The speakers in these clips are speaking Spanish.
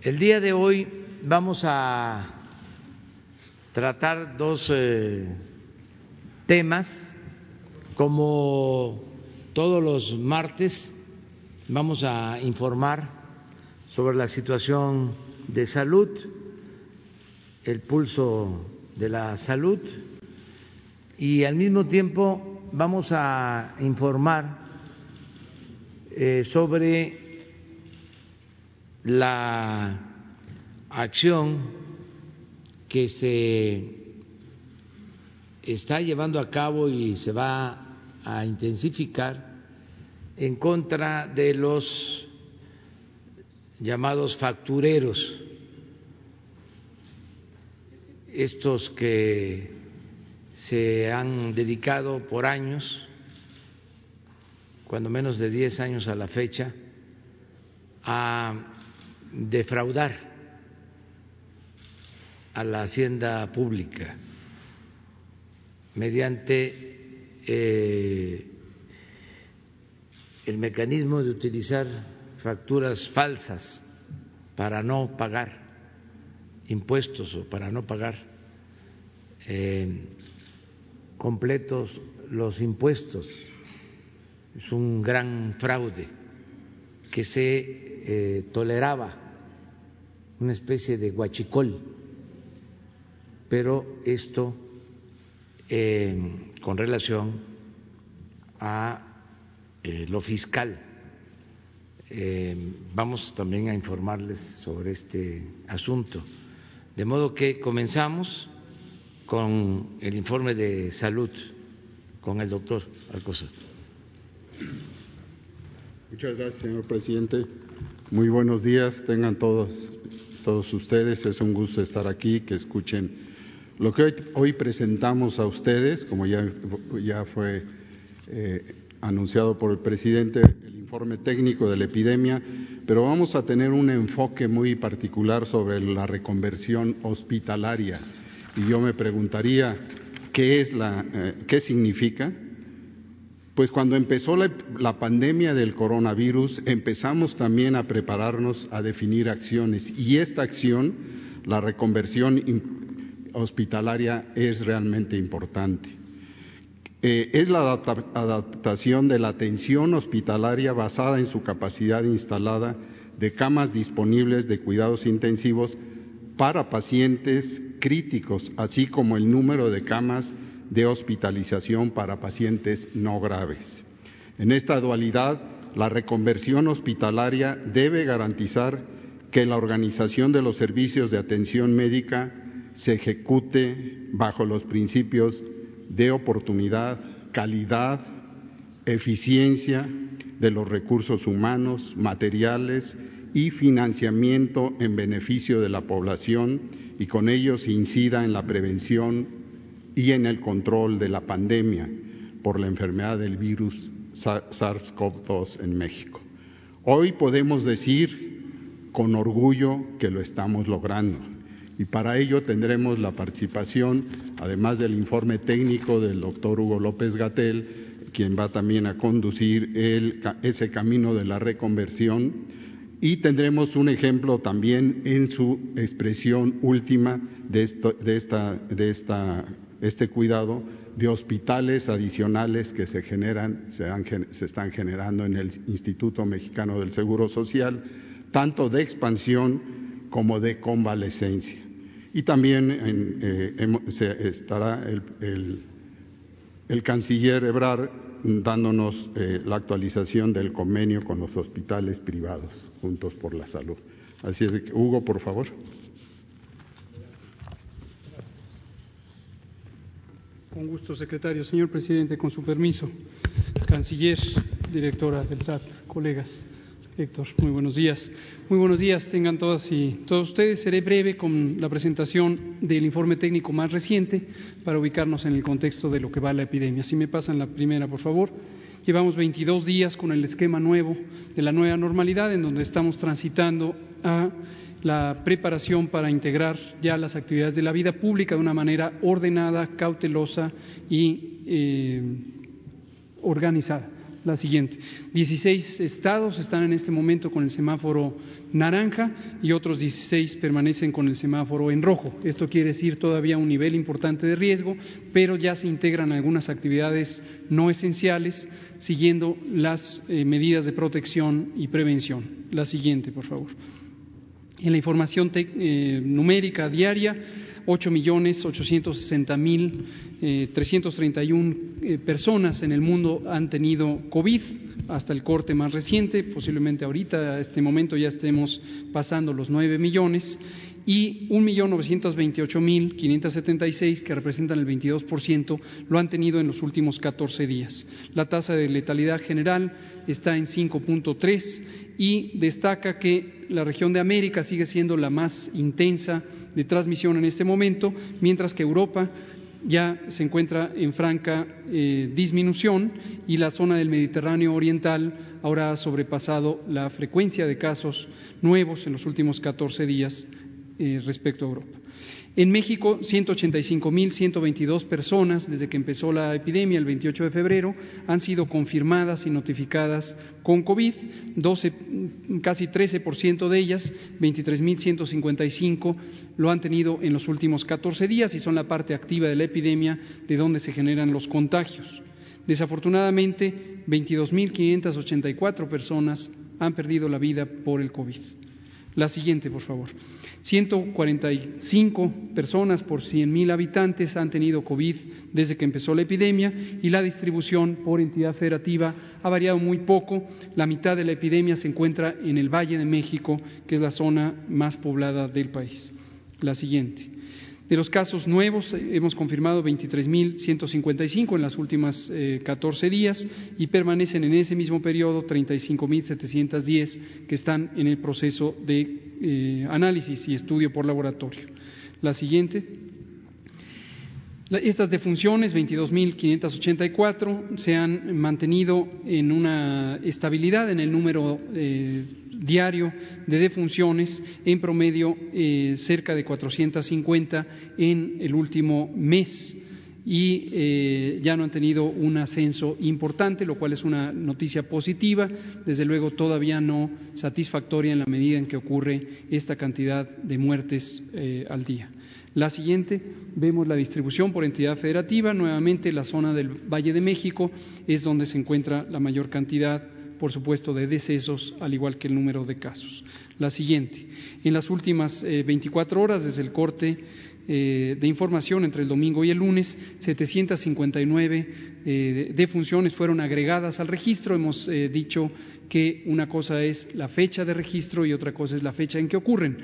El día de hoy vamos a tratar dos eh, temas. Como todos los martes, vamos a informar sobre la situación de salud, el pulso de la salud y al mismo tiempo vamos a informar eh, sobre la acción que se está llevando a cabo y se va a intensificar en contra de los llamados factureros, estos que se han dedicado por años, cuando menos de diez años a la fecha, a defraudar a la hacienda pública mediante eh, el mecanismo de utilizar facturas falsas para no pagar impuestos o para no pagar eh, completos los impuestos. Es un gran fraude que se eh, toleraba una especie de guachicol, pero esto eh, con relación a eh, lo fiscal. vamos también a informarles sobre este asunto. De modo que comenzamos con el informe de salud con el doctor Alcocer. Muchas gracias, señor presidente. Muy buenos días, tengan todos, todos ustedes. Es un gusto estar aquí, que escuchen lo que hoy, presentamos a ustedes, como ya, ya fue eh, anunciado por el presidente, el informe técnico de la epidemia, pero vamos a tener un enfoque muy particular sobre la reconversión hospitalaria. Y yo me preguntaría, ¿qué, es la, eh, qué significa? Pues cuando empezó la, pandemia del coronavirus, empezamos también a prepararnos a definir acciones y esta acción, la reconversión hospitalaria, es realmente importante. Eh, es la adaptación de la atención hospitalaria basada en su capacidad instalada de camas disponibles de cuidados intensivos para pacientes críticos, así como el número de camas de hospitalización para pacientes no graves. En esta dualidad, la reconversión hospitalaria debe garantizar que la organización de los servicios de atención médica se ejecute bajo los principios de oportunidad, calidad, eficiencia de los recursos humanos, materiales y financiamiento en beneficio de la población y con ello se incida en la prevención, y en el control de la pandemia por la enfermedad del virus SARS-CoV-2 en México. Hoy podemos decir con orgullo que lo estamos logrando y para ello tendremos la participación, además del informe técnico del doctor Hugo López Gatel, quien va también a conducir ese camino de la reconversión, y tendremos un ejemplo también en su expresión última de, de esta, de esta este cuidado de hospitales adicionales que se generan, se, están generando en el Instituto Mexicano del Seguro Social, tanto de expansión como de convalecencia. Y también eh, estará el, canciller Ebrard dándonos eh, la actualización del convenio con los hospitales privados, Juntos por la Salud. Así es que, Hugo, por favor. Con gusto, secretario. Señor presidente, con su permiso. Canciller, directora del SAT, colegas. Héctor, muy buenos días. Muy buenos días, tengan todas y todos ustedes. Seré breve con la presentación del informe técnico más reciente para ubicarnos en el contexto de lo que va la epidemia. Si me pasan la primera, por favor. Llevamos 22 días con el esquema nuevo de la nueva normalidad, en donde estamos transitando a la preparación para integrar ya las actividades de la vida pública de una manera ordenada, cautelosa y eh, organizada. La siguiente. 16 estados están en este momento con el semáforo naranja y otros 16 permanecen con el semáforo en rojo. Esto quiere decir todavía un nivel importante de riesgo, pero ya se integran algunas actividades no esenciales siguiendo las eh, medidas de protección y prevención. La siguiente, por favor. En la información eh, numérica diaria, 8.860.331 eh, personas en el mundo han tenido COVID hasta el corte más reciente, posiblemente ahorita, a este momento ya estemos pasando los 9 millones, y 1.928.576, que representan el 22%, lo han tenido en los últimos 14 días. La tasa de letalidad general está en 5.3 y destaca que la región de América sigue siendo la más intensa de transmisión en este momento, mientras que Europa ya se encuentra en franca eh, disminución y la zona del Mediterráneo Oriental ahora ha sobrepasado la frecuencia de casos nuevos en los últimos 14 días eh, respecto a Europa. En México, 185.122 personas desde que empezó la epidemia el 28 de febrero han sido confirmadas y notificadas con COVID, 12, casi 13% de ellas, 23.155, lo han tenido en los últimos 14 días y son la parte activa de la epidemia de donde se generan los contagios. Desafortunadamente, 22.584 personas han perdido la vida por el COVID. La siguiente, por favor. 145 personas por 100.000 habitantes han tenido COVID desde que empezó la epidemia y la distribución por entidad federativa ha variado muy poco. La mitad de la epidemia se encuentra en el Valle de México, que es la zona más poblada del país. La siguiente. De los casos nuevos, eh, hemos confirmado 23.155 en las últimas eh, 14 días y permanecen en ese mismo periodo 35.710 que están en el proceso de eh, análisis y estudio por laboratorio. La siguiente. Estas defunciones, 22.584, se han mantenido en una estabilidad en el número eh, diario de defunciones, en promedio eh, cerca de 450 en el último mes y eh, ya no han tenido un ascenso importante, lo cual es una noticia positiva, desde luego todavía no satisfactoria en la medida en que ocurre esta cantidad de muertes al día. La siguiente, vemos la distribución por entidad federativa. Nuevamente, la zona del Valle de México es donde se encuentra la mayor cantidad, por supuesto, de decesos, al igual que el número de casos. La siguiente, en las últimas 24 eh, horas, desde el corte eh, de información entre el domingo y el lunes, 759 eh, defunciones fueron agregadas al registro. Hemos dicho que una cosa es la fecha de registro y otra cosa es la fecha en que ocurren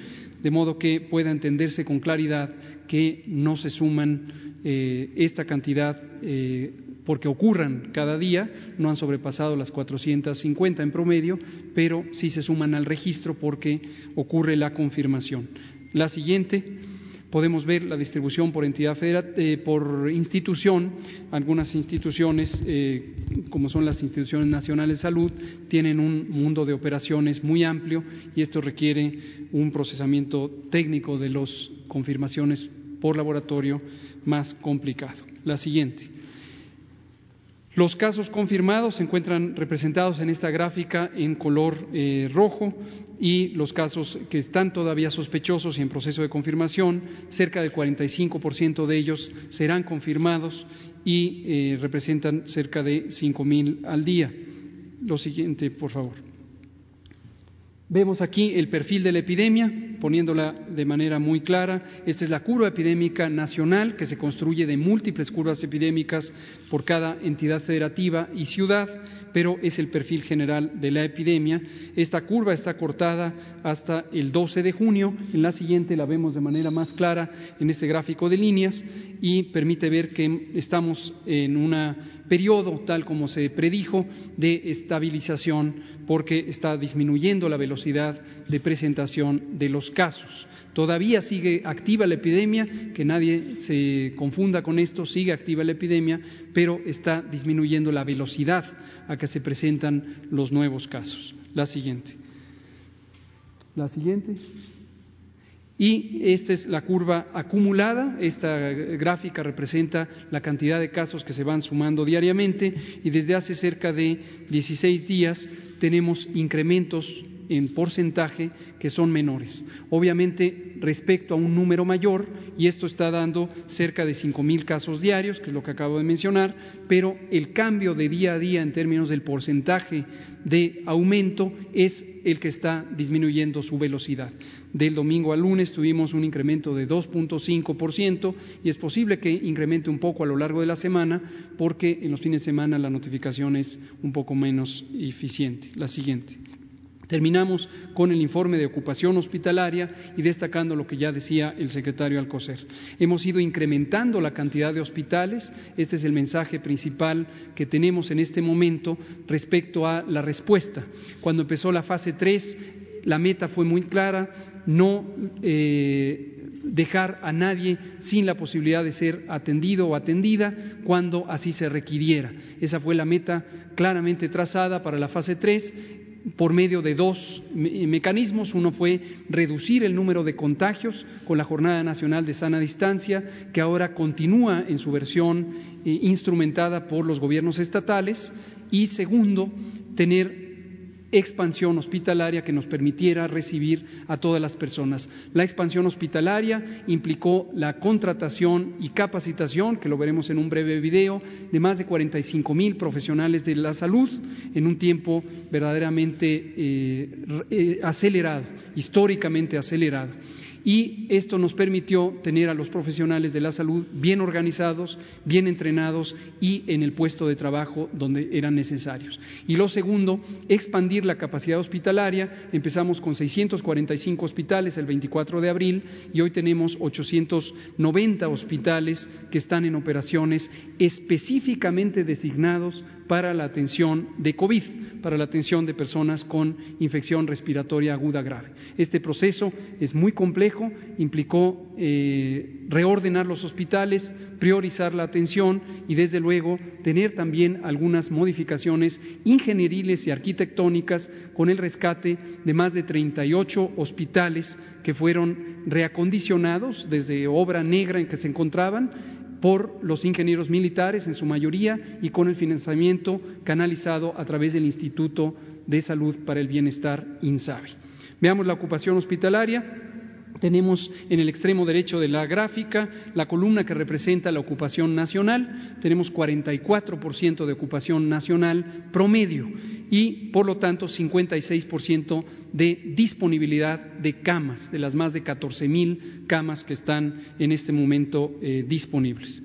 de modo que pueda entenderse con claridad que no se suman eh, esta cantidad eh, porque ocurran cada día, no han sobrepasado las 450 en promedio, pero sí se suman al registro porque ocurre la confirmación. La siguiente podemos ver la distribución por entidad eh, por institución. Algunas instituciones, eh, como son las instituciones nacionales de salud, tienen un mundo de operaciones muy amplio y esto requiere un procesamiento técnico de las confirmaciones por laboratorio más complicado. La siguiente. Los casos confirmados se encuentran representados en esta gráfica en color eh, rojo y los casos que están todavía sospechosos y en proceso de confirmación, cerca del 45% de ellos serán confirmados y eh, representan cerca de 5.000 al día. Lo siguiente, por favor. Vemos aquí el perfil de la epidemia, poniéndola de manera muy clara. Esta es la curva epidémica nacional que se construye de múltiples curvas epidémicas por cada entidad federativa y ciudad, pero es el perfil general de la epidemia. Esta curva está cortada hasta el 12 de junio. En la siguiente la vemos de manera más clara en este gráfico de líneas y permite ver que estamos en un periodo, tal como se predijo, de estabilización porque está disminuyendo la velocidad de presentación de los casos. Todavía sigue activa la epidemia, que nadie se confunda con esto, sigue activa la epidemia, pero está disminuyendo la velocidad a que se presentan los nuevos casos. La siguiente. La siguiente. Y esta es la curva acumulada, esta gráfica representa la cantidad de casos que se van sumando diariamente y desde hace cerca de 16 días tenemos incrementos en porcentaje que son menores. Obviamente, respecto a un número mayor, y esto está dando cerca de cinco mil casos diarios, que es lo que acabo de mencionar, pero el cambio de día a día en términos del porcentaje de aumento es el que está disminuyendo su velocidad. Del domingo al lunes tuvimos un incremento de 2.5% y es posible que incremente un poco a lo largo de la semana porque en los fines de semana la notificación es un poco menos eficiente. La siguiente. Terminamos con el informe de ocupación hospitalaria y destacando lo que ya decía el secretario Alcocer. Hemos ido incrementando la cantidad de hospitales. Este es el mensaje principal que tenemos en este momento respecto a la respuesta. Cuando empezó la fase 3, la meta fue muy clara, no eh, dejar a nadie sin la posibilidad de ser atendido o atendida cuando así se requiriera. Esa fue la meta claramente trazada para la fase 3 por medio de dos mecanismos. Uno fue reducir el número de contagios con la Jornada Nacional de Sana Distancia, que ahora continúa en su versión eh, instrumentada por los gobiernos estatales. Y segundo, tener expansión hospitalaria que nos permitiera recibir a todas las personas. La expansión hospitalaria implicó la contratación y capacitación, que lo veremos en un breve video, de más de 45 mil profesionales de la salud en un tiempo verdaderamente eh, eh, acelerado, históricamente acelerado y esto nos permitió tener a los profesionales de la salud bien organizados, bien entrenados y en el puesto de trabajo donde eran necesarios. Y lo segundo, expandir la capacidad hospitalaria. Empezamos con 645 hospitales el 24 de abril y hoy tenemos 890 hospitales que están en operaciones específicamente designados para la atención de COVID, para la atención de personas con infección respiratoria aguda grave. Este proceso es muy complejo, implicó eh, reordenar los hospitales, priorizar la atención y, desde luego, tener también algunas modificaciones ingenieriles y arquitectónicas con el rescate de más de 38 hospitales que fueron reacondicionados desde obra negra en que se encontraban por los ingenieros militares en su mayoría y con el financiamiento canalizado a través del Instituto de Salud para el Bienestar INSABI. Veamos la ocupación hospitalaria. Tenemos en el extremo derecho de la gráfica la columna que representa la ocupación nacional. Tenemos 44% de ocupación nacional promedio y, por lo tanto, 56% de disponibilidad de camas, de las más de 14 mil camas que están en este momento eh, disponibles.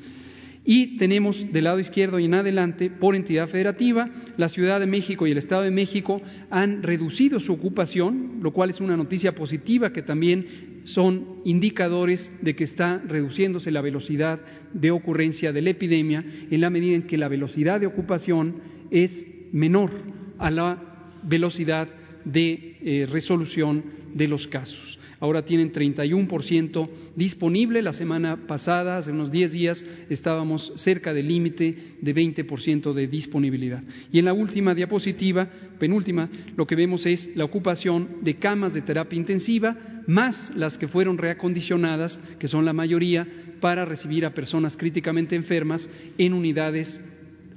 Y tenemos del lado izquierdo y en adelante, por entidad federativa, la Ciudad de México y el Estado de México han reducido su ocupación, lo cual es una noticia positiva que también son indicadores de que está reduciéndose la velocidad de ocurrencia de la epidemia en la medida en que la velocidad de ocupación es menor a la velocidad de eh, resolución de los casos. Ahora tienen 31% disponible. La semana pasada, hace unos 10 días, estábamos cerca del límite de 20% de disponibilidad. Y en la última diapositiva, penúltima, lo que vemos es la ocupación de camas de terapia intensiva, más las que fueron reacondicionadas, que son la mayoría, para recibir a personas críticamente enfermas en unidades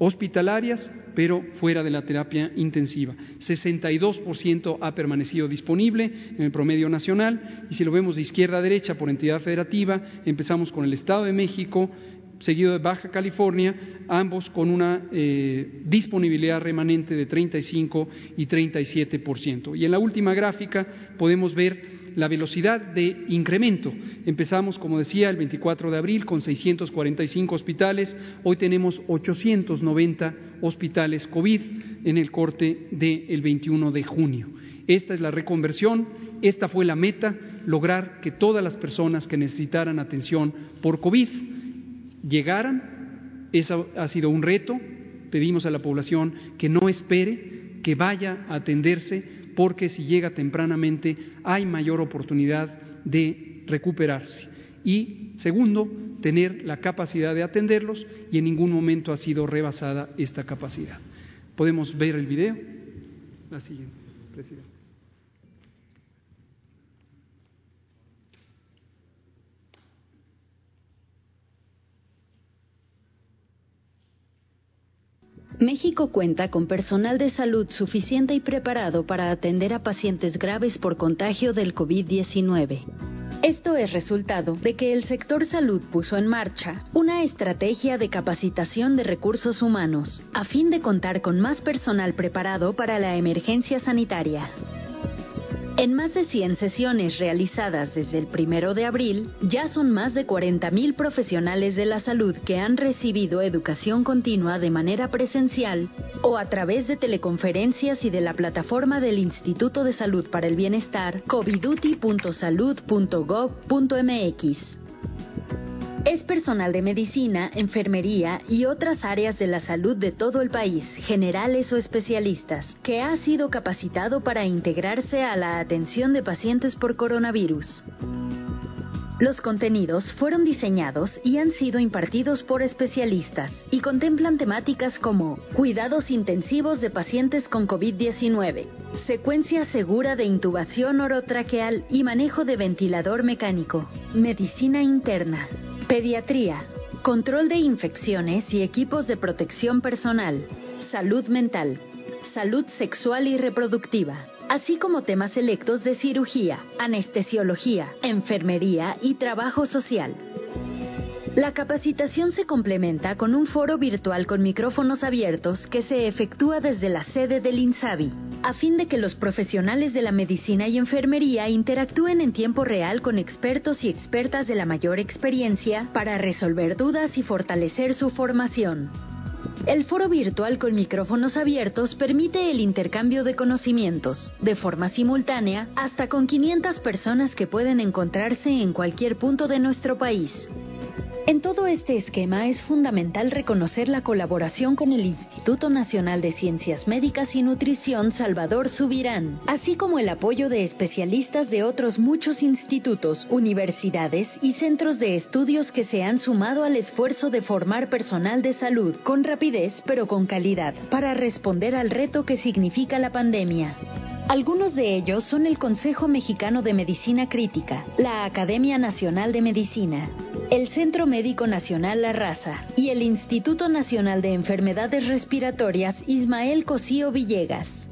hospitalarias, pero fuera de la terapia intensiva. 62% ha permanecido disponible en el promedio nacional y si lo vemos de izquierda a derecha por entidad federativa, empezamos con el Estado de México, seguido de Baja California, ambos con una eh, disponibilidad remanente de 35 y 37%. Y en la última gráfica podemos ver la velocidad de incremento. Empezamos, como decía, el 24 de abril con 645 hospitales, hoy tenemos 890 hospitales COVID en el corte del 21 de junio. Esta es la reconversión, esta fue la meta, lograr que todas las personas que necesitaran atención por COVID llegaran. Eso ha sido un reto. Pedimos a la población que no espere, que vaya a atenderse porque si llega tempranamente hay mayor oportunidad de recuperarse. Y segundo, tener la capacidad de atenderlos y en ningún momento ha sido rebasada esta capacidad. ¿Podemos ver el video? La siguiente, presidente. México cuenta con personal de salud suficiente y preparado para atender a pacientes graves por contagio del COVID-19. Esto es resultado de que el sector salud puso en marcha una estrategia de capacitación de recursos humanos a fin de contar con más personal preparado para la emergencia sanitaria. En más de 100 sesiones realizadas desde el primero de abril, ya son más de 40.000 profesionales de la salud que han recibido educación continua de manera presencial o a través de teleconferencias y de la plataforma del Instituto de Salud para el Bienestar coviduti.salud.gov.mx. Es personal de medicina, enfermería y otras áreas de la salud de todo el país, generales o especialistas, que ha sido capacitado para integrarse a la atención de pacientes por coronavirus. Los contenidos fueron diseñados y han sido impartidos por especialistas y contemplan temáticas como cuidados intensivos de pacientes con COVID-19, secuencia segura de intubación orotraqueal y manejo de ventilador mecánico, medicina interna, Pediatría, control de infecciones y equipos de protección personal, salud mental, salud sexual y reproductiva, así como temas selectos de cirugía, anestesiología, enfermería y trabajo social. La capacitación se complementa con un foro virtual con micrófonos abiertos que se efectúa desde la sede del INSABI a fin de que los profesionales de la medicina y enfermería interactúen en tiempo real con expertos y expertas de la mayor experiencia para resolver dudas y fortalecer su formación. El foro virtual con micrófonos abiertos permite el intercambio de conocimientos, de forma simultánea, hasta con 500 personas que pueden encontrarse en cualquier punto de nuestro país. Este esquema es fundamental reconocer la colaboración con el Instituto Nacional de Ciencias Médicas y Nutrición Salvador Subirán, así como el apoyo de especialistas de otros muchos institutos, universidades y centros de estudios que se han sumado al esfuerzo de formar personal de salud con rapidez pero con calidad para responder al reto que significa la pandemia. Algunos de ellos son el Consejo Mexicano de Medicina Crítica, la Academia Nacional de Medicina, el Centro Médico Nacional La Raza y el Instituto Nacional de Enfermedades Respiratorias Ismael Cosío Villegas.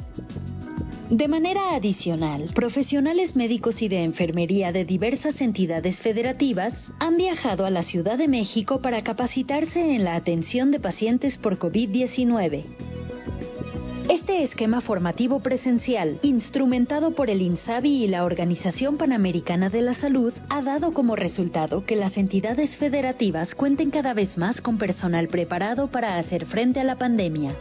De manera adicional, profesionales médicos y de enfermería de diversas entidades federativas han viajado a la Ciudad de México para capacitarse en la atención de pacientes por COVID-19. Este esquema formativo presencial, instrumentado por el INSABI y la Organización Panamericana de la Salud, ha dado como resultado que las entidades federativas cuenten cada vez más con personal preparado para hacer frente a la pandemia.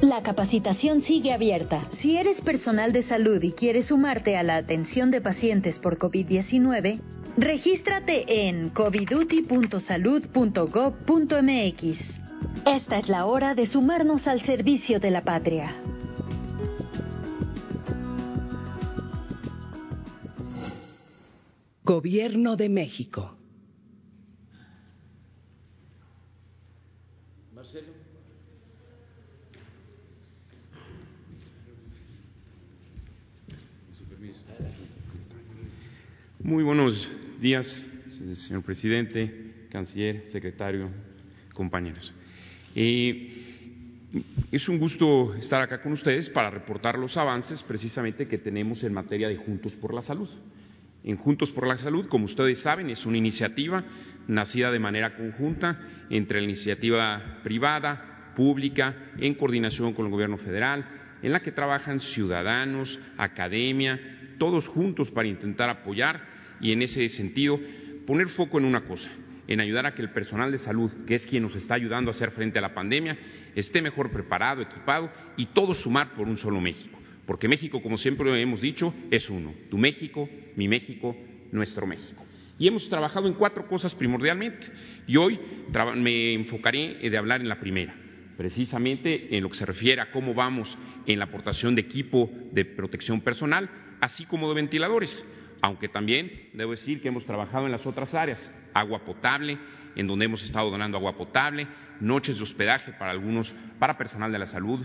La capacitación sigue abierta. Si eres personal de salud y quieres sumarte a la atención de pacientes por COVID-19, regístrate en coviduti.salud.gov.mx. Esta es la hora de sumarnos al servicio de la patria. Gobierno de México. Marcelo. Muy buenos días, señor presidente, canciller, secretario, compañeros. Es un gusto estar acá con ustedes para reportar los avances precisamente que tenemos en materia de Juntos por la Salud. En Juntos por la Salud, como ustedes saben, es una iniciativa nacida de manera conjunta entre la iniciativa privada, pública, en coordinación con el Gobierno federal, en la que trabajan ciudadanos, academia, todos juntos para intentar apoyar y en ese sentido poner foco en una cosa, en ayudar a que el personal de salud, que es quien nos está ayudando a hacer frente a la pandemia, esté mejor preparado, equipado y todos sumar por un solo México. Porque México, como siempre hemos dicho, es uno. Tu México, mi México, nuestro México. Y hemos trabajado en cuatro cosas primordialmente. Y hoy me enfocaré de hablar en la primera, precisamente en lo que se refiere a cómo vamos en la aportación de equipo de protección personal, así como de ventiladores aunque también debo decir que hemos trabajado en las otras áreas, agua potable, en donde hemos estado donando agua potable, noches de hospedaje para algunos, para personal de la salud,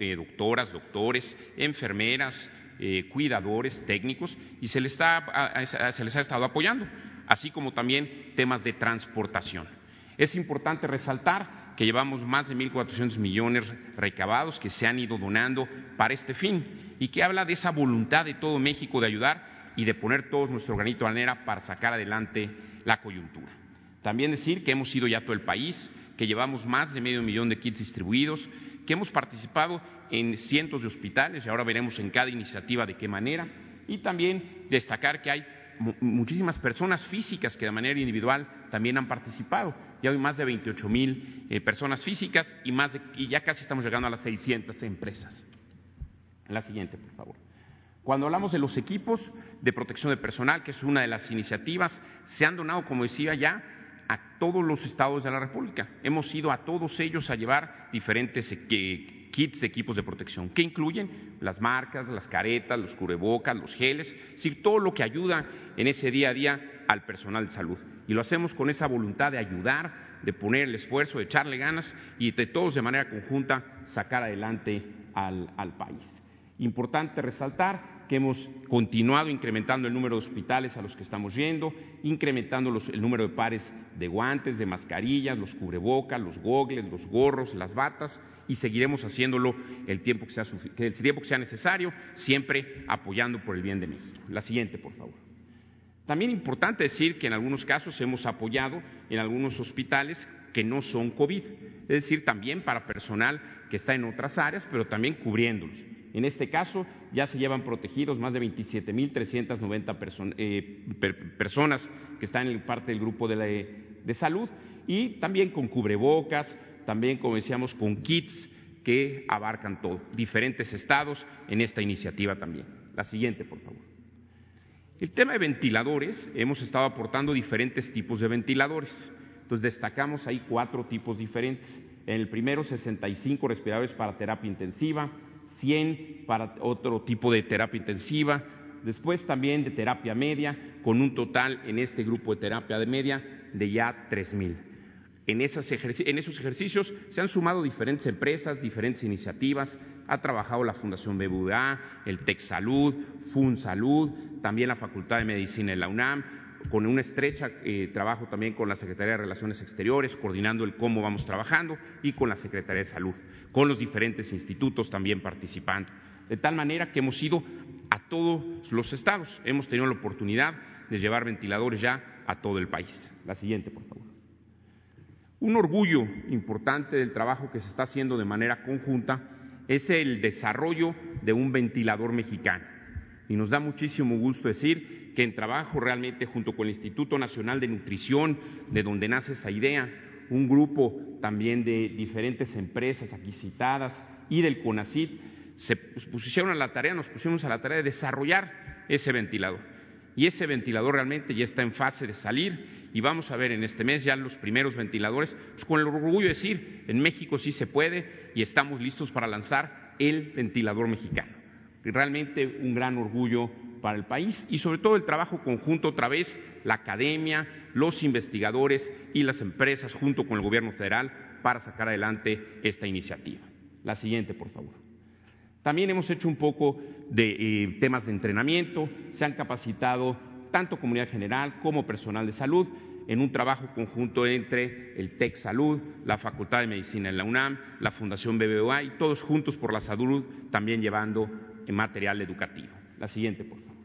eh, doctoras, doctores, enfermeras, eh, cuidadores, técnicos, y se les, está, se les ha estado apoyando, así como también temas de transportación. Es importante resaltar que llevamos más de 1.400 millones recabados que se han ido donando para este fin y que habla de esa voluntad de todo México de ayudar y de poner todos nuestro granito de arena para sacar adelante la coyuntura. También decir que hemos ido ya todo el país, que llevamos más de medio millón de kits distribuidos, que hemos participado en cientos de hospitales y ahora veremos en cada iniciativa de qué manera, y también destacar que hay muchísimas personas físicas que de manera individual también han participado. Ya hay más de 28 mil eh, personas físicas y, más y ya casi estamos llegando a las 600 empresas. La siguiente, por favor. Cuando hablamos de los equipos de protección de personal, que es una de las iniciativas, se han donado, como decía ya, a todos los estados de la República. Hemos ido a todos ellos a llevar diferentes kits de equipos de protección, que incluyen las marcas, las caretas, los cubrebocas, los geles, es todo lo que ayuda en ese día a día al personal de salud. Y lo hacemos con esa voluntad de ayudar, de poner el esfuerzo, de echarle ganas y de todos de manera conjunta sacar adelante al país. Importante resaltar que hemos continuado incrementando el número de hospitales a los que estamos yendo, incrementando el número de pares de guantes, de mascarillas, los cubrebocas, los gogles, los gorros, las batas, y seguiremos haciéndolo el tiempo que sea, el tiempo que sea necesario, siempre apoyando por el bien de México. La siguiente, por favor. También importante decir que en algunos casos hemos apoyado en algunos hospitales que no son COVID, es decir, también para personal que está en otras áreas, pero también cubriéndolos. En este caso, ya se llevan protegidos más de 27.390 eh, personas que están en parte del grupo de, de salud y también con cubrebocas, también, como decíamos, con kits que abarcan todo, diferentes estados en esta iniciativa también. La siguiente, por favor. El tema de ventiladores, hemos estado aportando diferentes tipos de ventiladores. Entonces destacamos ahí cuatro tipos diferentes. En el primero, 65 respiradores para terapia intensiva, 100 para otro tipo de terapia intensiva, después también de terapia media, con un total en este grupo de terapia de media de ya 3.000. En, en esos ejercicios se han sumado diferentes empresas, diferentes iniciativas, ha trabajado la Fundación BBVA, el TEC Salud, FUN Salud, también la Facultad de Medicina de la UNAM, con un estrecha eh, trabajo también con la Secretaría de Relaciones Exteriores, coordinando el cómo vamos trabajando, y con la Secretaría de Salud con los diferentes institutos también participando. De tal manera que hemos ido a todos los estados, hemos tenido la oportunidad de llevar ventiladores ya a todo el país. La siguiente, por favor. Un orgullo importante del trabajo que se está haciendo de manera conjunta es el desarrollo de un ventilador mexicano. Y nos da muchísimo gusto decir que en trabajo realmente junto con el Instituto Nacional de Nutrición, de donde nace esa idea, un grupo también de diferentes empresas aquí citadas y del CONACIT, se pusieron a la tarea, nos pusimos a la tarea de desarrollar ese ventilador. Y ese ventilador realmente ya está en fase de salir y vamos a ver en este mes ya los primeros ventiladores, pues con el orgullo de decir, en México sí se puede y estamos listos para lanzar el ventilador mexicano. Realmente un gran orgullo para el país y sobre todo el trabajo conjunto otra vez, la academia, los investigadores y las empresas junto con el gobierno federal para sacar adelante esta iniciativa. La siguiente, por favor. También hemos hecho un poco de eh, temas de entrenamiento, se han capacitado tanto comunidad general como personal de salud en un trabajo conjunto entre el TEC Salud, la Facultad de Medicina en la UNAM, la Fundación BBVA y todos juntos por la salud también llevando material educativo. La siguiente, por favor.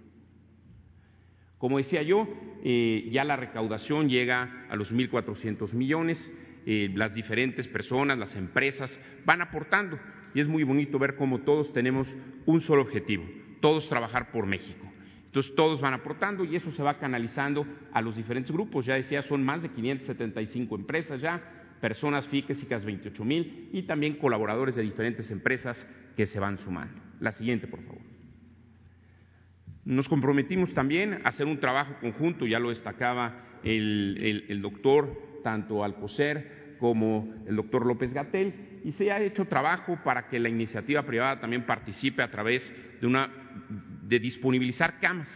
Como decía yo, eh, ya la recaudación llega a los 1.400 millones, eh, las diferentes personas, las empresas van aportando y es muy bonito ver cómo todos tenemos un solo objetivo, todos trabajar por México. Entonces todos van aportando y eso se va canalizando a los diferentes grupos. Ya decía, son más de 575 empresas ya, personas físicas 28 mil y también colaboradores de diferentes empresas que se van sumando. La siguiente, por favor. Nos comprometimos también a hacer un trabajo conjunto, ya lo destacaba el, doctor, tanto Alcocer como el doctor López Gatel, y se ha hecho trabajo para que la iniciativa privada también participe a través de, una, de disponibilizar camas.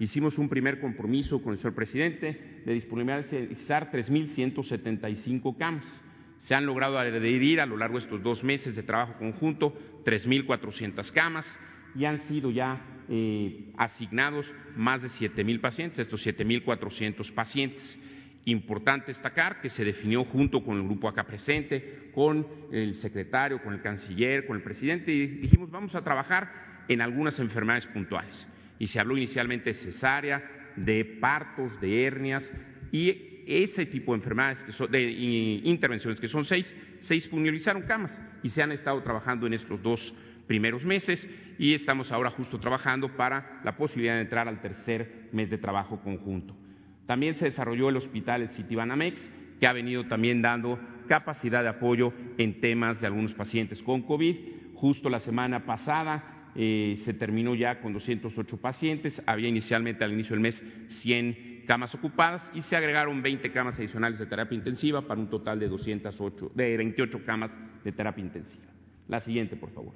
Hicimos un primer compromiso con el señor presidente de disponibilizar 3.175 camas. Se han logrado adherir a lo largo de estos dos meses de trabajo conjunto 3.400 camas y han sido ya eh, asignados más de siete mil pacientes, estos siete mil cuatrocientos pacientes. Importante destacar que se definió junto con el grupo acá presente, con el secretario, con el canciller, con el presidente, y dijimos vamos a trabajar en algunas enfermedades puntuales. Y se habló inicialmente de cesárea, de partos, de hernias y ese tipo de enfermedades, de intervenciones, que son seis, se disponibilizaron camas y se han estado trabajando en estos dos primeros meses y estamos ahora justo trabajando para la posibilidad de entrar al tercer mes de trabajo conjunto. También se desarrolló el hospital Citibanamex, que ha venido también dando capacidad de apoyo en temas de algunos pacientes con COVID. Justo la semana pasada eh, se terminó ya con 208 pacientes, había inicialmente al inicio del mes 100 camas ocupadas y se agregaron 20 camas adicionales de terapia intensiva para un total de, 208, de 28 camas de terapia intensiva. La siguiente, por favor.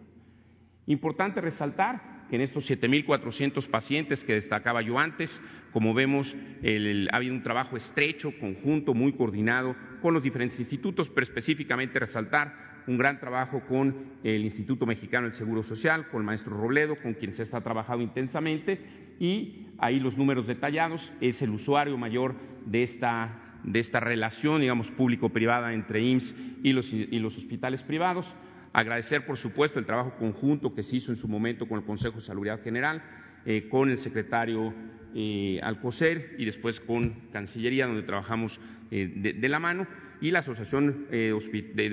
Importante resaltar que en estos 7.400 pacientes que destacaba yo antes, como vemos, ha habido un trabajo estrecho, conjunto, muy coordinado con los diferentes institutos, pero específicamente resaltar un gran trabajo con el Instituto Mexicano del Seguro Social, con el maestro Robledo, con quien se está trabajando intensamente, y ahí los números detallados, es el usuario mayor de esta, de esta relación, digamos, público-privada entre IMSS y los, y los hospitales privados. Agradecer, por supuesto, el trabajo conjunto que se hizo en su momento con el Consejo de Salud General, eh, con el secretario eh, Alcocer y después con Cancillería, donde trabajamos eh, de, la mano, y la Asociación de,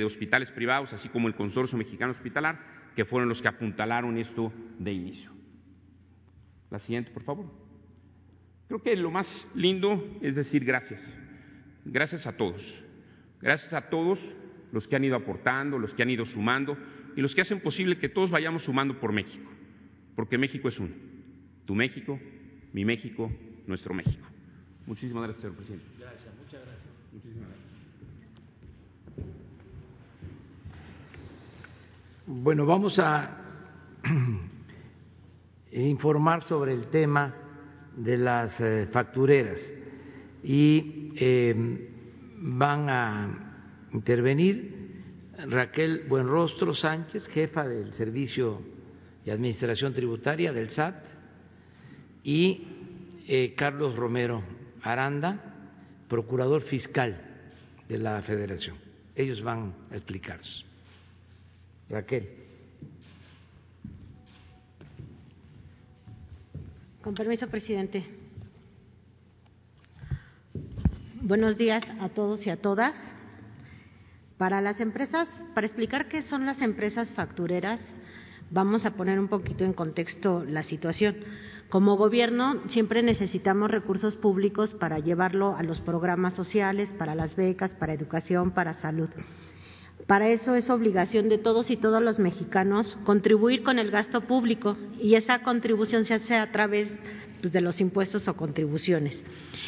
Hospitales Privados, así como el Consorcio Mexicano Hospitalar, que fueron los que apuntalaron esto de inicio. La siguiente, por favor. Creo que lo más lindo es decir gracias. Gracias a todos. Gracias a todos los que han ido aportando, los que han ido sumando y los que hacen posible que todos vayamos sumando por México, porque México es uno. Tu México, mi México, nuestro México. Muchísimas gracias, señor presidente. Gracias, muchas gracias. Muchísimas gracias. Bueno, vamos a informar sobre el tema de las eh, factureras y eh, van a intervenir Raquel Buenrostro Sánchez, jefa del Servicio de Administración Tributaria del SAT, y eh, Carlos Romero Aranda, procurador fiscal de la Federación. Ellos van a explicarse. Raquel. Con permiso, presidente. Buenos días a todos y a todas. Para las empresas, para explicar qué son las empresas factureras, vamos a poner un poquito en contexto la situación. Como gobierno siempre necesitamos recursos públicos para llevarlo a los programas sociales, para las becas, para educación, para salud. Para eso es obligación de todos y todos los mexicanos contribuir con el gasto público y esa contribución se hace a través pues, de los impuestos o contribuciones.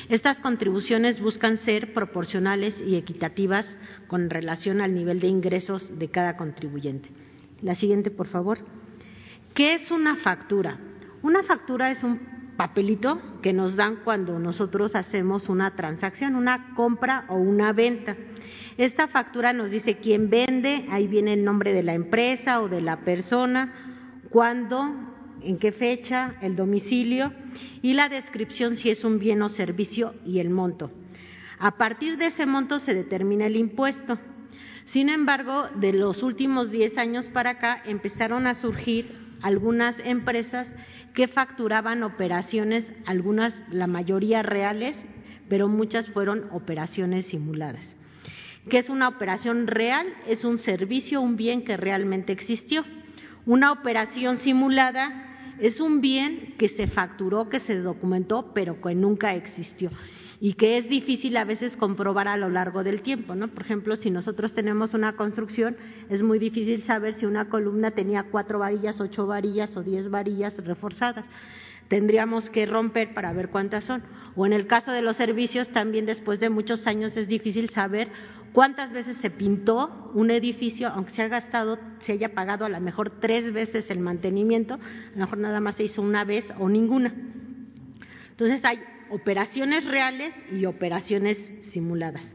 Estas contribuciones buscan ser proporcionales y equitativas con relación al nivel de ingresos de cada contribuyente. La siguiente, por favor. ¿Qué es una factura? Una factura es un papelito que nos dan cuando nosotros hacemos una transacción, una compra o una venta. Esta factura nos dice quién vende, ahí viene el nombre de la empresa o de la persona, cuándo, en qué fecha, el domicilio y la descripción si es un bien o servicio y el monto. A partir de ese monto se determina el impuesto. Sin embargo, de los últimos 10 años para acá empezaron a surgir algunas empresas que facturaban operaciones, algunas, la mayoría reales, pero muchas fueron operaciones simuladas. ¿Qué es una operación real? Es un servicio, un bien que realmente existió. Una operación simulada es un bien que se facturó, que se documentó, pero que nunca existió y que es difícil a veces comprobar a lo largo del tiempo, ¿no? Por ejemplo, si nosotros tenemos una construcción, es muy difícil saber si una columna tenía cuatro varillas, ocho varillas o diez varillas reforzadas. Tendríamos que romper para ver cuántas son. O en el caso de los servicios, también después de muchos años es difícil saber cuántas veces se pintó un edificio, aunque se ha gastado, se haya pagado a lo mejor tres veces el mantenimiento, a lo mejor nada más se hizo una vez o ninguna. Entonces hay operaciones reales y operaciones simuladas.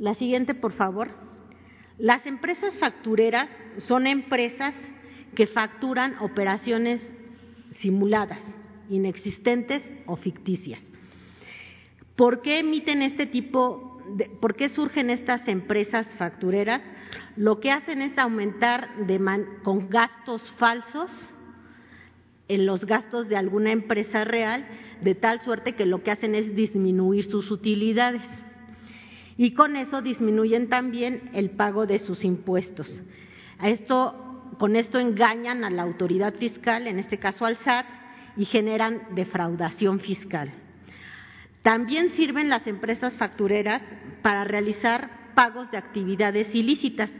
La siguiente, por favor. Las empresas factureras son empresas que facturan operaciones simuladas, inexistentes o ficticias. ¿Por qué emiten este tipo, por qué surgen estas empresas factureras? Lo que hacen es aumentar con gastos falsos en los gastos de alguna empresa real, de tal suerte que lo que hacen es disminuir sus utilidades. Y con eso disminuyen también el pago de sus impuestos. Esto, con esto engañan a la autoridad fiscal, en este caso al SAT, y generan defraudación fiscal. También sirven las empresas factureras para realizar pagos de actividades ilícitas.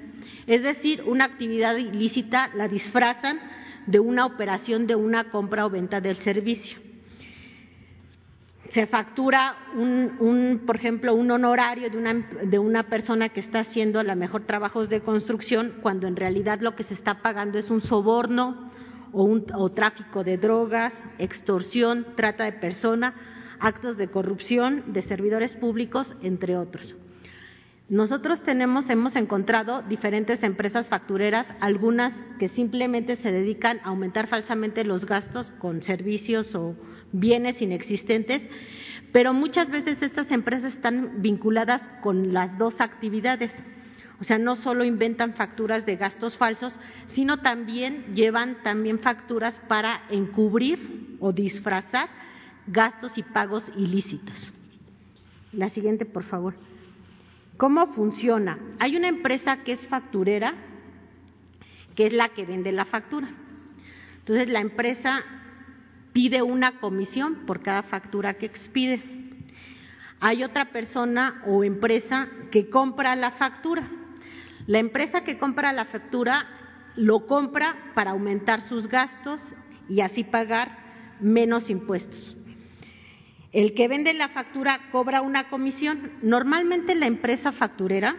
Es decir, una actividad ilícita la disfrazan de una operación de una compra o venta del servicio. Se factura un, por ejemplo, un honorario de una, de una persona que está haciendo a lo mejor trabajos de construcción, cuando en realidad lo que se está pagando es un soborno o, un, o tráfico de drogas, extorsión, trata de persona, actos de corrupción de servidores públicos, entre otros. Nosotros tenemos, hemos encontrado diferentes empresas factureras, algunas que simplemente se dedican a aumentar falsamente los gastos con servicios o bienes inexistentes, pero muchas veces estas empresas están vinculadas con las dos actividades. O sea, no solo inventan facturas de gastos falsos, sino también llevan también facturas para encubrir o disfrazar gastos y pagos ilícitos. La siguiente, por favor. ¿Cómo funciona? Hay una empresa que es facturera, que es la que vende la factura. Entonces, la empresa pide una comisión por cada factura que expide. Hay otra persona o empresa que compra la factura. La empresa que compra la factura lo compra para aumentar sus gastos y así pagar menos impuestos. El que vende la factura cobra una comisión. Normalmente la empresa facturera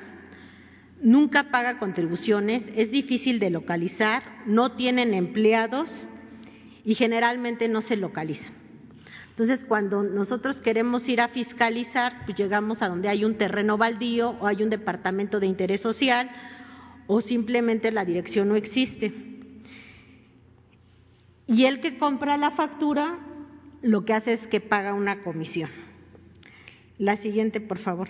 nunca paga contribuciones, es difícil de localizar, no tienen empleados y generalmente no se localizan. Entonces, cuando nosotros queremos ir a fiscalizar, pues llegamos a donde hay un terreno baldío o hay un departamento de interés social o simplemente la dirección no existe. Y el que compra la factura lo que hace es que paga una comisión. La siguiente, por favor.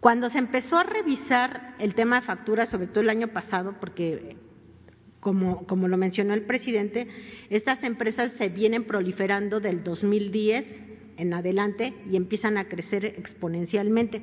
Cuando se empezó a revisar el tema de facturas, sobre todo el año pasado, porque como, como, lo mencionó el presidente, estas empresas se vienen proliferando del 2010 en adelante y empiezan a crecer exponencialmente.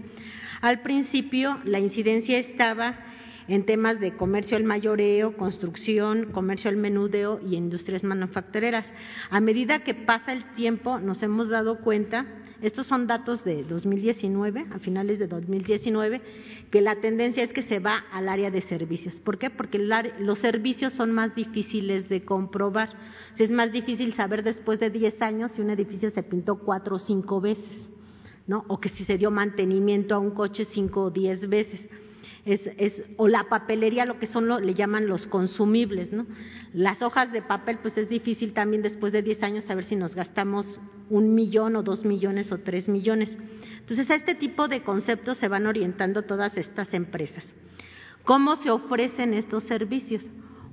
Al principio la incidencia estaba en temas de comercio al mayoreo, construcción, comercio al menudeo y industrias manufactureras. A medida que pasa el tiempo, nos hemos dado cuenta, estos son datos de 2019, a finales de 2019, que la tendencia es que se va al área de servicios. ¿Por qué? Porque los servicios son más difíciles de comprobar. es más difícil saber después de 10 años si un edificio se pintó cuatro o cinco veces, ¿no? O que si se dio mantenimiento a un coche cinco o diez veces es, o la papelería, lo que son, lo, le llaman los consumibles, ¿no? Las hojas de papel, pues es difícil también después de 10 años saber si nos gastamos un millón o dos millones o tres millones. Entonces, a este tipo de conceptos se van orientando todas estas empresas. ¿Cómo se ofrecen estos servicios?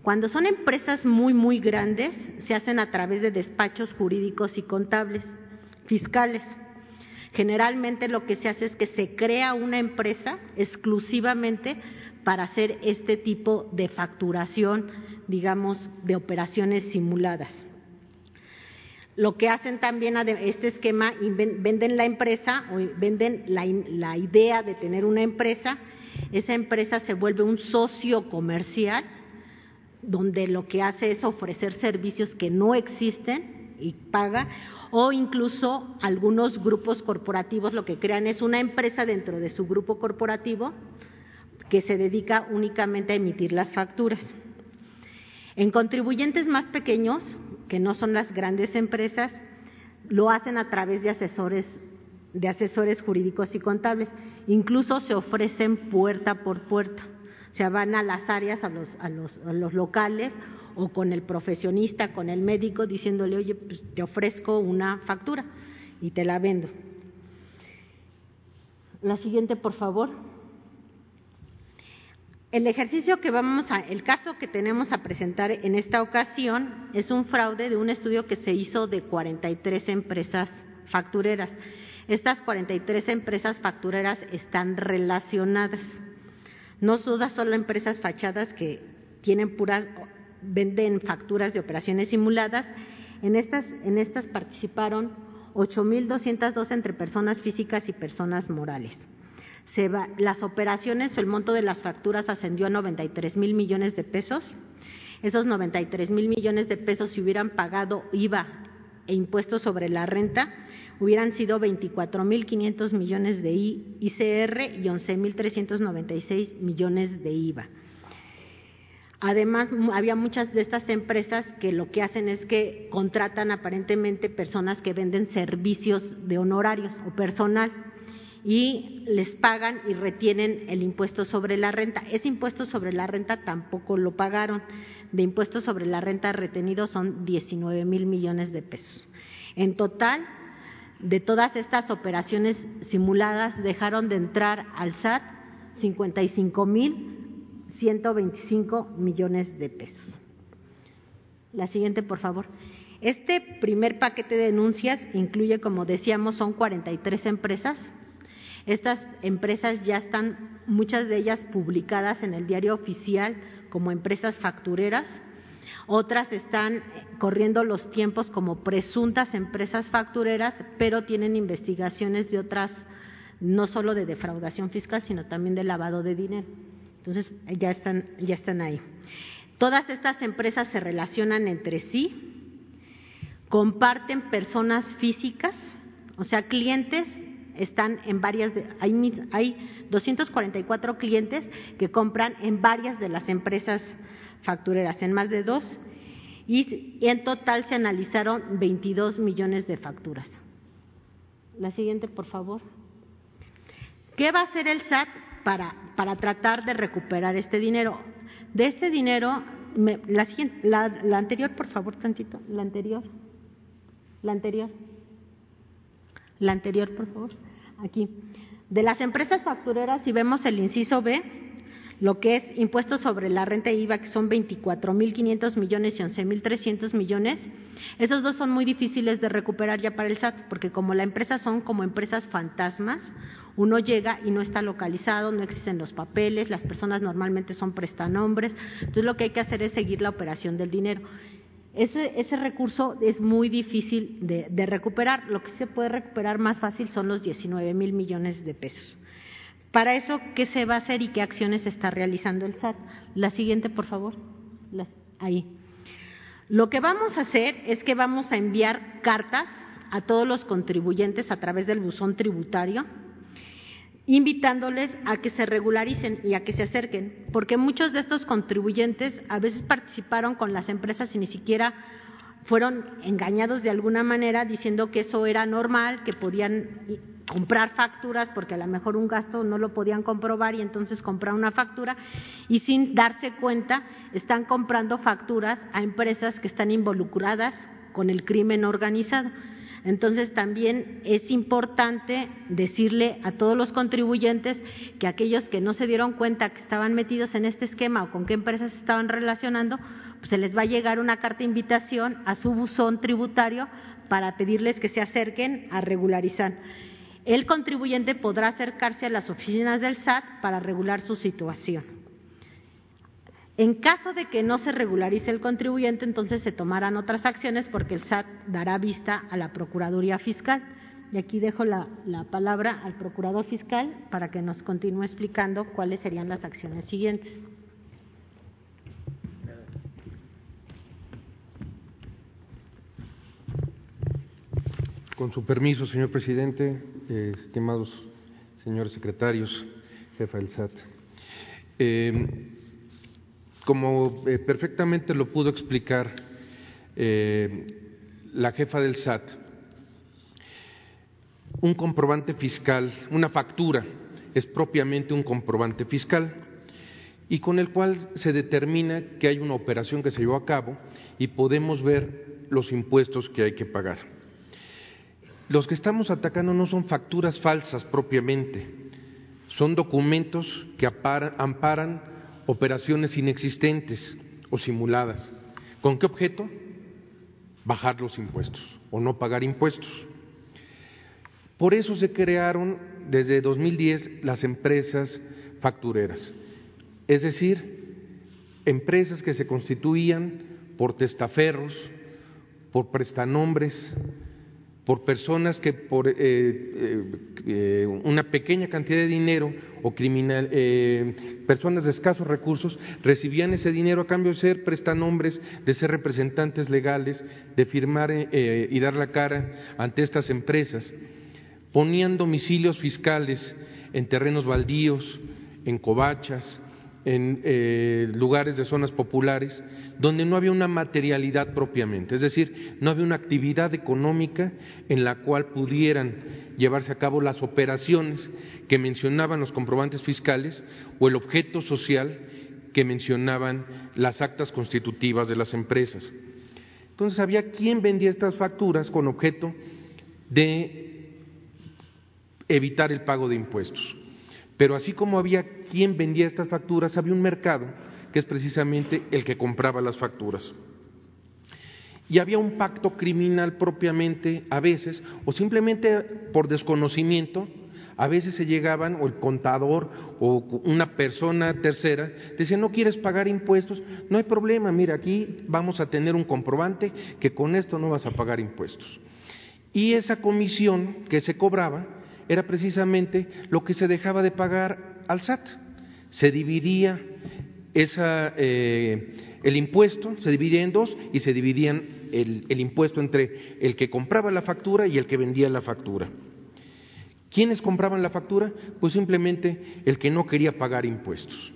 Cuando son empresas muy, muy grandes, se hacen a través de despachos jurídicos y contables, fiscales. Generalmente lo que se hace es que se crea una empresa exclusivamente para hacer este tipo de facturación, digamos, de operaciones simuladas. Lo que hacen también a este esquema, venden la empresa o venden la, la idea de tener una empresa, esa empresa se vuelve un socio comercial donde lo que hace es ofrecer servicios que no existen y paga o incluso algunos grupos corporativos lo que crean es una empresa dentro de su grupo corporativo que se dedica únicamente a emitir las facturas. En contribuyentes más pequeños, que no son las grandes empresas, lo hacen a través de asesores jurídicos y contables. Incluso se ofrecen puerta por puerta. O sea, van a las áreas, a los locales o con el profesionista, con el médico, diciéndole, oye, pues te ofrezco una factura y te la vendo. La siguiente, por favor. El ejercicio que vamos a, el caso que tenemos a presentar en esta ocasión es un fraude de un estudio que se hizo de 43 empresas factureras. Estas 43 empresas factureras están relacionadas. No son empresas fachadas que tienen puras, venden facturas de operaciones simuladas. En estas, en estas participaron 8.202 entre personas físicas y personas morales. Las operaciones, el monto de las facturas ascendió a 93 mil millones de pesos. Esos 93 mil millones de pesos, si hubieran pagado IVA e impuestos sobre la renta, hubieran sido 24.500 millones de ICR y 11.396 millones de IVA. Además, había muchas de estas empresas que lo que hacen es que contratan aparentemente personas que venden servicios de honorarios o personal y les pagan y retienen el impuesto sobre la renta. Ese impuesto sobre la renta tampoco lo pagaron. De impuestos sobre la renta retenido son 19 mil millones de pesos. En total, de todas estas operaciones simuladas dejaron de entrar al SAT 55 mil 125 millones de pesos. La siguiente, por favor. Este primer paquete de denuncias incluye, como decíamos, son 43 empresas. Estas empresas ya están, muchas de ellas publicadas en el diario oficial como empresas factureras. Otras están corriendo los tiempos como presuntas empresas factureras, pero tienen investigaciones de otras, no solo de defraudación fiscal, sino también de lavado de dinero. Entonces, ya están, ya están ahí. Todas estas empresas se relacionan entre sí, comparten personas físicas, o sea, clientes están en varias, hay, hay 244 clientes que compran en varias de las empresas factureras, en más de dos, y, en total se analizaron 22 millones de facturas. La siguiente, por favor. ¿Qué va a hacer el SAT para, para tratar de recuperar este dinero? De este dinero, la, la, la anterior, por favor, tantito, la anterior, la anterior, la anterior, por favor, aquí. De las empresas factureras, si vemos el inciso B, lo que es impuestos sobre la renta IVA, que son 24.500 millones y 11.300 millones, esos dos son muy difíciles de recuperar ya para el SAT, porque como la empresa son como empresas fantasmas, uno llega y no está localizado, no existen los papeles, las personas normalmente son prestanombres, entonces lo que hay que hacer es seguir la operación del dinero. Ese, recurso es muy difícil de, de recuperar. Lo que se puede recuperar más fácil son los 19 mil millones de pesos. Para eso, ¿qué se va a hacer y qué acciones está realizando el SAT? La siguiente, por favor. ahí. Lo que vamos a hacer es que vamos a enviar cartas a todos los contribuyentes a través del buzón tributario, invitándoles a que se regularicen y a que se acerquen, porque muchos de estos contribuyentes a veces participaron con las empresas y ni siquiera fueron engañados de alguna manera diciendo que eso era normal, que podían comprar facturas porque a lo mejor un gasto no lo podían comprobar y entonces comprar una factura y sin darse cuenta están comprando facturas a empresas que están involucradas con el crimen organizado. Entonces también es importante decirle a todos los contribuyentes que aquellos que no se dieron cuenta que estaban metidos en este esquema o con qué empresas estaban relacionando, pues se les va a llegar una carta de invitación a su buzón tributario para pedirles que se acerquen a regularizar el contribuyente podrá acercarse a las oficinas del SAT para regular su situación. En caso de que no se regularice el contribuyente, entonces se tomarán otras acciones porque el SAT dará vista a la Procuraduría Fiscal. Y aquí dejo la, la, palabra al Procurador Fiscal para que nos continúe explicando cuáles serían las acciones siguientes. Con su permiso, señor presidente, estimados señores secretarios, jefa del SAT. Eh, como eh, perfectamente lo pudo explicar la jefa del SAT, un comprobante fiscal, una factura, es propiamente un comprobante fiscal y con el cual se determina que hay una operación que se llevó a cabo y podemos ver los impuestos que hay que pagar. Los que estamos atacando no son facturas falsas propiamente, son documentos que amparan operaciones inexistentes o simuladas. ¿Con qué objeto? Bajar los impuestos o no pagar impuestos. Por eso se crearon desde 2010 las empresas factureras, es decir, empresas que se constituían por testaferros, por prestanombres, por personas que por eh, eh, eh, una pequeña cantidad de dinero o criminal, personas de escasos recursos recibían ese dinero a cambio de ser prestanombres, de ser representantes legales, de firmar y dar la cara ante estas empresas. Ponían domicilios fiscales en terrenos baldíos, en covachas, en lugares de zonas populares donde no había una materialidad propiamente, es decir, no había una actividad económica en la cual pudieran llevarse a cabo las operaciones que mencionaban los comprobantes fiscales o el objeto social que mencionaban las actas constitutivas de las empresas. Entonces había quien vendía estas facturas con objeto de evitar el pago de impuestos. Pero así como había quien vendía estas facturas, había un mercado que es precisamente el que compraba las facturas. Y había un pacto criminal propiamente a veces, o simplemente por desconocimiento, a veces se llegaban, o el contador o una persona tercera, decía, no quieres pagar impuestos, no hay problema, mira, aquí vamos a tener un comprobante que con esto no vas a pagar impuestos. Y esa comisión que se cobraba era precisamente lo que se dejaba de pagar al SAT. Se dividía esa, eh, el impuesto se dividía en dos y se dividían el, impuesto entre el que compraba la factura y el que vendía la factura. ¿Quiénes compraban la factura? Pues simplemente el que no quería pagar impuestos.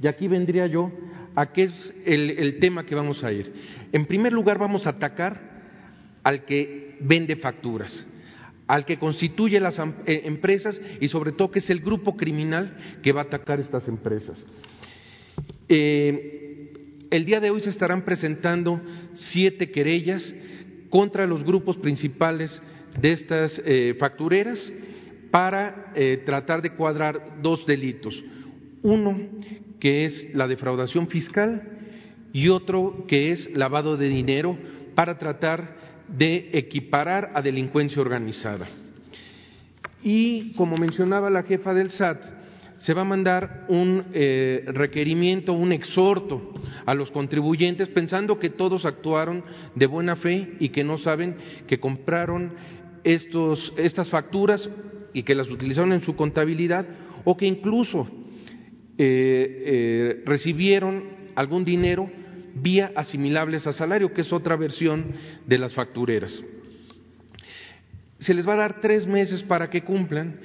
Y aquí vendría yo a qué es el, el tema que vamos a ir. En primer lugar vamos a atacar al que vende facturas al que constituye las eh, empresas y sobre todo que es el grupo criminal que va a atacar estas empresas. Eh, el día de hoy se estarán presentando siete querellas contra los grupos principales de estas eh, factureras para eh, tratar de cuadrar dos delitos. Uno, que es la defraudación fiscal, y otro, que es lavado de dinero, para tratar de equiparar a delincuencia organizada. Y como mencionaba la jefa del SAT, se va a mandar un eh, requerimiento, un exhorto a los contribuyentes pensando que todos actuaron de buena fe y que no saben que compraron estos, estas facturas y que las utilizaron en su contabilidad o que incluso eh, eh, recibieron algún dinero vía asimilables a salario, que es otra versión de las factureras. Se les va a dar tres meses para que cumplan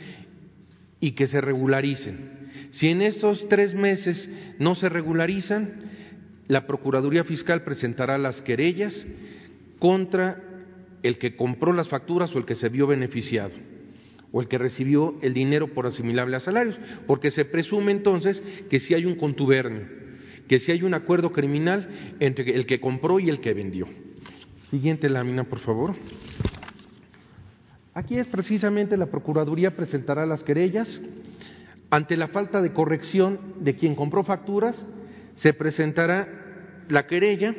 y que se regularicen. Si en estos tres meses no se regularizan, la Procuraduría Fiscal presentará las querellas contra el que compró las facturas o el que se vio beneficiado o el que recibió el dinero por asimilable a salarios, porque se presume entonces que si hay un contubernio, que si hay un acuerdo criminal entre el que compró y el que vendió. Siguiente lámina, por favor. Aquí es precisamente la Procuraduría presentará las querellas. Ante la falta de corrección de quien compró facturas, se presentará la querella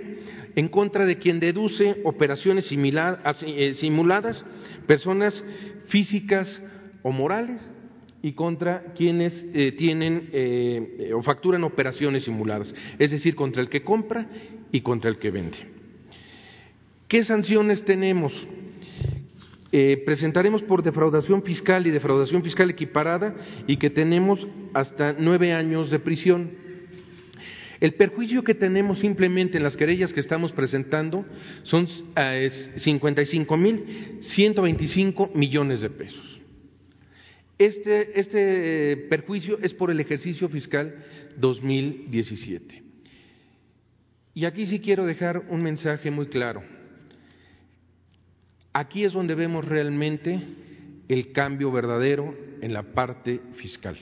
en contra de quien deduce operaciones eh, simuladas, personas físicas o morales, y contra quienes eh, tienen eh, o facturan operaciones simuladas, es decir, contra el que compra y contra el que vende. ¿Qué sanciones tenemos? Eh, presentaremos por defraudación fiscal y defraudación fiscal equiparada y que tenemos hasta nueve años de prisión. El perjuicio que tenemos simplemente en las querellas que estamos presentando son eh, y cinco mil ciento veinticinco millones de pesos. Este, este eh, perjuicio es por el ejercicio fiscal 2017. Y aquí sí quiero dejar un mensaje muy claro. Aquí es donde vemos realmente el cambio verdadero en la parte fiscal.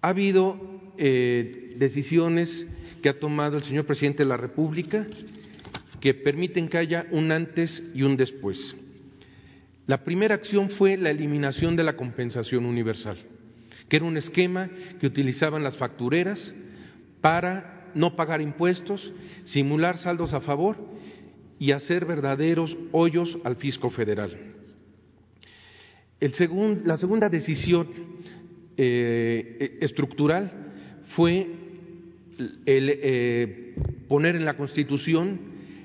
Ha habido eh, decisiones que ha tomado el señor presidente de la República que permiten que haya un antes y un después. La primera acción fue la eliminación de la compensación universal, que era un esquema que utilizaban las factureras para no pagar impuestos, simular saldos a favor y hacer verdaderos hoyos al fisco federal. la segunda decisión eh, estructural fue el, eh, poner en la Constitución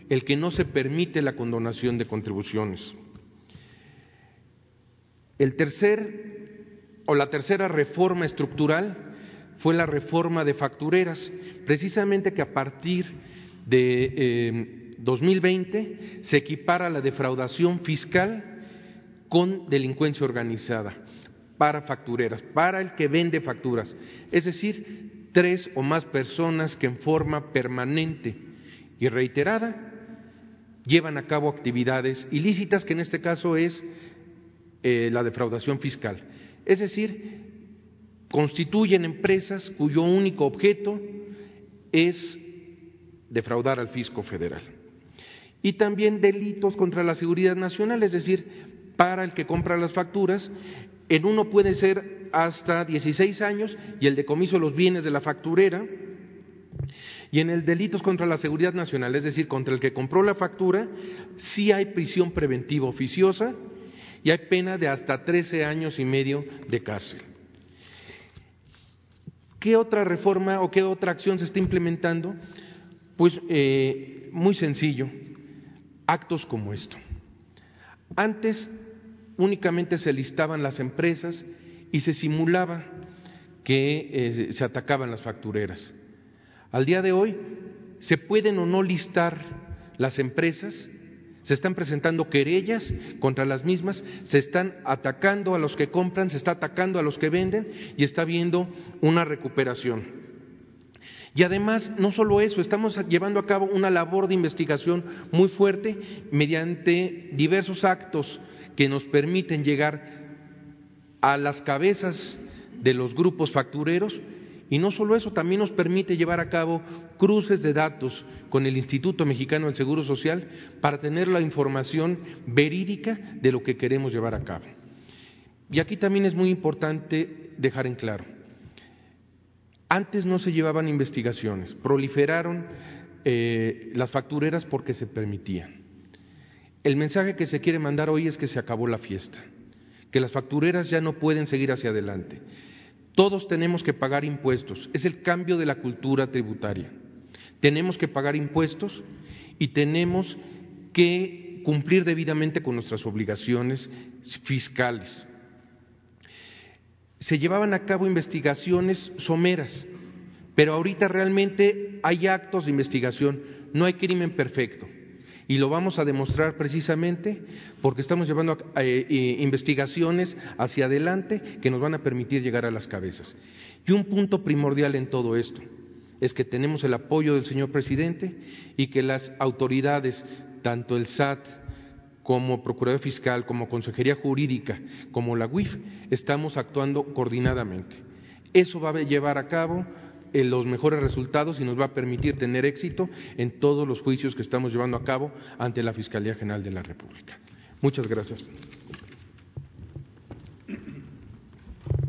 el que no se permite la condonación de contribuciones. El tercer o la tercera reforma estructural fue la reforma de factureras, precisamente que a partir de 2020 eh, se equipara la defraudación fiscal con delincuencia organizada para factureras, para el que vende facturas, es decir, tres o más personas que en forma permanente y reiterada llevan a cabo actividades ilícitas, que en este caso es eh, la defraudación fiscal. Es decir, constituyen empresas cuyo único objeto es defraudar al fisco federal. Y también delitos contra la seguridad nacional, es decir, para el que compra las facturas, en uno puede ser hasta 16 años y el decomiso de los bienes de la facturera, y en el delitos contra la seguridad nacional, es decir, contra el que compró la factura, sí hay prisión preventiva oficiosa y hay pena de hasta 13 años y medio de cárcel. ¿Qué otra reforma o qué otra acción se está implementando? Pues eh, muy sencillo, actos como esto. Antes únicamente se listaban las empresas y se simulaba que eh, se atacaban las factureras. Al día de hoy se pueden o no listar las empresas, se están presentando querellas contra las mismas, se están atacando a los que compran, se está atacando a los que venden y está habiendo una recuperación. Y además, no solo eso, estamos llevando a cabo una labor de investigación muy fuerte mediante diversos actos que nos permiten llegar a las cabezas de los grupos factureros y no solo eso, también nos permite llevar a cabo cruces de datos con el Instituto Mexicano del Seguro Social para tener la información verídica de lo que queremos llevar a cabo. Y aquí también es muy importante dejar en claro, antes no se llevaban investigaciones, proliferaron eh, las factureras porque se permitían. El mensaje que se quiere mandar hoy es que se acabó la fiesta, que las factureras ya no pueden seguir hacia adelante. Todos tenemos que pagar impuestos, es el cambio de la cultura tributaria. Tenemos que pagar impuestos y tenemos que cumplir debidamente con nuestras obligaciones fiscales. Se llevaban a cabo investigaciones someras, pero ahorita realmente hay actos de investigación, no hay crimen perfecto. Y lo vamos a demostrar precisamente porque estamos llevando eh, eh, investigaciones hacia adelante que nos van a permitir llegar a las cabezas. Y un punto primordial en todo esto es que tenemos el apoyo del señor presidente y que las autoridades, tanto el SAT como Procuraduría Fiscal, como Consejería Jurídica, como la UIF, estamos actuando coordinadamente. Eso va a llevar a cabo los mejores resultados y nos va a permitir tener éxito en todos los juicios que estamos llevando a cabo ante la Fiscalía General de la República. Muchas gracias.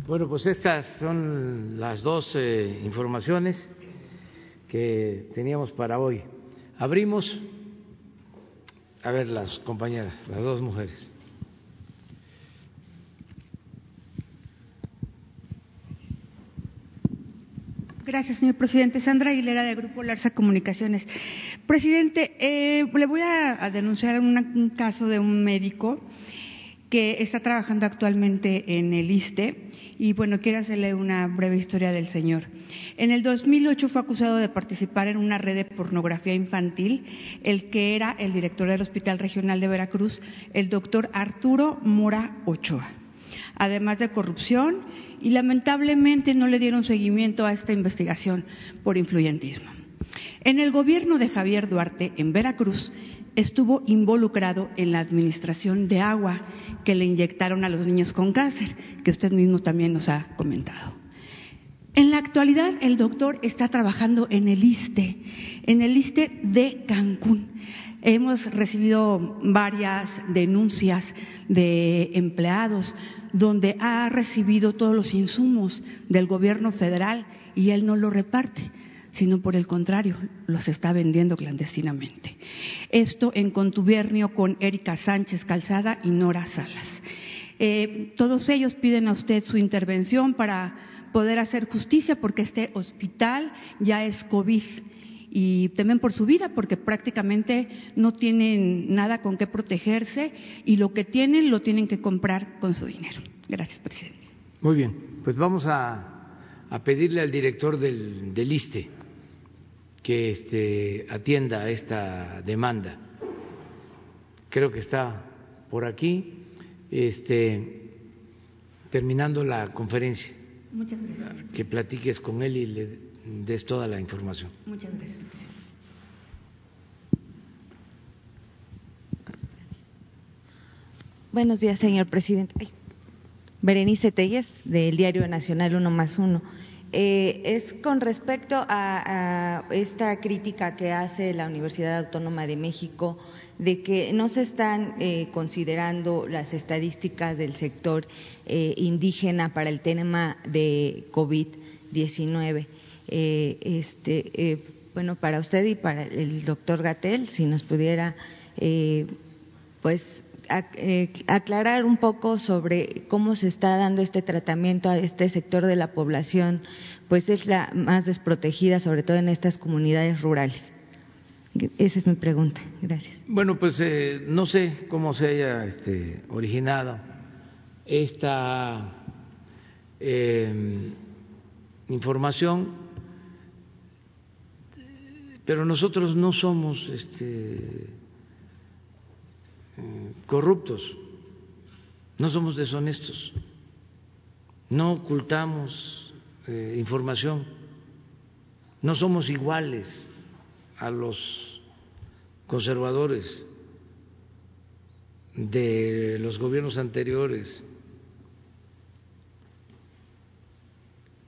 Bueno, pues estas son las dos eh, informaciones que teníamos para hoy. Abrimos, a ver las compañeras, las dos mujeres. Gracias, señor presidente. Sandra Aguilera, de Grupo Larsa Comunicaciones. Presidente, eh, le voy a, denunciar un caso de un médico que está trabajando actualmente en el ISTE y, bueno, quiero hacerle una breve historia del señor. En el 2008 fue acusado de participar en una red de pornografía infantil, el que era el director del Hospital Regional de Veracruz, el doctor Arturo Mora Ochoa además de corrupción, y lamentablemente no le dieron seguimiento a esta investigación por influyentismo. En el gobierno de Javier Duarte, en Veracruz, estuvo involucrado en la administración de agua que le inyectaron a los niños con cáncer, que usted mismo también nos ha comentado. En la actualidad, el doctor está trabajando en el ISTE, en el ISTE de Cancún. Hemos recibido varias denuncias de empleados donde ha recibido todos los insumos del gobierno federal y él no lo reparte, sino por el contrario, los está vendiendo clandestinamente. Esto en contubernio con Erika Sánchez Calzada y Nora Salas. Eh, todos ellos piden a usted su intervención para poder hacer justicia porque este hospital ya es COVID y temen por su vida porque prácticamente no tienen nada con qué protegerse y lo que tienen lo tienen que comprar con su dinero. Gracias, presidente. Muy bien, pues vamos a, pedirle al director del, del ISTE que este, atienda esta demanda. Creo que está por aquí, este, terminando la conferencia. Muchas gracias. Que platiques con él y le des toda la información. Muchas gracias. Buenos días, señor presidente. Berenice Telles, del Diario Nacional Uno más Uno. Eh, es con respecto a, esta crítica que hace la Universidad Autónoma de México de que no se están eh, considerando las estadísticas del sector eh, indígena para el tema de COVID-19. este, bueno, para usted y para el doctor Gatel, si nos pudiera, pues, eh, aclarar un poco sobre cómo se está dando este tratamiento a este sector de la población, pues es la más desprotegida, sobre todo en estas comunidades rurales. Esa es mi pregunta. Gracias. Bueno, pues eh, no sé cómo se haya este, originado esta em, información, pero nosotros no somos este, corruptos, no somos deshonestos, no ocultamos eh, información, no somos iguales a los conservadores de los gobiernos anteriores.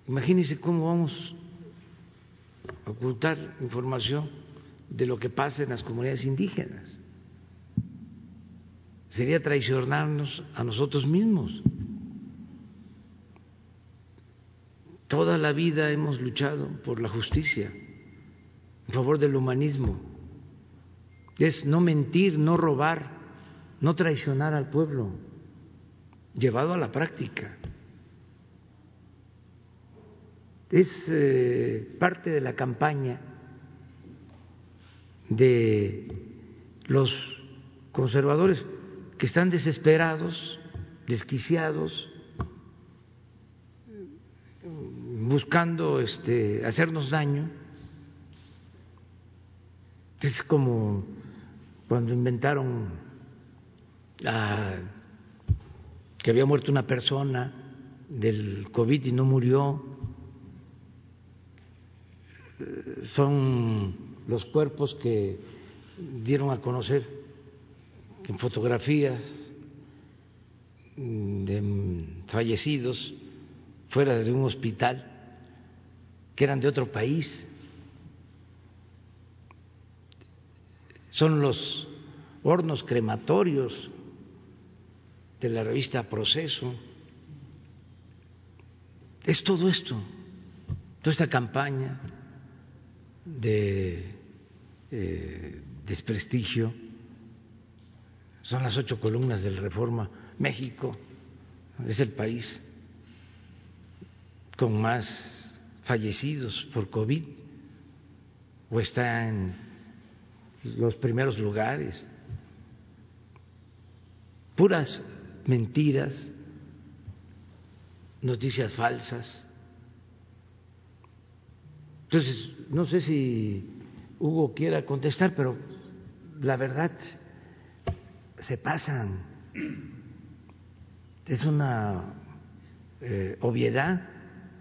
Imagínense cómo vamos a ocultar información de lo que pasa en las comunidades indígenas sería traicionarnos a nosotros mismos. Toda la vida hemos luchado por la justicia, en favor del humanismo. Es no mentir, no robar, no traicionar al pueblo, llevado a la práctica. Es eh, parte de la campaña de los conservadores que están desesperados, desquiciados, buscando este, hacernos daño. Es como cuando inventaron que había muerto una persona del COVID y no murió. Son los cuerpos que dieron a conocer en fotografías de fallecidos fuera de un hospital que eran de otro país. Son los hornos crematorios de la revista Proceso. Es todo esto, toda esta campaña de eh, desprestigio son las ocho columnas del Reforma. México es el país con más fallecidos por COVID o está en los primeros lugares. Puras mentiras, noticias falsas. Entonces, no sé si Hugo quiera contestar, pero la verdad se pasan. Es una eh, obviedad.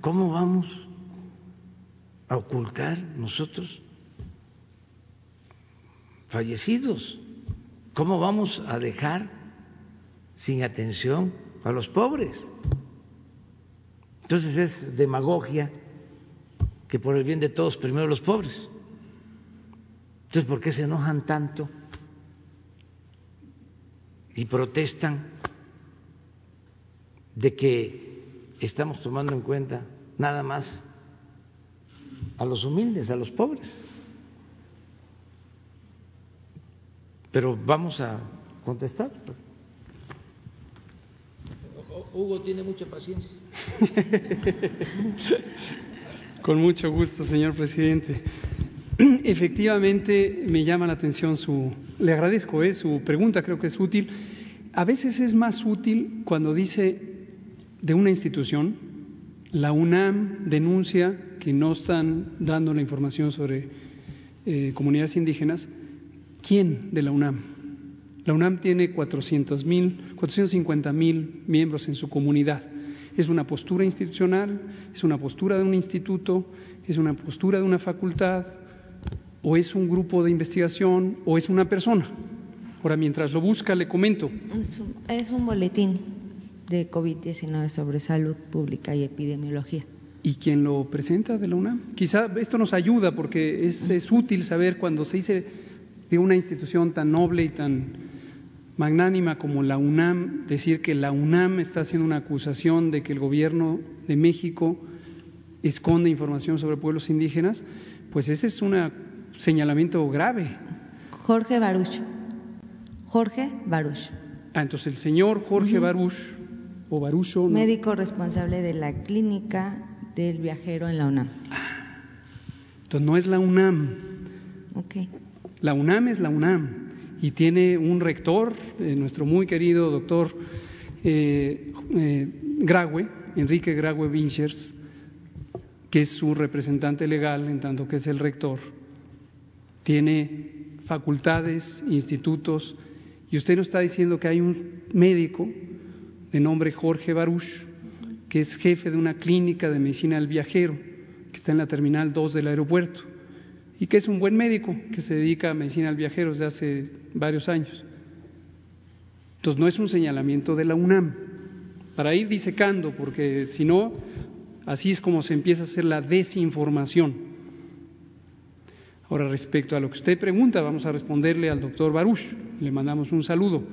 ¿Cómo vamos a ocultar nosotros fallecidos? ¿Cómo vamos a dejar sin atención a los pobres? Entonces es demagogia que por el bien de todos primero los pobres. Entonces, ¿por qué se enojan tanto y protestan de que estamos tomando en cuenta nada más a los humildes, a los pobres. Pero vamos a contestar. Hugo tiene mucha paciencia. Con mucho gusto, señor presidente. Efectivamente, me llama la atención su. Le agradezco ¿eh? su pregunta, creo que es útil. A veces es más útil cuando dice de una institución, la UNAM denuncia que no están dando la información sobre eh, comunidades indígenas. ¿Quién de la UNAM? La UNAM tiene 400 mil, 450 mil miembros en su comunidad. Es una postura institucional, es una postura de un instituto, es una postura de una facultad, o es un grupo de investigación, o es una persona. Ahora, mientras lo busca, le comento. Es un, es un boletín de COVID-19 sobre salud pública y epidemiología. ¿Y quién lo presenta de la UNAM? Quizá esto nos ayuda porque es, es útil saber cuando se dice de una institución tan noble y tan magnánima como la UNAM, decir que la UNAM está haciendo una acusación de que el gobierno de México esconde información sobre pueblos indígenas, pues ese es un señalamiento grave. Jorge Baruch. Jorge Baruch. Ah, entonces el señor Jorge Baruch, o Barucho. ¿no? Médico responsable de la clínica del viajero en la UNAM. Entonces no es la UNAM. Ok. La UNAM es la UNAM y tiene un rector, eh, nuestro muy querido doctor eh, eh, Graue, Enrique Graue Vinchers, que es su representante legal en tanto que es el rector, tiene facultades, institutos, y usted nos está diciendo que hay un médico de nombre Jorge Baruch, que es jefe de una clínica de medicina del viajero, que está en la terminal 2 del aeropuerto y que es un buen médico que se dedica a medicina al viajero desde hace varios años. Entonces no es un señalamiento de la UNAM, para ir disecando, porque si no, así es como se empieza a hacer la desinformación. Ahora, respecto a lo que usted pregunta, vamos a responderle al doctor Baruch, le mandamos un saludo.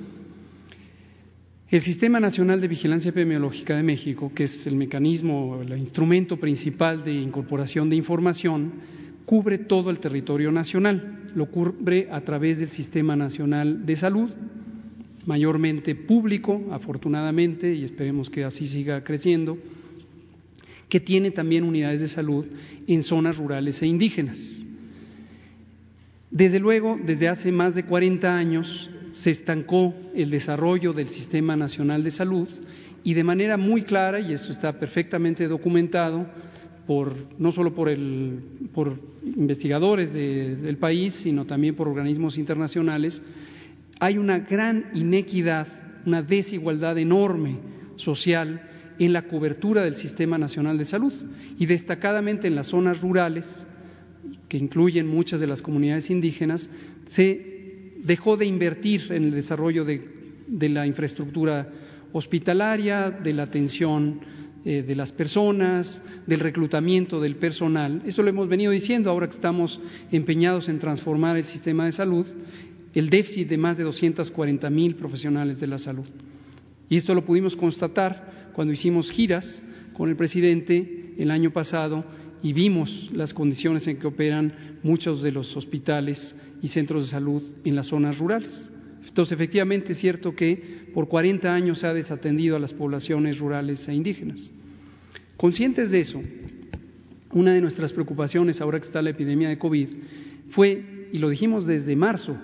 El Sistema Nacional de Vigilancia Epidemiológica de México, que es el mecanismo, el instrumento principal de incorporación de información, cubre todo el territorio nacional, lo cubre a través del Sistema Nacional de Salud, mayormente público, afortunadamente, y esperemos que así siga creciendo, que tiene también unidades de salud en zonas rurales e indígenas. Desde luego, desde hace más de 40 años se estancó el desarrollo del Sistema Nacional de Salud y de manera muy clara, y esto está perfectamente documentado, por, no solo por, el, por investigadores del país, sino también por organismos internacionales, hay una gran inequidad, una desigualdad enorme social en la cobertura del Sistema Nacional de Salud y destacadamente en las zonas rurales, incluyen muchas de las comunidades indígenas, se dejó de invertir en el desarrollo de, de la infraestructura hospitalaria, de la atención eh, de las personas, del reclutamiento del personal. Esto lo hemos venido diciendo ahora que estamos empeñados en transformar el sistema de salud, el déficit de más de 240 mil profesionales de la salud. Y esto lo pudimos constatar cuando hicimos giras con el presidente el año pasado y vimos las condiciones en que operan muchos de los hospitales y centros de salud en las zonas rurales. Entonces, efectivamente es cierto que por 40 años se ha desatendido a las poblaciones rurales e indígenas. Conscientes de eso, una de nuestras preocupaciones ahora que está la epidemia de COVID fue, y lo dijimos desde marzo,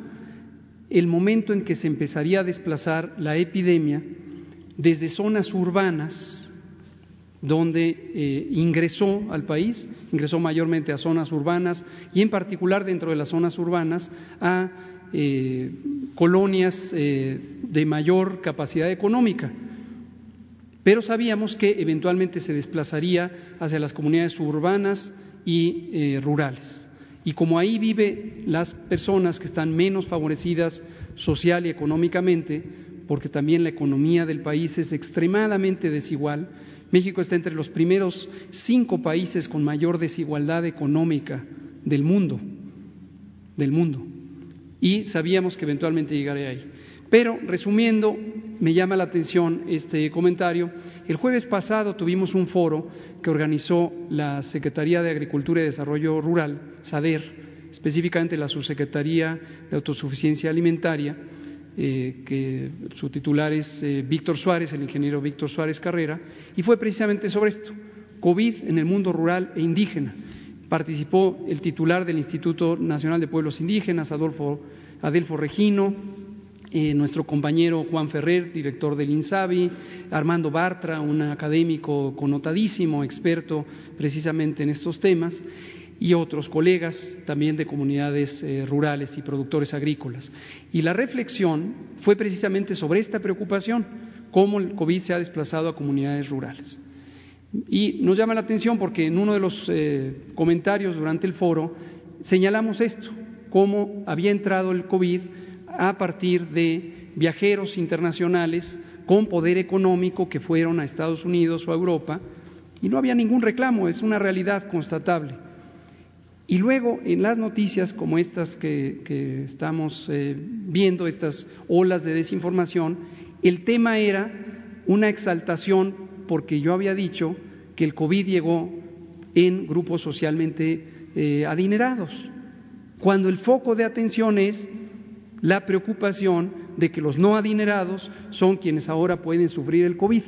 el momento en que se empezaría a desplazar la epidemia desde zonas urbanas donde eh, ingresó al país, ingresó mayormente a zonas urbanas y en particular dentro de las zonas urbanas a eh, colonias eh, de mayor capacidad económica. Pero sabíamos que eventualmente se desplazaría hacia las comunidades urbanas y rurales. Y como ahí viven las personas que están menos favorecidas social y económicamente, porque también la economía del país es extremadamente desigual, México está entre los primeros cinco países con mayor desigualdad económica del mundo, del mundo y sabíamos que eventualmente llegaría ahí. Pero, resumiendo, me llama la atención este comentario. El jueves pasado tuvimos un foro que organizó la Secretaría de Agricultura y Desarrollo Rural, SADER, específicamente la Subsecretaría de Autosuficiencia Alimentaria, eh, que su titular es eh, Víctor Suárez, el ingeniero Víctor Suárez Carrera, y fue precisamente sobre esto, COVID en el mundo rural e indígena. Participó el titular del Instituto Nacional de Pueblos Indígenas, Adolfo, Adelfo Regino, eh, nuestro compañero Juan Ferrer, director del INSABI, Armando Bartra, un académico connotadísimo, experto precisamente en estos temas, y otros colegas también de comunidades eh, rurales y productores agrícolas. Y la reflexión fue precisamente sobre esta preocupación, cómo el COVID se ha desplazado a comunidades rurales. Y nos llama la atención porque en uno de los eh, comentarios durante el foro señalamos esto, cómo había entrado el COVID a partir de viajeros internacionales con poder económico que fueron a Estados Unidos o a Europa y no había ningún reclamo, es una realidad constatable. Y luego en las noticias como estas que, estamos eh, viendo, estas olas de desinformación, el tema era una exaltación porque yo había dicho que el COVID llegó en grupos socialmente eh, adinerados, cuando el foco de atención es la preocupación de que los no adinerados son quienes ahora pueden sufrir el COVID.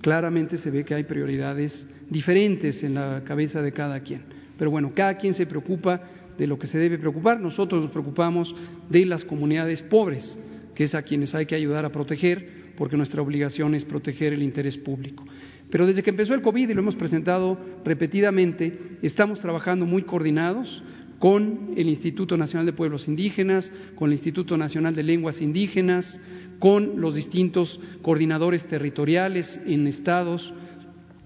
Claramente se ve que hay prioridades diferentes en la cabeza de cada quien. Pero bueno, cada quien se preocupa de lo que se debe preocupar. Nosotros nos preocupamos de las comunidades pobres, que es a quienes hay que ayudar a proteger, porque nuestra obligación es proteger el interés público. Pero desde que empezó el COVID, y lo hemos presentado repetidamente, estamos trabajando muy coordinados con el Instituto Nacional de Pueblos Indígenas, con el Instituto Nacional de Lenguas Indígenas, con los distintos coordinadores territoriales en estados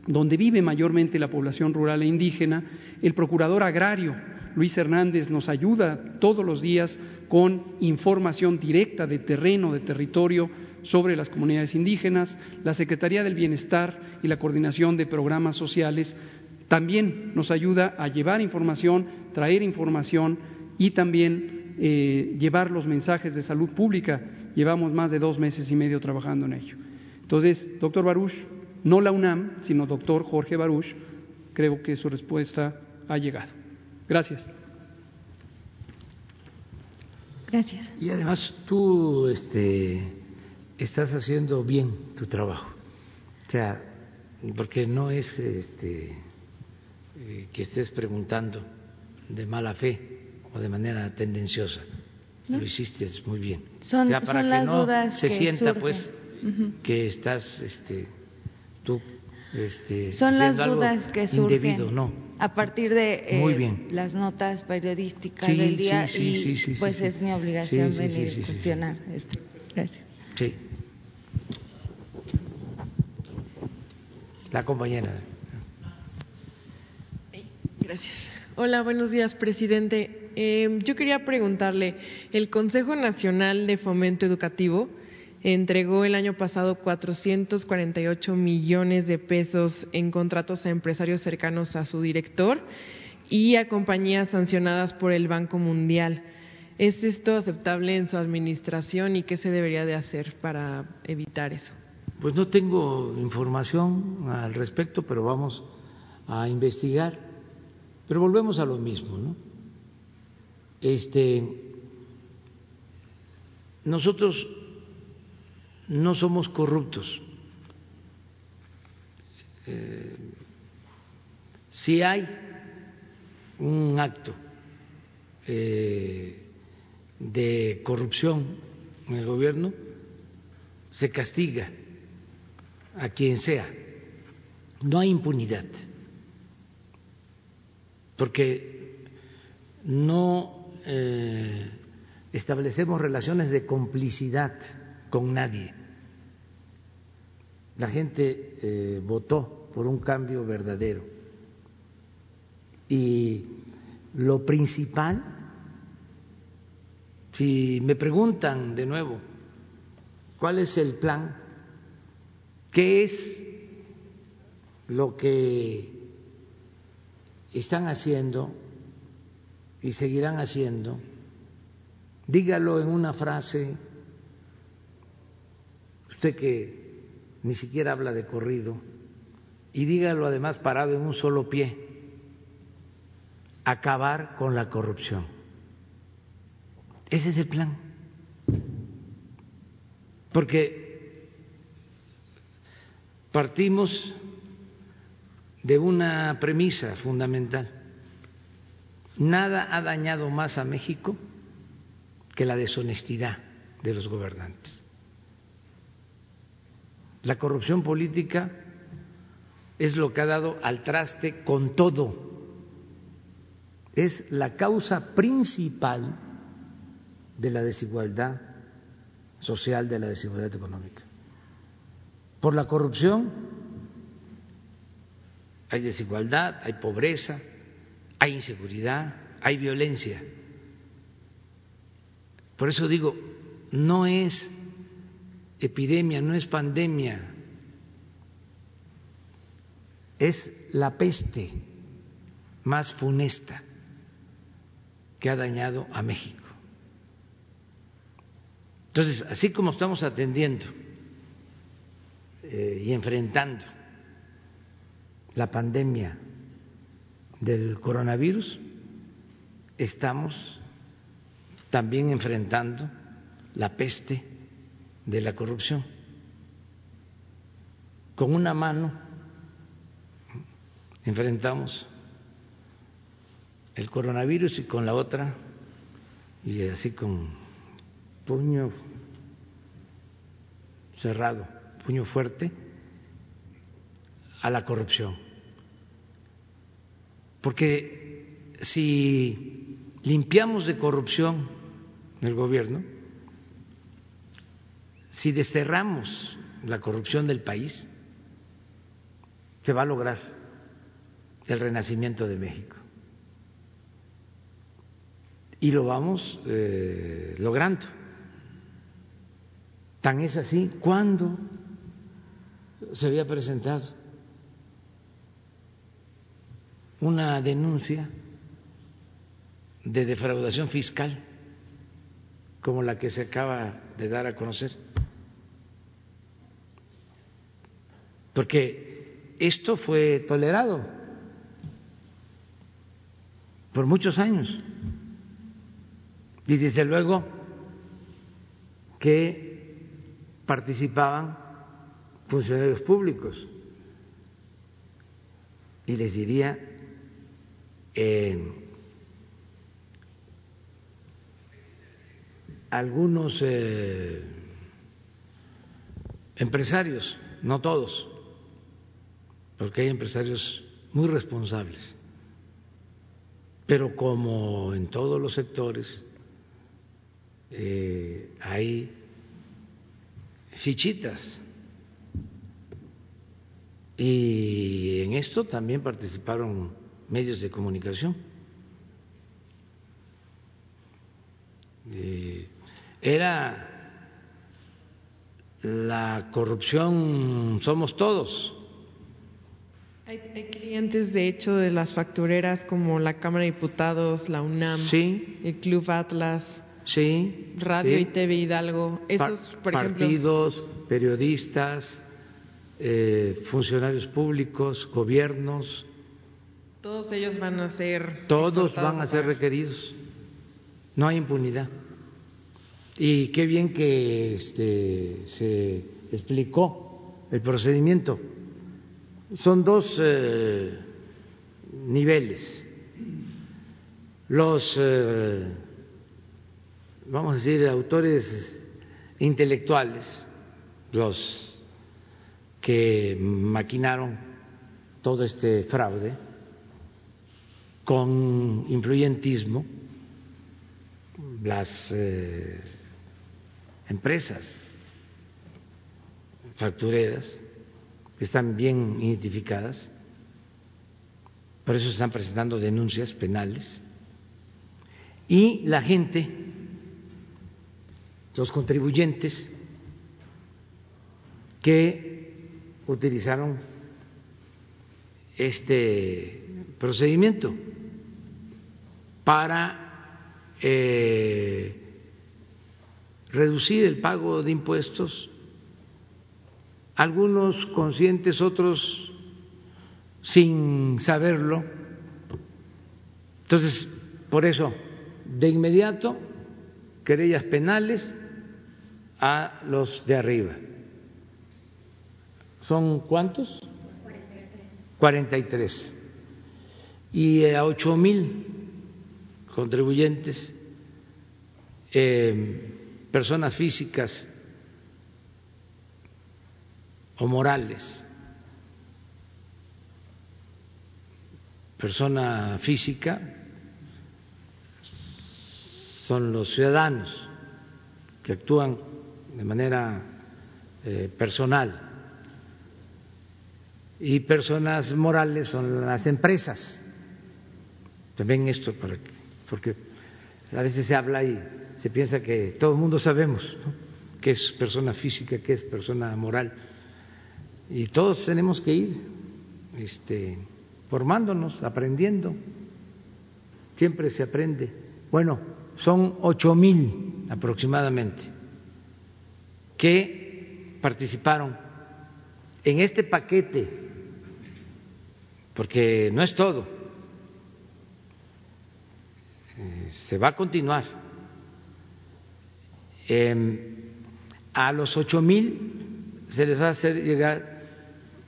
donde vive mayormente la población rural e indígena, el procurador agrario Luis Hernández nos ayuda todos los días con información directa de terreno, de territorio sobre las comunidades indígenas, la Secretaría del Bienestar y la Coordinación de Programas Sociales también nos ayuda a llevar información, traer información y también eh, llevar los mensajes de salud pública. Llevamos más de dos meses y medio trabajando en ello. Entonces, doctor Baruch, no la UNAM, sino doctor Jorge Baruch, creo que su respuesta ha llegado. Gracias. Gracias. Y además tú este, estás haciendo bien tu trabajo. O sea, porque no es este, eh, que estés preguntando de mala fe o de manera tendenciosa. Lo hiciste muy bien. Son, para que no se sienta pues que estás este, tú este, son las dudas que surgen no. a partir de eh, las notas periodísticas del día y pues es mi obligación venir a cuestionar esto. Gracias. Sí. La compañera. Gracias. Hola, buenos días, presidente. Eh, yo quería preguntarle, el Consejo Nacional de Fomento Educativo entregó el año pasado 448 millones de pesos en contratos a empresarios cercanos a su director y a compañías sancionadas por el Banco Mundial. ¿Es esto aceptable en su administración y qué se debería de hacer para evitar eso? Pues no tengo información al respecto, pero vamos a investigar pero volvemos a lo mismo, ¿no? Este, nosotros no somos corruptos. Eh, si hay un acto eh, de corrupción en el gobierno, se castiga a quien sea. No hay impunidad porque no eh, establecemos relaciones de complicidad con nadie. La gente eh, votó por un cambio verdadero. Y lo principal, si me preguntan de nuevo, ¿cuál es el plan? ¿Qué es lo que están haciendo y seguirán haciendo, dígalo en una frase, usted que ni siquiera habla de corrido, y dígalo además parado en un solo pie, acabar con la corrupción. Ese es el plan. porque partimos de una premisa fundamental. Nada ha dañado más a México que la deshonestidad de los gobernantes. La corrupción política es lo que ha dado al traste con todo. Es la causa principal de la desigualdad social, de la desigualdad económica. Por la corrupción hay desigualdad, hay pobreza, hay inseguridad, hay violencia. Por eso digo, no es epidemia, no es pandemia, es la peste más funesta que ha dañado a México. Entonces, así como estamos atendiendo eh, y enfrentando la pandemia del coronavirus, estamos también enfrentando la peste de la corrupción. Con una mano enfrentamos el coronavirus y con la otra, y así con puño cerrado, puño fuerte, a la corrupción. Porque si limpiamos de corrupción el gobierno, si desterramos la corrupción del país, se va a lograr el renacimiento de México. Y lo vamos eh, logrando. Tan es así, cuando se había presentado una denuncia de defraudación fiscal como la que se acaba de dar a conocer. Porque esto fue tolerado por muchos años. Y desde luego que participaban funcionarios públicos. Y les diría, algunos eh, empresarios, no todos, porque hay empresarios muy responsables, pero como en todos los sectores eh, hay fichitas y en esto también participaron medios de comunicación. era la corrupción somos todos. Hay, clientes, de hecho, de las factureras como la Cámara de Diputados, la UNAM, el Club Atlas, sí, Radio y TV Hidalgo. Esos, por partidos, periodistas, eh, funcionarios públicos, gobiernos. Todos ellos van a ser. Todos van a ser requeridos. No hay impunidad. Y qué bien que este, se explicó el procedimiento. Son dos eh, niveles. Los, eh, vamos a decir, autores intelectuales, los que maquinaron todo este fraude con influyentismo, las eh, empresas factureras están bien identificadas, por eso están presentando denuncias penales, y la gente, los contribuyentes que utilizaron este procedimiento para eh, reducir el pago de impuestos, algunos conscientes, otros sin saberlo. Entonces, por eso, de inmediato, querellas penales a los de arriba. ¿Son cuántos? 43. Y a ocho mil contribuyentes, eh, personas físicas o morales. Persona física son los ciudadanos que actúan de manera eh, personal y personas morales son las empresas. También esto, para porque a veces se habla y se piensa que todo el mundo sabemos qué es persona física, qué es persona moral. Y todos tenemos que ir este, formándonos, aprendiendo. Siempre se aprende. Bueno, son ocho mil aproximadamente que participaron en este paquete, porque no es todo, eh, se va a continuar. Em, a los ocho mil se les va a hacer llegar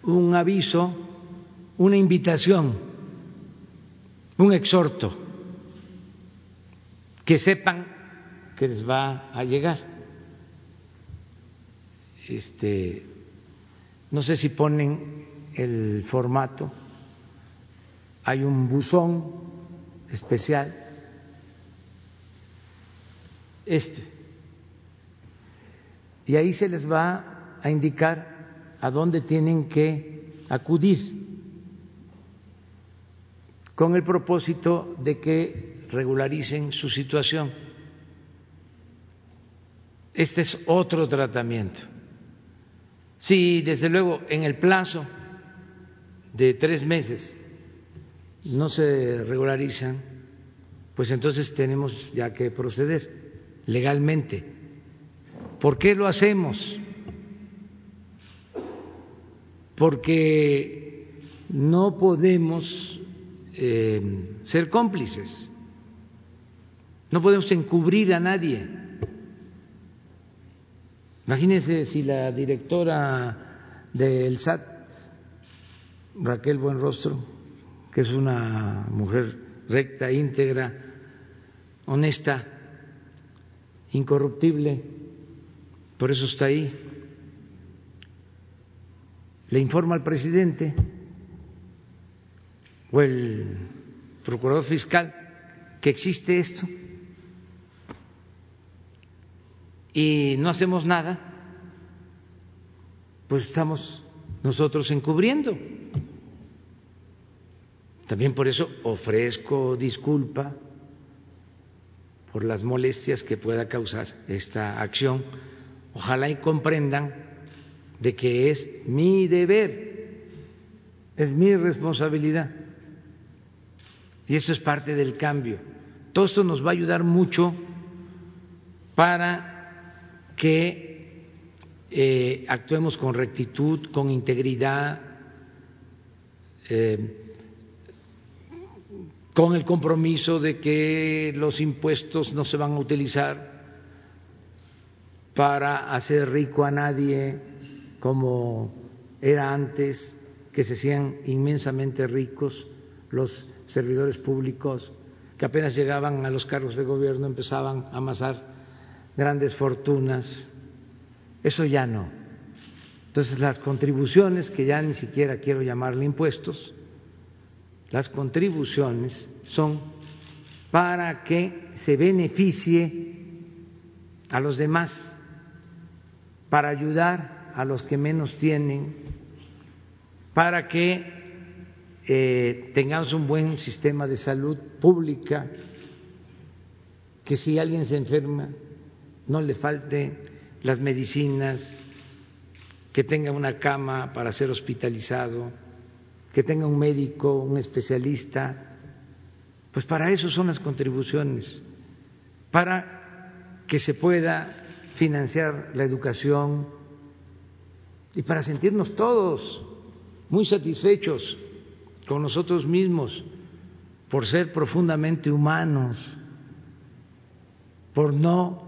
un aviso, una invitación, un exhorto, que sepan que les va a llegar. Este, no sé si ponen el formato, hay un buzón especial, este, y ahí se les va a indicar a dónde tienen que acudir con el propósito de que regularicen su situación. Este es otro tratamiento. Si, desde luego, en el plazo de tres meses no se regularizan, pues entonces tenemos ya que proceder legalmente. ¿Por qué lo hacemos? Porque no podemos eh, ser cómplices, no podemos encubrir a nadie. Imagínense si la directora del SAT, Raquel Buenrostro, que es una mujer recta, íntegra, honesta, incorruptible, por eso está ahí, le informa al presidente o el procurador fiscal que existe esto y no hacemos nada, pues estamos nosotros encubriendo. También por eso ofrezco disculpa por las molestias que pueda causar esta acción. Ojalá y comprendan de que es mi deber, es mi responsabilidad. Y esto es parte del cambio. Todo esto nos va a ayudar mucho para que eh, actuemos con rectitud, con integridad, eh, con el compromiso de que los impuestos no se van a utilizar para hacer rico a nadie como era antes, que se hacían inmensamente ricos los servidores públicos que apenas llegaban a los cargos de gobierno empezaban a amasar grandes fortunas, eso ya no. Entonces las contribuciones, que ya ni siquiera quiero llamarle impuestos, las contribuciones son para que se beneficie a los demás, para ayudar a los que menos tienen, para que eh, tengamos un buen sistema de salud pública, que si alguien se enferma no le falte las medicinas, que tenga una cama para ser hospitalizado, que tenga un médico, un especialista. Pues para eso son las contribuciones, para que se pueda financiar la educación y para sentirnos todos muy satisfechos con nosotros mismos por ser profundamente humanos, por no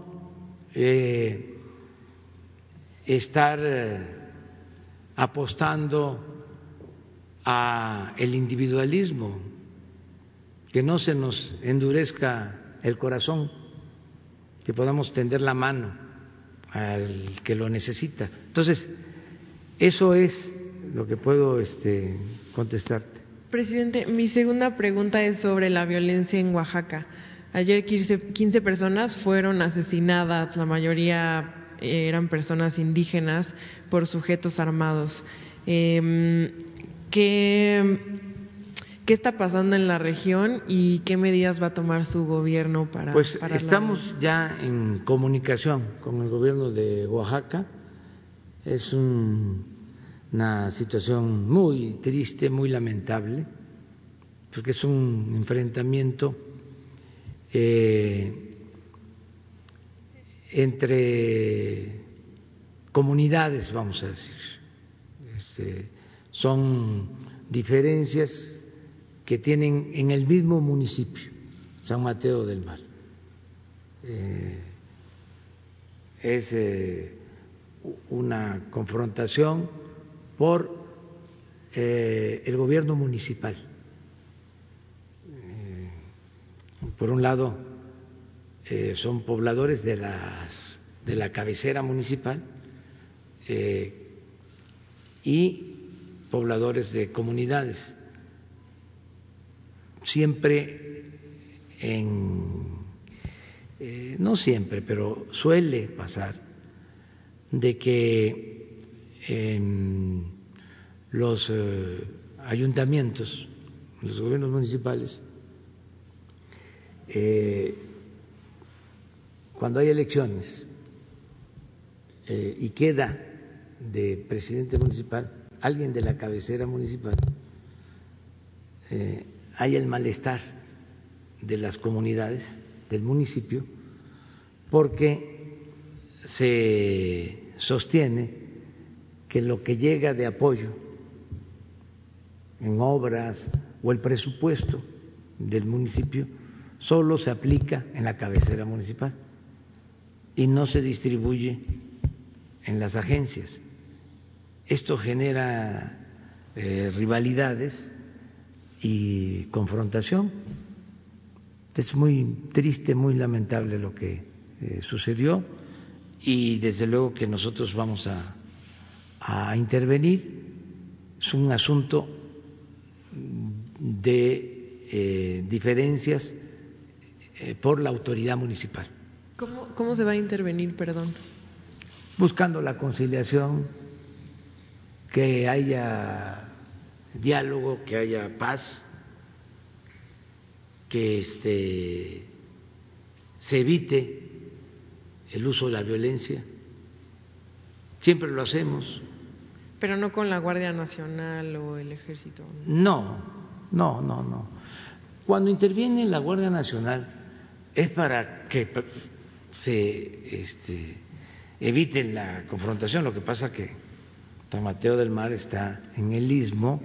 eh, estar eh, apostando a el individualismo, que no se nos endurezca el corazón, que podamos tender la mano al que lo necesita. Entonces, eso es lo que puedo este, contestarte. Presidente, mi segunda pregunta es sobre la violencia en Oaxaca. Ayer 15 personas fueron asesinadas, la mayoría eran personas indígenas por sujetos armados. Eh, ¿qué, ¿Qué está pasando en la región y qué medidas va a tomar su gobierno para... Pues estamos ya en comunicación con el gobierno de Oaxaca. Es una situación muy triste, muy lamentable, porque es un enfrentamiento eh, entre comunidades, vamos a decir. Este, son diferencias que tienen en el mismo municipio, San Mateo del Mar. Eh, es eh, una confrontación por el gobierno municipal por un lado, eh, son pobladores de, las, de la cabecera municipal eh, y pobladores de comunidades. Siempre en, eh, no siempre, pero suele pasar de que en los ayuntamientos, los gobiernos municipales, eh, cuando hay elecciones eh, y queda de presidente municipal alguien de la cabecera municipal, eh, hay el malestar de las comunidades del municipio porque se sostiene que lo que llega de apoyo en obras o el presupuesto del municipio solo se aplica en la cabecera municipal y no se distribuye en las agencias. Esto genera eh, rivalidades y confrontación. Es muy triste, muy lamentable lo que eh, sucedió y desde luego que nosotros vamos a, intervenir. Es un asunto de eh, diferencias eh, por la autoridad municipal. ¿Cómo, ¿Cómo se va a intervenir, perdón? Buscando la conciliación, que haya diálogo, que haya paz, que este, se evite el uso de la violencia. Siempre lo hacemos. Pero no con la Guardia Nacional o el Ejército. No, no, no, no. Cuando interviene la Guardia Nacional, es para que se este, evite la confrontación. Lo que pasa que San Mateo del Mar está en el istmo,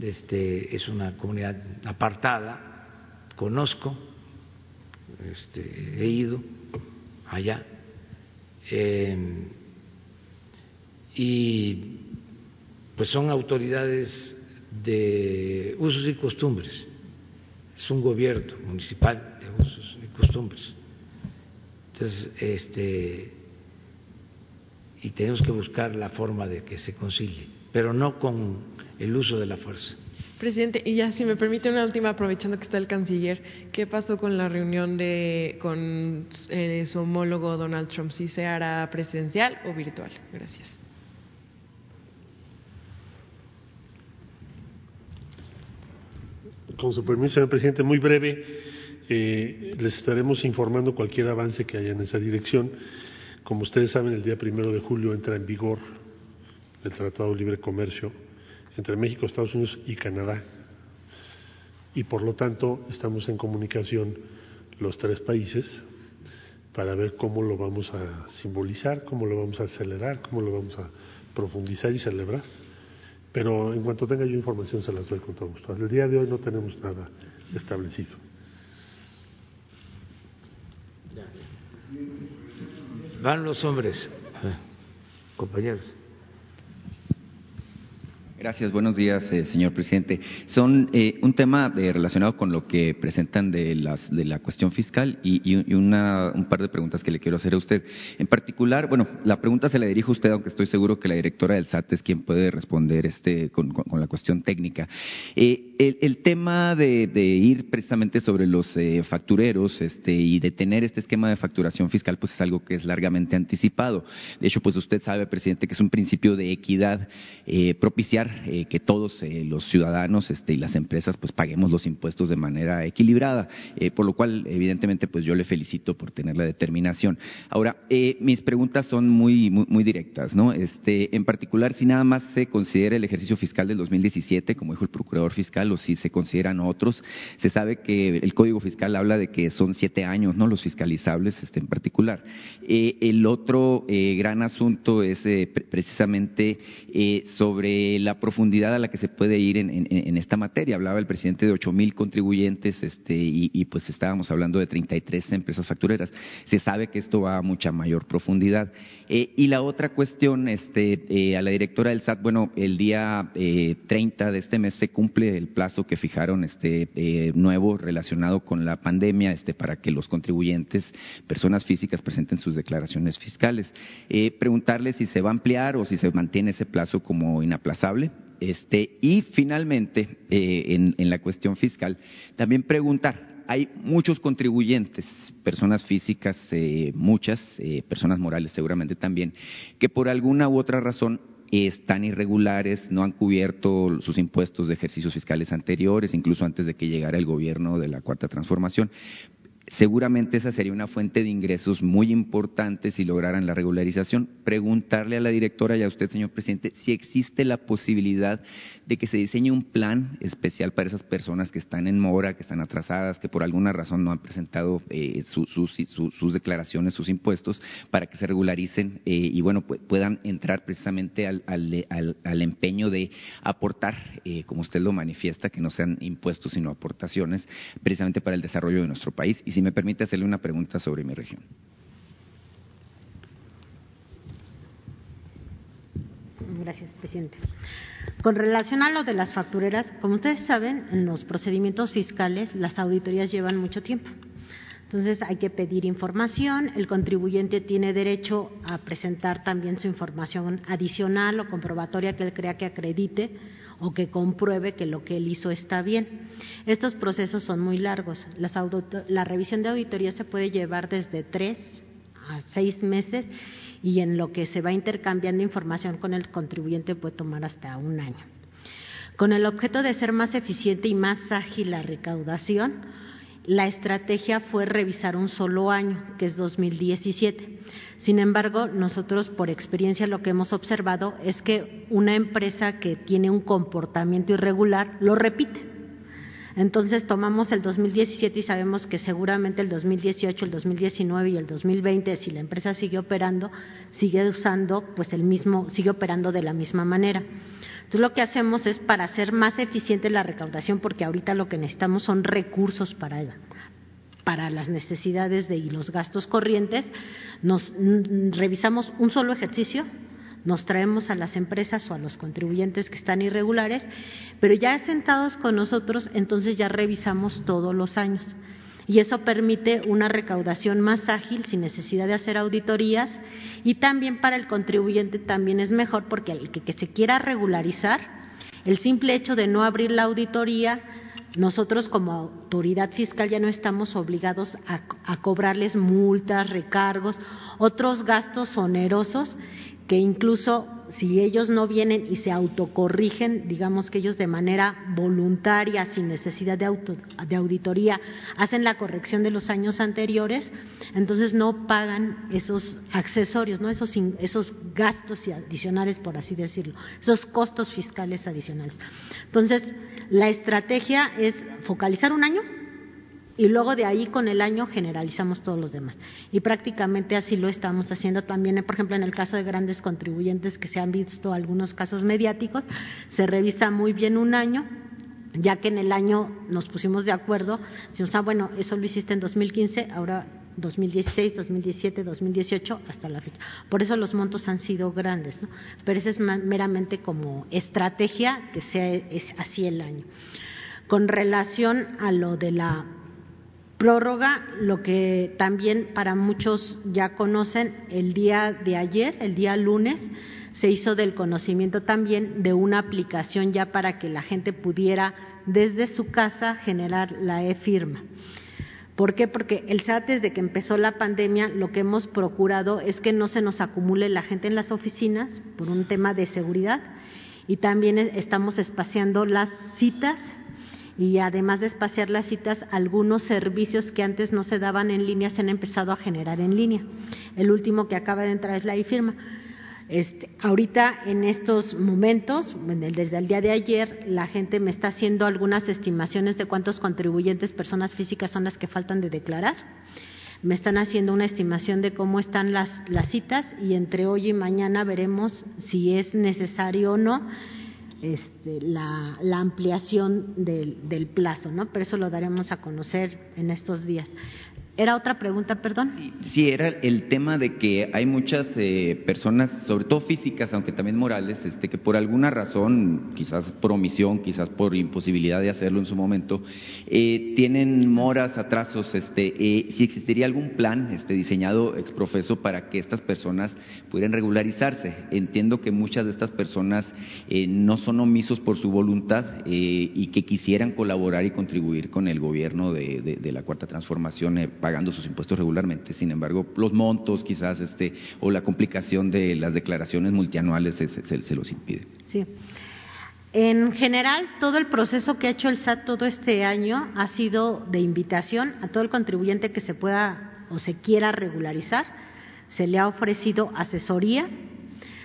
este, es una comunidad apartada, conozco, este, he ido allá. Em, y pues son autoridades de usos y costumbres, es un gobierno municipal de usos costumbres. Entonces, este, y tenemos que buscar la forma de que se concilie, pero no con el uso de la fuerza. Presidente, y ya si me permite una última, aprovechando que está el canciller, ¿qué pasó con la reunión de con eh, su homólogo Donald Trump? ¿Si se hará presencial o virtual? Gracias. Con su permiso, señor presidente, muy breve. Eh, les estaremos informando cualquier avance que haya en esa dirección. Como ustedes saben, el día primero de julio entra en vigor el Tratado de Libre Comercio entre México, Estados Unidos y Canadá. Y por lo tanto, estamos en comunicación los tres países para ver cómo lo vamos a simbolizar, cómo lo vamos a acelerar, cómo lo vamos a profundizar y celebrar. Pero en cuanto tenga yo información se las doy con todo gusto. Hasta el día de hoy no tenemos nada establecido. Van los hombres. compañeros. Gracias, buenos días, eh, señor presidente. Son eh, un tema eh, relacionado con lo que presentan de, las, de la cuestión fiscal y, una, un par de preguntas que le quiero hacer a usted. En particular, bueno, la pregunta se la dirijo a usted, aunque estoy seguro que la directora del SAT es quien puede responder este, con, la cuestión técnica. El, tema de, ir precisamente sobre los factureros este, y de tener este esquema de facturación fiscal, pues es algo que es largamente anticipado. De hecho, pues usted sabe, presidente, que es un principio de equidad propiciar eh, que todos eh, los ciudadanos este, y las empresas pues paguemos los impuestos de manera equilibrada, eh, por lo cual evidentemente pues yo le felicito por tener la determinación. Ahora, mis preguntas son muy, muy, directas, ¿no? Este, en particular, si nada más se considera el ejercicio fiscal del 2017, como dijo el procurador fiscal, o si se consideran otros, se sabe que el Código Fiscal habla de que son siete años, ¿no? Los fiscalizables este, en particular. el otro gran asunto es precisamente sobre la profundidad a la que se puede ir en, esta materia. Hablaba el presidente de ocho mil contribuyentes este, y, pues estábamos hablando de 33 empresas factureras. Se sabe que esto va a mucha mayor profundidad. Eh, y la otra cuestión, este, eh, a la directora del SAT, bueno, el día eh, 30 de este mes se cumple el plazo que fijaron este eh, nuevo relacionado con la pandemia este, para que los contribuyentes, personas físicas, presenten sus declaraciones fiscales. preguntarle si se va a ampliar o si se mantiene ese plazo como inaplazable. Este, y finalmente, en, en la cuestión fiscal, también preguntar, hay muchos contribuyentes, personas físicas, eh, muchas, eh, personas morales seguramente también, que por alguna u otra razón están irregulares, no han cubierto sus impuestos de ejercicios fiscales anteriores, incluso antes de que llegara el gobierno de la Cuarta Transformación seguramente esa sería una fuente de ingresos muy importante si lograran la regularización. Preguntarle a la directora y a usted, señor presidente, si existe la posibilidad de que se diseñe un plan especial para esas personas que están en mora, que están atrasadas, que por alguna razón no han presentado eh, sus, declaraciones, sus impuestos, para que se regularicen eh, y bueno puedan entrar precisamente al, empeño de aportar, eh, como usted lo manifiesta, que no sean impuestos sino aportaciones, precisamente para el desarrollo de nuestro país si me permite hacerle una pregunta sobre mi región. Gracias, presidente. Con relación a lo de las factureras, como ustedes saben, en los procedimientos fiscales las auditorías llevan mucho tiempo. Entonces hay que pedir información, el contribuyente tiene derecho a presentar también su información adicional o comprobatoria que él crea que acredite o que compruebe que lo que él hizo está bien. Estos procesos son muy largos. la revisión de auditoría se puede llevar desde tres a seis meses y en lo que se va intercambiando información con el contribuyente puede tomar hasta un año. Con el objeto de ser más eficiente y más ágil la recaudación, la estrategia fue revisar un solo año, que es 2017. Sin embargo, nosotros por experiencia lo que hemos observado es que una empresa que tiene un comportamiento irregular lo repite. Entonces tomamos el 2017 y sabemos que seguramente el 2018, el 2019 y el 2020, si la empresa sigue operando, sigue usando, pues el mismo, sigue operando de la misma manera. Entonces lo que hacemos es para hacer más eficiente la recaudación, porque ahorita lo que necesitamos son recursos para para las necesidades de, y los gastos corrientes, nos revisamos un solo ejercicio, nos traemos a las empresas o a los contribuyentes que están irregulares, pero ya sentados con nosotros, entonces ya revisamos todos los años. Y eso permite una recaudación más ágil sin necesidad de hacer auditorías y también para el contribuyente también es mejor porque el que, se quiera regularizar, el simple hecho de no abrir la auditoría nosotros como autoridad fiscal ya no estamos obligados a, cobrarles multas, recargos, otros gastos onerosos que incluso si ellos no vienen y se autocorrigen, digamos que ellos de manera voluntaria, sin necesidad de, de auditoría, hacen la corrección de los años anteriores, entonces no pagan esos accesorios, ¿no? esos, esos gastos adicionales, por así decirlo, esos costos fiscales adicionales. Entonces, la estrategia es focalizar un año y luego de ahí con el año generalizamos todos los demás. Y prácticamente así lo estamos haciendo también, por ejemplo, en el caso de grandes contribuyentes que se han visto algunos casos mediáticos, se revisa muy bien un año, ya que en el año nos pusimos de acuerdo, decimos, ah, bueno, eso lo hiciste en 2015, ahora 2016, 2017, 2018 hasta la fecha. Por eso los montos han sido grandes, ¿no? Pero eso es meramente como estrategia que sea así el año. Con relación a lo de la prórroga, lo que también para muchos ya conocen, el día de ayer, el día lunes, se hizo del conocimiento también de una aplicación ya para que la gente pudiera desde su casa generar la e-firma. ¿Por qué? Porque el SAT desde que empezó la pandemia lo que hemos procurado es que no se nos acumule la gente en las oficinas por un tema de seguridad y también estamos espaciando las citas y además de espaciar las citas, algunos servicios que antes no se daban en línea se han empezado a generar en línea. El último que acaba de entrar es la e-firma. Este, ahorita, en estos momentos, desde el día de ayer, la gente me está haciendo algunas estimaciones de cuántos contribuyentes, personas físicas, son las que faltan de declarar. Me están haciendo una estimación de cómo están las, citas y entre hoy y mañana veremos si es necesario o no este, la, ampliación del, del, plazo, ¿no? Pero eso lo daremos a conocer en estos días. ¿Era otra pregunta, perdón? Sí, era el tema de que hay muchas eh, personas, sobre todo físicas, aunque también morales, este, que por alguna razón, quizás por omisión, quizás por imposibilidad de hacerlo en su momento, eh, tienen moras, atrasos. Este, eh, si existiría algún plan este, diseñado exprofeso para que estas personas pudieran regularizarse. Entiendo que muchas de estas personas no son omisos por su voluntad y que quisieran colaborar y contribuir con el gobierno de, de la Cuarta Transformación pagando sus impuestos regularmente. Sin embargo, los montos quizás este, o la complicación de las declaraciones multianuales se, los impide. Sí. En general, todo el proceso que ha hecho el SAT todo este año ha sido de invitación a todo el contribuyente que se pueda o se quiera regularizar. Se le ha ofrecido asesoría,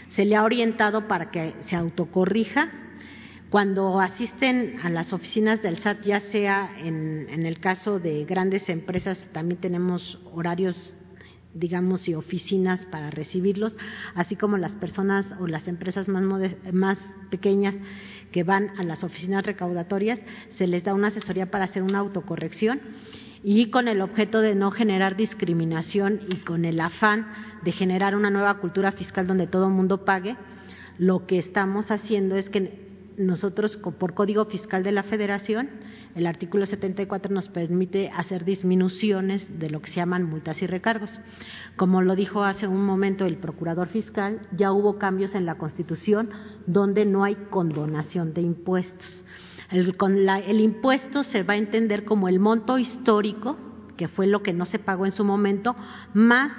se le ha orientado para que se autocorrija cuando asisten a las oficinas del SAT, ya sea en, el caso de grandes empresas, también tenemos horarios digamos, y oficinas para recibirlos, así como las personas o las empresas más, más pequeñas que van a las oficinas recaudatorias, se les da una asesoría para hacer una autocorrección y con el objeto de no generar discriminación y con el afán de generar una nueva cultura fiscal donde todo mundo pague, lo que estamos haciendo es que nosotros por Código Fiscal de la Federación, el artículo 74 nos permite hacer disminuciones de lo que se llaman multas y recargos. Como lo dijo hace un momento el procurador fiscal, ya hubo cambios en la Constitución donde no hay condonación de impuestos. El, el impuesto se va a entender como el monto histórico, que fue lo que no se pagó en su momento, más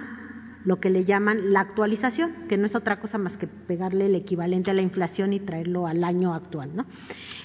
lo que le llaman la actualización, que no es otra cosa más que pegarle el equivalente a la inflación y traerlo al año actual, ¿no?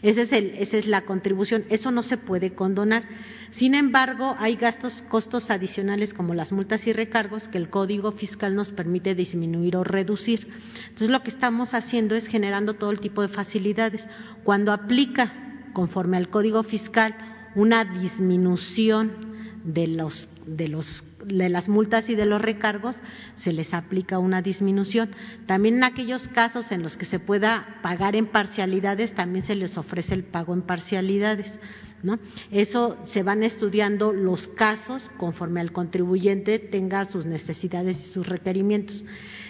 Ese es el, esa es la contribución, eso no se puede condonar. Sin embargo, hay gastos, costos adicionales como las multas y recargos que el Código Fiscal nos permite disminuir o reducir. Entonces, lo que estamos haciendo es generando todo el tipo de facilidades. Cuando aplica, conforme al Código Fiscal, una disminución de los, de los de las multas y de los recargos se les aplica una disminución. También en aquellos casos en los que se pueda pagar en parcialidades, también se les ofrece el pago en parcialidades. ¿no? Eso se van estudiando los casos conforme al contribuyente tenga sus necesidades y sus requerimientos.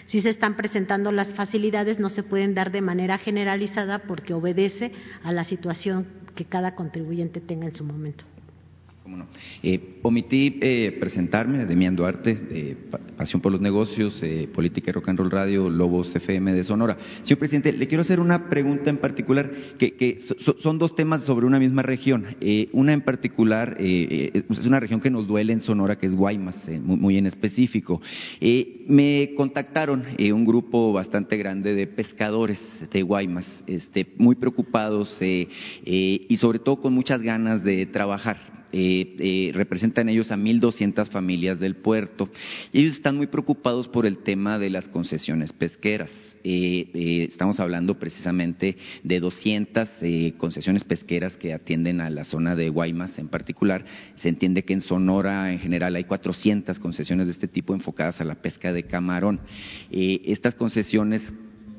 Si se están presentando las facilidades, no se pueden dar de manera generalizada porque obedece a la situación que cada contribuyente tenga en su momento. Eh, omití eh, presentarme, Demian Duarte, de Pasión por los Negocios, eh, Política y Rock and Roll Radio, Lobos FM de Sonora. Señor presidente, le quiero hacer una pregunta en particular, que, son dos temas sobre una misma región. una en particular es una región que nos duele en Sonora, que es Guaymas, muy, en específico. me contactaron un grupo bastante grande de pescadores de Guaymas, este, muy preocupados y sobre todo con muchas ganas de trabajar eh, eh, representan ellos a 1.200 familias del puerto. Y ellos están muy preocupados por el tema de las concesiones pesqueras. Eh, estamos hablando precisamente de 200 concesiones pesqueras que atienden a la zona de Guaymas en particular. Se entiende que en Sonora en general hay 400 concesiones de este tipo enfocadas a la pesca de camarón. estas concesiones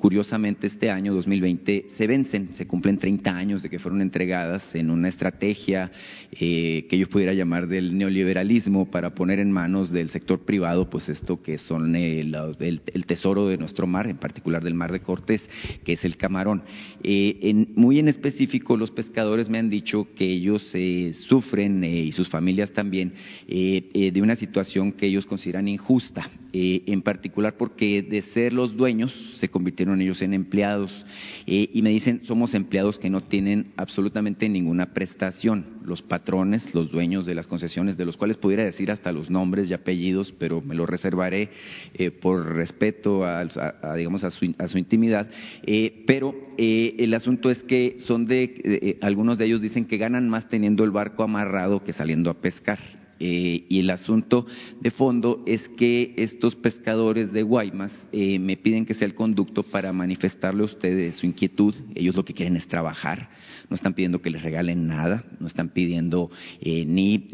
curiosamente este año 2020 se vencen, se cumplen 30 años de que fueron entregadas en una estrategia eh, que yo pudiera llamar del neoliberalismo para poner en manos del sector privado, pues esto que son eh, el, tesoro de nuestro mar, en particular del mar de Cortés, que es el camarón. Eh, muy en específico, los pescadores me han dicho que ellos sufren y sus familias también de una situación que ellos consideran injusta, en particular porque de ser los dueños se convirtieron ellos en empleados y me dicen somos empleados que no tienen absolutamente ninguna prestación los patrones, los dueños de las concesiones, de los cuales pudiera decir hasta los nombres y apellidos, pero me lo reservaré eh, por respeto a, digamos a su, a su intimidad. Eh, pero eh, el asunto es que son de, algunos de ellos dicen que ganan más teniendo el barco amarrado que saliendo a pescar. Y el asunto de fondo es que estos pescadores de Guaymas me piden que sea el conducto para manifestarle a ustedes su inquietud. Ellos lo que quieren es trabajar no están pidiendo que les regalen nada, no están pidiendo eh, ni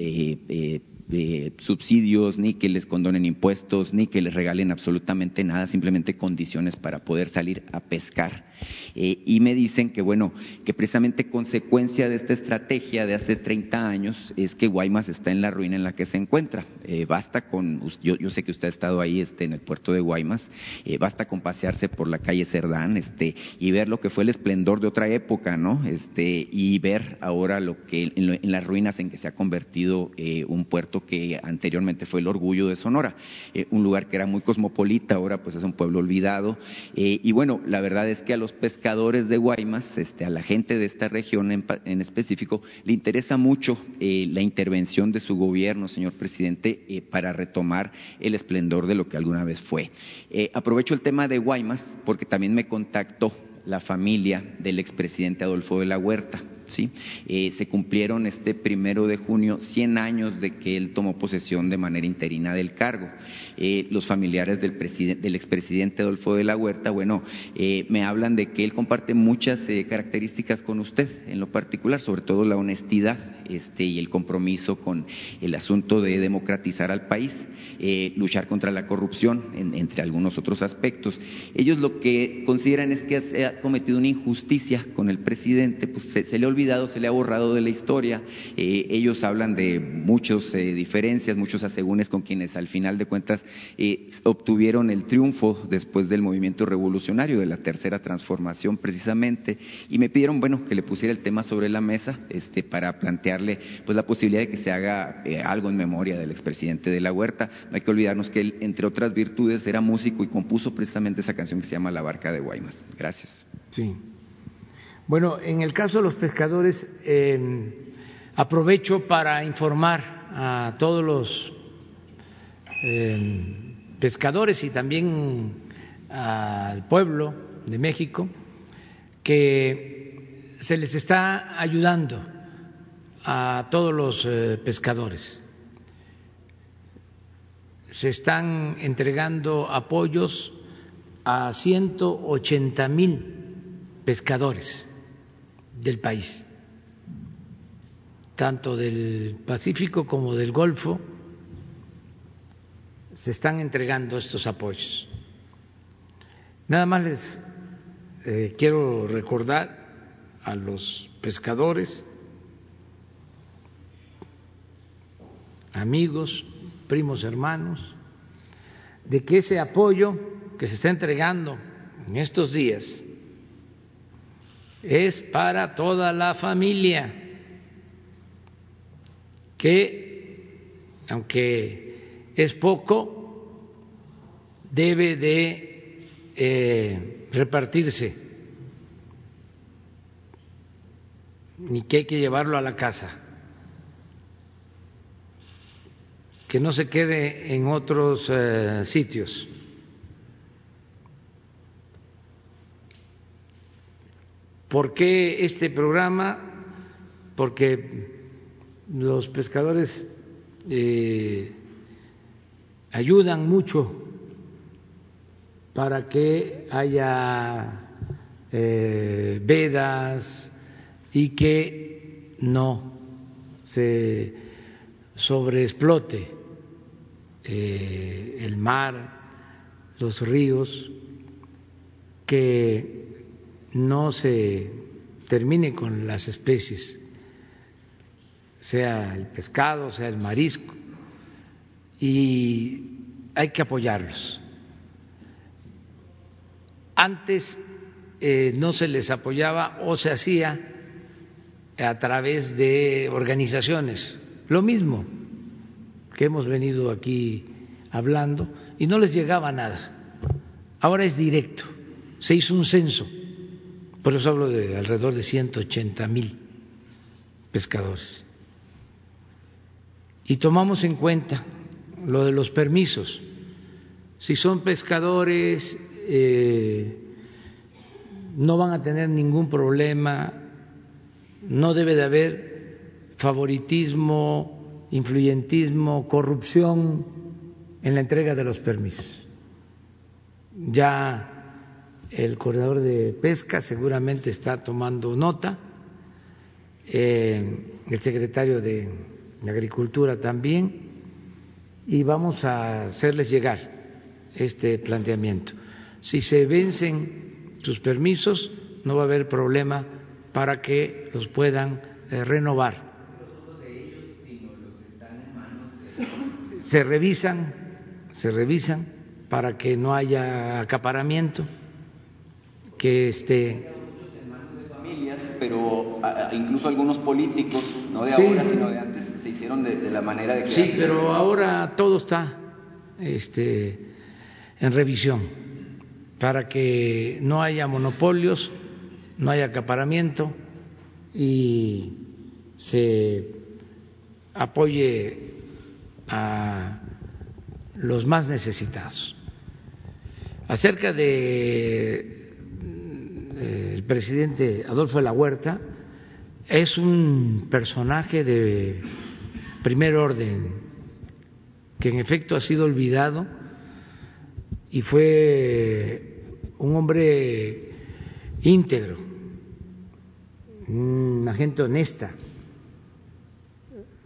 eh, subsidios, ni que les condonen impuestos, ni que les regalen absolutamente nada, simplemente condiciones para poder salir a pescar. Eh, y me dicen que, bueno, que precisamente consecuencia de esta estrategia de hace 30 años es que Guaymas está en la ruina en la que se encuentra. Eh, basta con, yo, yo, sé que usted ha estado ahí este, en el puerto de Guaymas, eh, basta con pasearse por la calle Cerdán este, y ver lo que fue el esplendor de otra época, ¿no? Este, y ver ahora lo que en, en las ruinas en que se ha convertido un puerto que anteriormente fue el orgullo de Sonora, eh, un lugar que era muy cosmopolita, ahora pues es un pueblo olvidado. Eh, y bueno, la verdad es que a los pescadores de Guaymas, este, a la gente de esta región en, específico, le interesa mucho eh, la intervención de su gobierno, señor presidente, para retomar el esplendor de lo que alguna vez fue. aprovecho el tema de Guaymas porque también me contactó la familia del expresidente Adolfo de la Huerta. ¿Sí? Eh, se cumplieron este primero de junio 100 años de que él tomó posesión de manera interina del cargo. Eh, los familiares del, del expresidente Adolfo de la Huerta, bueno, eh, me hablan de que él comparte muchas características con usted, en lo particular, sobre todo la honestidad este, y el compromiso con el asunto de democratizar al país, luchar contra la corrupción, entre algunos otros aspectos. Ellos lo que consideran es que se ha cometido una injusticia con el presidente, pues se, le olvidó se le ha borrado de la historia. Eh, ellos hablan de muchas eh, diferencias, muchos asegúnes con quienes al final de cuentas eh, obtuvieron el triunfo después del movimiento revolucionario, de la tercera transformación precisamente, y me pidieron, bueno, que le pusiera el tema sobre la mesa este, para plantearle pues la posibilidad de que se haga algo en memoria del expresidente de la Huerta. No hay que olvidarnos que él, entre otras virtudes, era músico y compuso precisamente esa canción que se llama La Barca de Guaymas. Gracias. Sí. Bueno, en el caso de los pescadores, em, aprovecho para informar a todos los em, pescadores y también al pueblo de México que se les está ayudando a todos los eh, pescadores. Se están entregando apoyos a 180 mil pescadores del país, tanto del Pacífico como del Golfo, se están entregando estos apoyos. Nada más les eh, quiero recordar a los pescadores, amigos, primos, hermanos, de que ese apoyo que se está entregando en estos días es para toda la familia, que aunque es poco, debe de eh, repartirse, ni que hay que llevarlo a la casa, que no se quede en otros eh, sitios. ¿Por qué este programa? Porque los pescadores eh, ayudan mucho para que haya eh, vedas y que no se sobreexplote eh, el mar, los ríos que no se termine con las especies, sea el pescado, sea el marisco, y hay que apoyarlos. Antes eh, no se les apoyaba o se hacía a través de organizaciones, lo mismo que hemos venido aquí hablando, y no les llegaba nada. Ahora es directo, se hizo un censo, por eso hablo de alrededor de 180 mil pescadores. Y tomamos en cuenta lo de los permisos. Si son pescadores, eh, no van a tener ningún problema, no debe de haber favoritismo, influyentismo, corrupción en la entrega de los permisos. Ya el coordinador de pesca seguramente está tomando nota, eh, el secretario de Agricultura también, y vamos a hacerles llegar este planteamiento. Si se vencen sus permisos, no va a haber problema para que los puedan eh, renovar. Se revisan, se revisan para que no haya acaparamiento, que esté pero incluso algunos políticos, no de ahora, sino de antes, se hicieron de, la manera de que... Sí, pero ahora todo está este, en revisión para que no haya monopolios, no haya acaparamiento y se apoye a los más necesitados. Acerca de el presidente Adolfo de la Huerta, es un personaje de primer orden, que en efecto ha sido olvidado y fue un hombre íntegro, una gente honesta.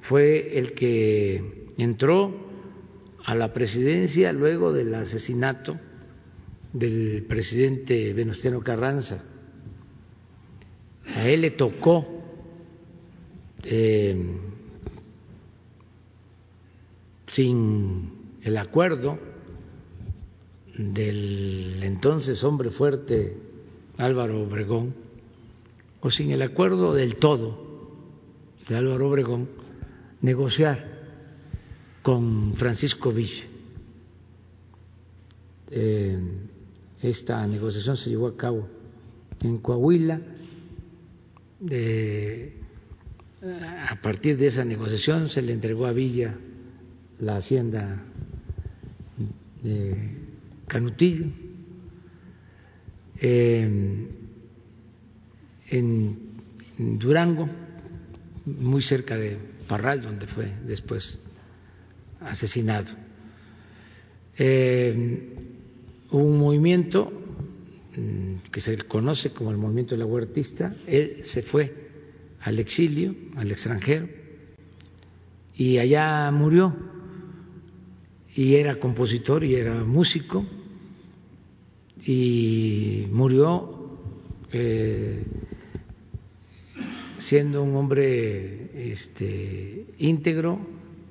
Fue el que entró a la presidencia luego del asesinato del presidente Venustiano Carranza. A él le tocó eh, sin el acuerdo del entonces hombre fuerte Álvaro Obregón, o sin el acuerdo del todo de Álvaro Obregón, negociar con Francisco Villa. Eh, esta negociación se llevó a cabo en Coahuila. a partir de esa negociación se le entregó a Villa la hacienda de Canutillo. en Durango, muy cerca de Parral, donde fue después asesinado. Un movimiento mm, que se conoce como el movimiento de la huertista, él se fue al exilio, al extranjero, y allá murió. Y era compositor y era músico y murió eh, siendo un hombre este, íntegro,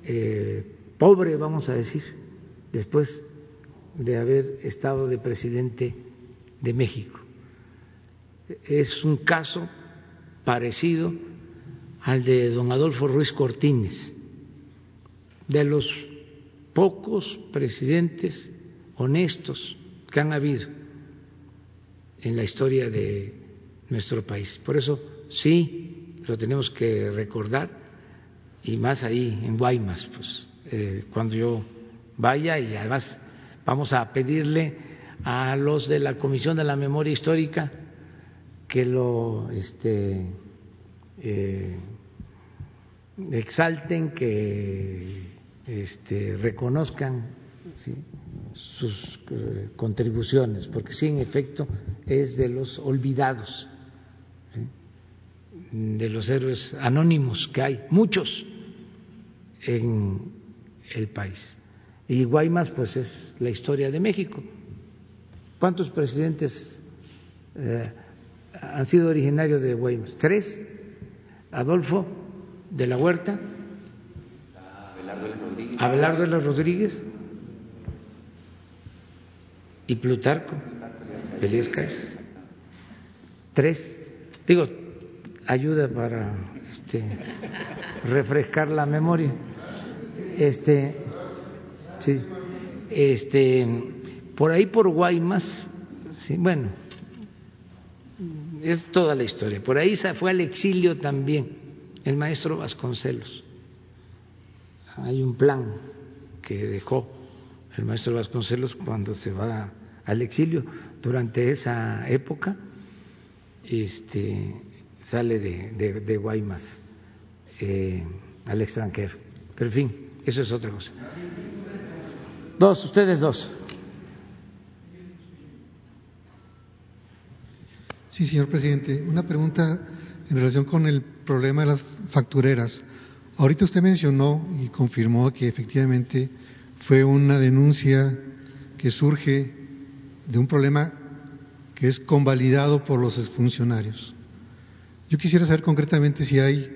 eh, pobre, vamos a decir, después de haber estado de presidente de México. Es un caso parecido al de don Adolfo Ruiz Cortines, de los pocos presidentes honestos que han habido en la historia de nuestro país. Por eso sí lo tenemos que recordar y más ahí en Guaymas, pues eh, cuando yo vaya y además vamos a pedirle a los de la Comisión de la Memoria Histórica que lo este, eh, exalten, que este, reconozcan sus eh, contribuciones, porque sí, en efecto, es de los olvidados, de los héroes anónimos que hay, muchos en el país. Y Guaymas, pues es la historia de México. ¿Cuántos presidentes eh, han sido originarios de Guaymas. Tres, Adolfo de la Huerta, Abelardo de los Rodríguez y Plutarco Velázquez. Tres. Digo, ayuda para este, refrescar la memoria. Este, sí, este, por ahí por Guaymas, sí, bueno, es toda la historia. Por ahí se fue al exilio también el maestro Vasconcelos. Hay un plan que dejó el maestro Vasconcelos cuando se va al exilio durante esa época. Este, sale de, de, Guaymas eh, al extranjero. Pero en fin, eso es otra cosa. Dos, ustedes dos. Sí, señor presidente. Una pregunta en relación con el problema de las factureras. Ahorita usted mencionó y confirmó que efectivamente fue una denuncia que surge de un problema que es convalidado por los exfuncionarios. Yo quisiera saber concretamente si hay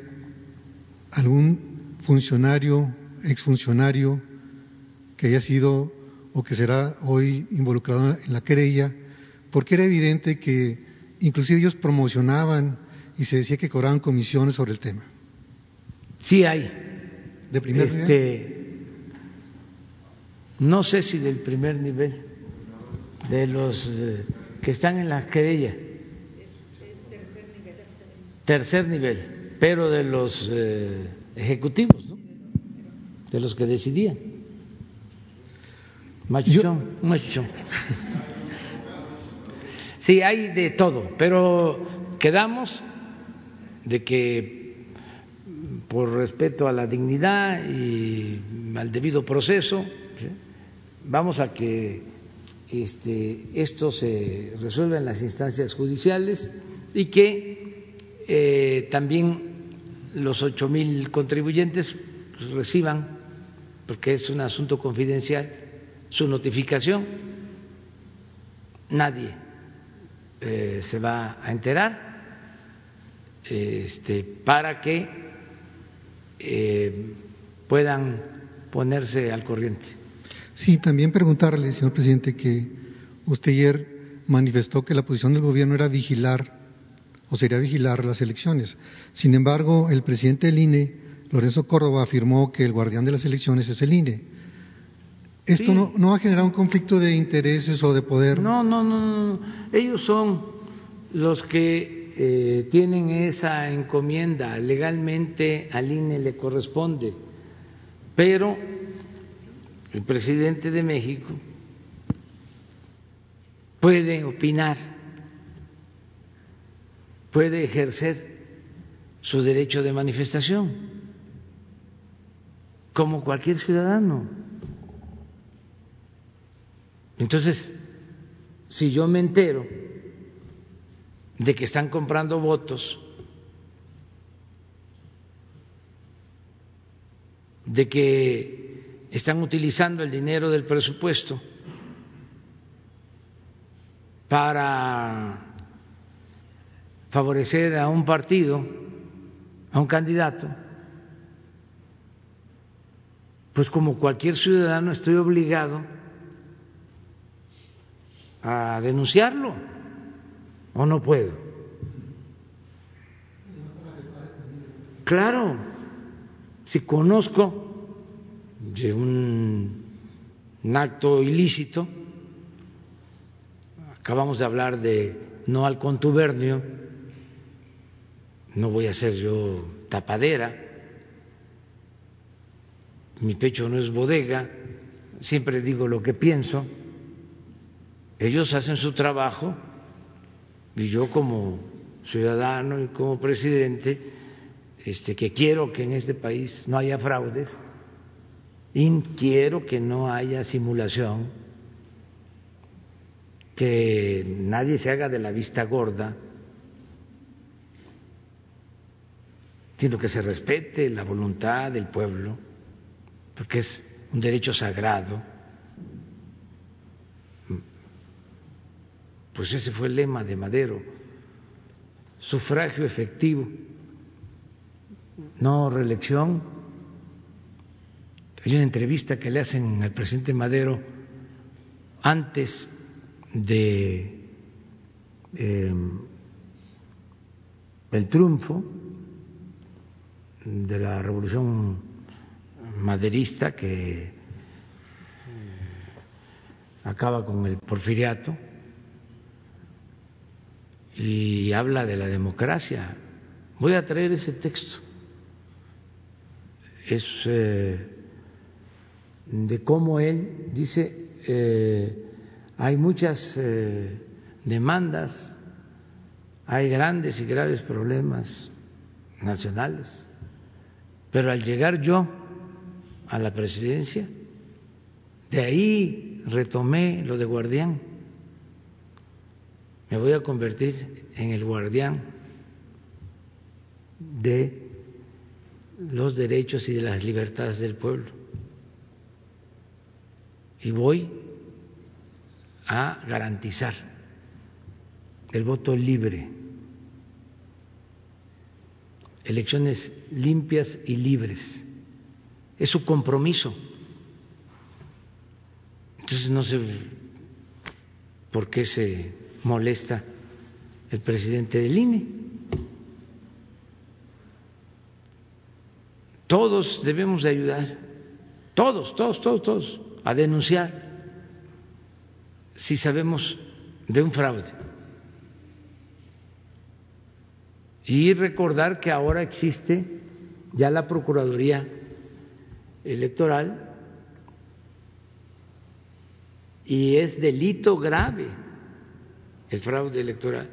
algún funcionario, exfuncionario, que haya sido o que será hoy involucrado en la querella, porque era evidente que inclusive ellos promocionaban y se decía que cobraban comisiones sobre el tema. Sí hay. ¿De primer este, nivel? No sé si del primer nivel, de los eh, que están en la querella tercer nivel, pero de los eh, ejecutivos, ¿no? de los que decidían. Machuchón, machuchón. Sí, hay de todo, pero quedamos de que por respeto a la dignidad y al debido proceso, vamos a que este, esto se resuelva en las instancias judiciales y que eh, también los ocho mil contribuyentes reciban, porque es un asunto confidencial, su notificación. Nadie eh, se va a enterar este, para que eh, puedan ponerse al corriente. Sí, también preguntarle, señor presidente, que usted ayer manifestó que la posición del gobierno era vigilar o sería vigilar las elecciones. Sin embargo, el presidente del INE, Lorenzo Córdoba, afirmó que el guardián de las elecciones es el INE. ¿Esto no, no, va a generar un conflicto de intereses o de poder? No, no, no, no. ellos son los que eh, tienen esa encomienda. Legalmente al INE le corresponde, pero el presidente de México puede opinar puede ejercer su derecho de manifestación, como cualquier ciudadano. Entonces, si yo me entero de que están comprando votos, de que están utilizando el dinero del presupuesto para favorecer a un partido, a un candidato, pues como cualquier ciudadano estoy obligado a denunciarlo o no puedo. Claro, si conozco de un, un acto ilícito, acabamos de hablar de no al contubernio, no voy a ser yo tapadera, mi pecho no es bodega, siempre digo lo que pienso, ellos hacen su trabajo y yo como ciudadano y como presidente, este, que quiero que en este país no haya fraudes y quiero que no haya simulación, que nadie se haga de la vista gorda sino que se respete la voluntad del pueblo, porque es un derecho sagrado. Pues ese fue el lema de Madero, sufragio efectivo, no reelección. Hay una entrevista que le hacen al presidente Madero antes de eh, el triunfo de la revolución maderista que acaba con el porfiriato y habla de la democracia. Voy a traer ese texto. Es eh, de cómo él dice, eh, hay muchas eh, demandas, hay grandes y graves problemas nacionales, pero al llegar yo a la presidencia, de ahí retomé lo de guardián. Me voy a convertir en el guardián de los derechos y de las libertades del pueblo. Y voy a garantizar el voto libre, elecciones limpias y libres. Es su compromiso. Entonces no sé por qué se molesta el presidente del INE. Todos debemos de ayudar, todos, todos, todos, todos, a denunciar si sabemos de un fraude. Y recordar que ahora existe ya la Procuraduría Electoral y es delito grave el fraude electoral.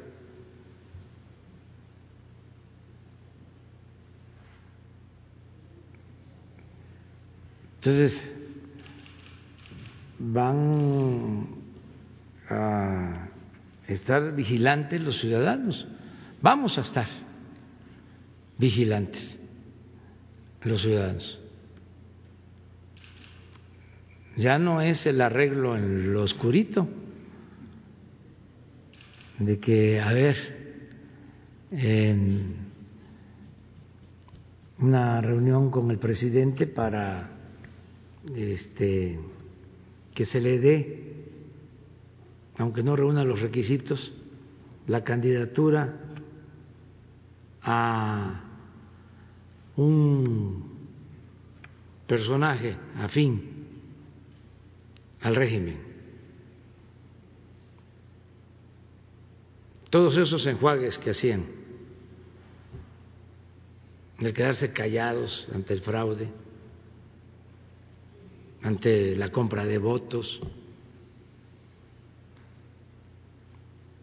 Entonces, van a estar vigilantes los ciudadanos. Vamos a estar vigilantes los ciudadanos ya no es el arreglo en lo oscurito, de que, a ver, una reunión con el presidente para este, que se le dé, aunque no reúna los requisitos, la candidatura a un personaje afín al régimen. Todos esos enjuagues que hacían, el quedarse callados ante el fraude, ante la compra de votos,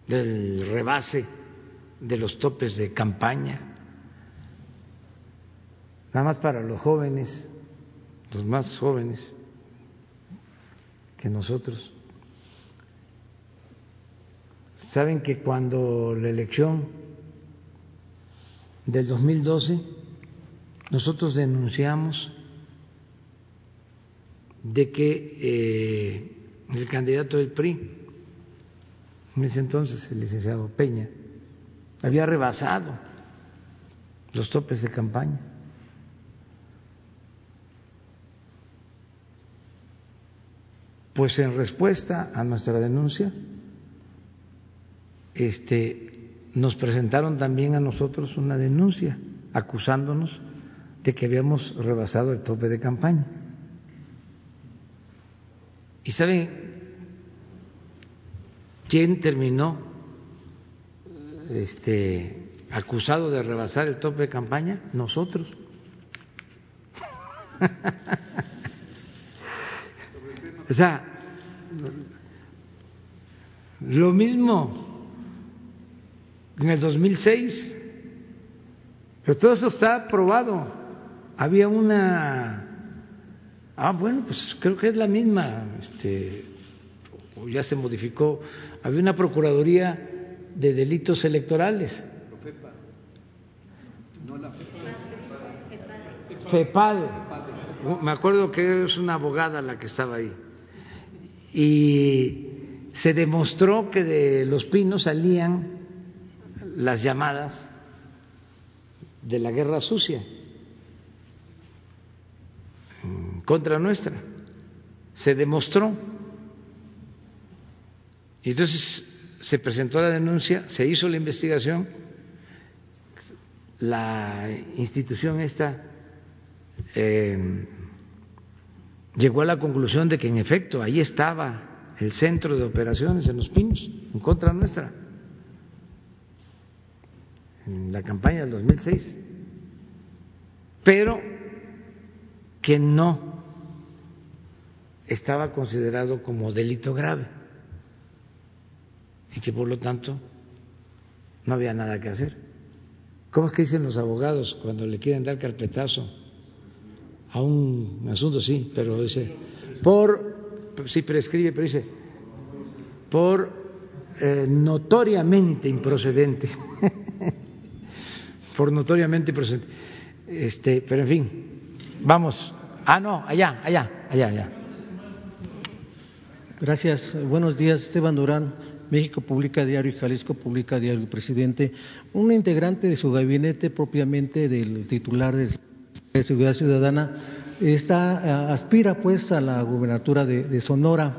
del rebase de los topes de campaña, nada más para los jóvenes, los más jóvenes que nosotros. Saben que cuando la elección del 2012 nosotros denunciamos de que eh, el candidato del PRI, en ese entonces el licenciado Peña, había rebasado los topes de campaña. Pues en respuesta a nuestra denuncia, este, nos presentaron también a nosotros una denuncia acusándonos de que habíamos rebasado el tope de campaña. ¿Y saben quién terminó este, acusado de rebasar el tope de campaña? Nosotros. O sea, lo mismo en el 2006, pero todo eso está aprobado. Había una, ah, bueno, pues creo que es la misma, este, ya se modificó. Había una procuraduría de delitos electorales. FEPAD. Me acuerdo que es una abogada la que estaba ahí y se demostró que de los pinos salían las llamadas de la guerra sucia contra nuestra. Se demostró. Entonces se presentó la denuncia, se hizo la investigación, la institución esta eh, llegó a la conclusión de que en efecto ahí estaba el centro de operaciones en Los Pinos, en contra nuestra, en la campaña del 2006, pero que no estaba considerado como delito grave y que por lo tanto no había nada que hacer. ¿Cómo es que dicen los abogados cuando le quieren dar carpetazo a un asunto? Sí, pero dice, por sí prescribe, pero dice, por eh, notoriamente improcedente, por notoriamente improcedente. Este, pero en fin, vamos. Ah, no, allá, allá, allá, allá. Gracias. Buenos días, Esteban Durán. México Publica Diario y Jalisco Publica Diario. Presidente, un integrante de su gabinete, propiamente del titular de Seguridad Ciudadana, está, aspira pues a la gubernatura de, Sonora.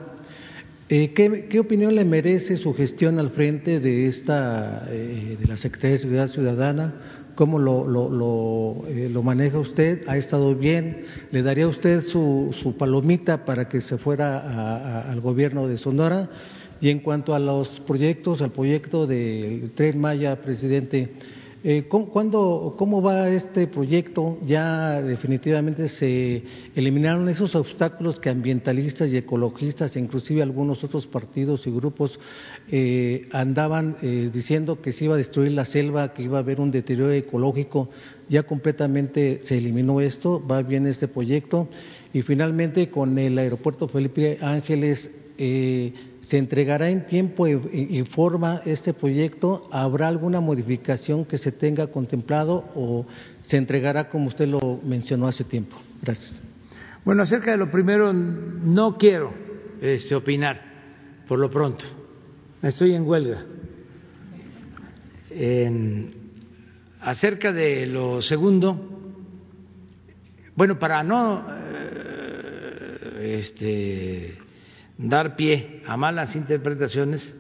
Eh, ¿qué, opinión le merece su gestión al frente de esta eh, de la Secretaría de Seguridad Ciudadana? ¿Cómo lo, lo, eh, maneja usted? ¿Ha estado bien? ¿Le daría usted su, su palomita para que se fuera al gobierno de Sonora? Y en cuanto a los proyectos, al proyecto del Tren Maya, presidente, eh, ¿cómo, va este proyecto? Ya definitivamente se eliminaron esos obstáculos que ambientalistas y ecologistas, e inclusive algunos otros partidos y grupos, eh, andaban eh, diciendo que se iba a destruir la selva, que iba a haber un deterioro ecológico. Ya completamente se eliminó esto, va bien este proyecto. Y finalmente con el aeropuerto Felipe Ángeles ¿Se entregará en tiempo y forma este proyecto? ¿Habrá alguna modificación que se tenga contemplado o se entregará como usted lo mencionó hace tiempo? Gracias. Bueno, acerca de lo primero, no quiero este, opinar por lo pronto. Estoy en huelga. acerca de lo segundo, bueno, para no eh, este, dar pie a malas interpretaciones,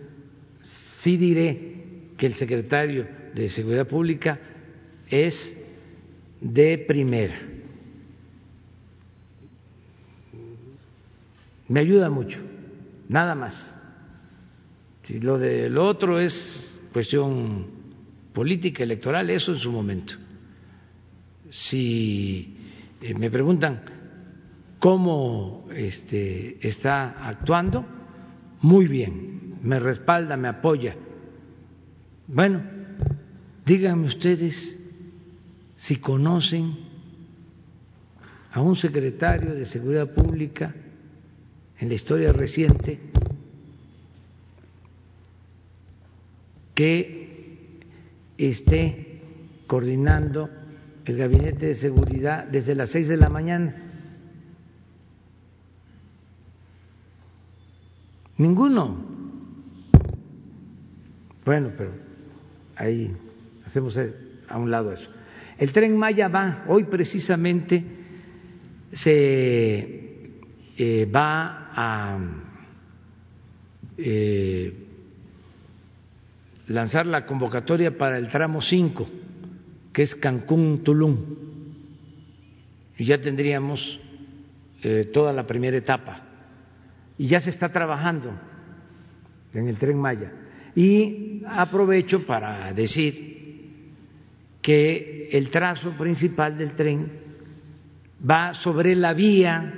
sí diré que el secretario de Seguridad Pública es de primera. Me ayuda mucho, nada más. Si lo de lo otro es cuestión política, electoral, eso en su momento. Si eh, me preguntan, cómo este, está actuando, muy bien, me respalda, me apoya. Bueno, díganme ustedes si conocen a un secretario de Seguridad Pública en la historia reciente que esté coordinando el gabinete de seguridad desde las seis de la mañana. Ninguno. Bueno, pero ahí hacemos a un lado eso. El tren Maya va, hoy precisamente se eh, va a eh, lanzar la convocatoria para el tramo 5, que es Cancún-Tulum. Y ya tendríamos eh, toda la primera etapa y ya se está trabajando en el tren Maya. Y aprovecho para decir que el trazo principal del tren va sobre la vía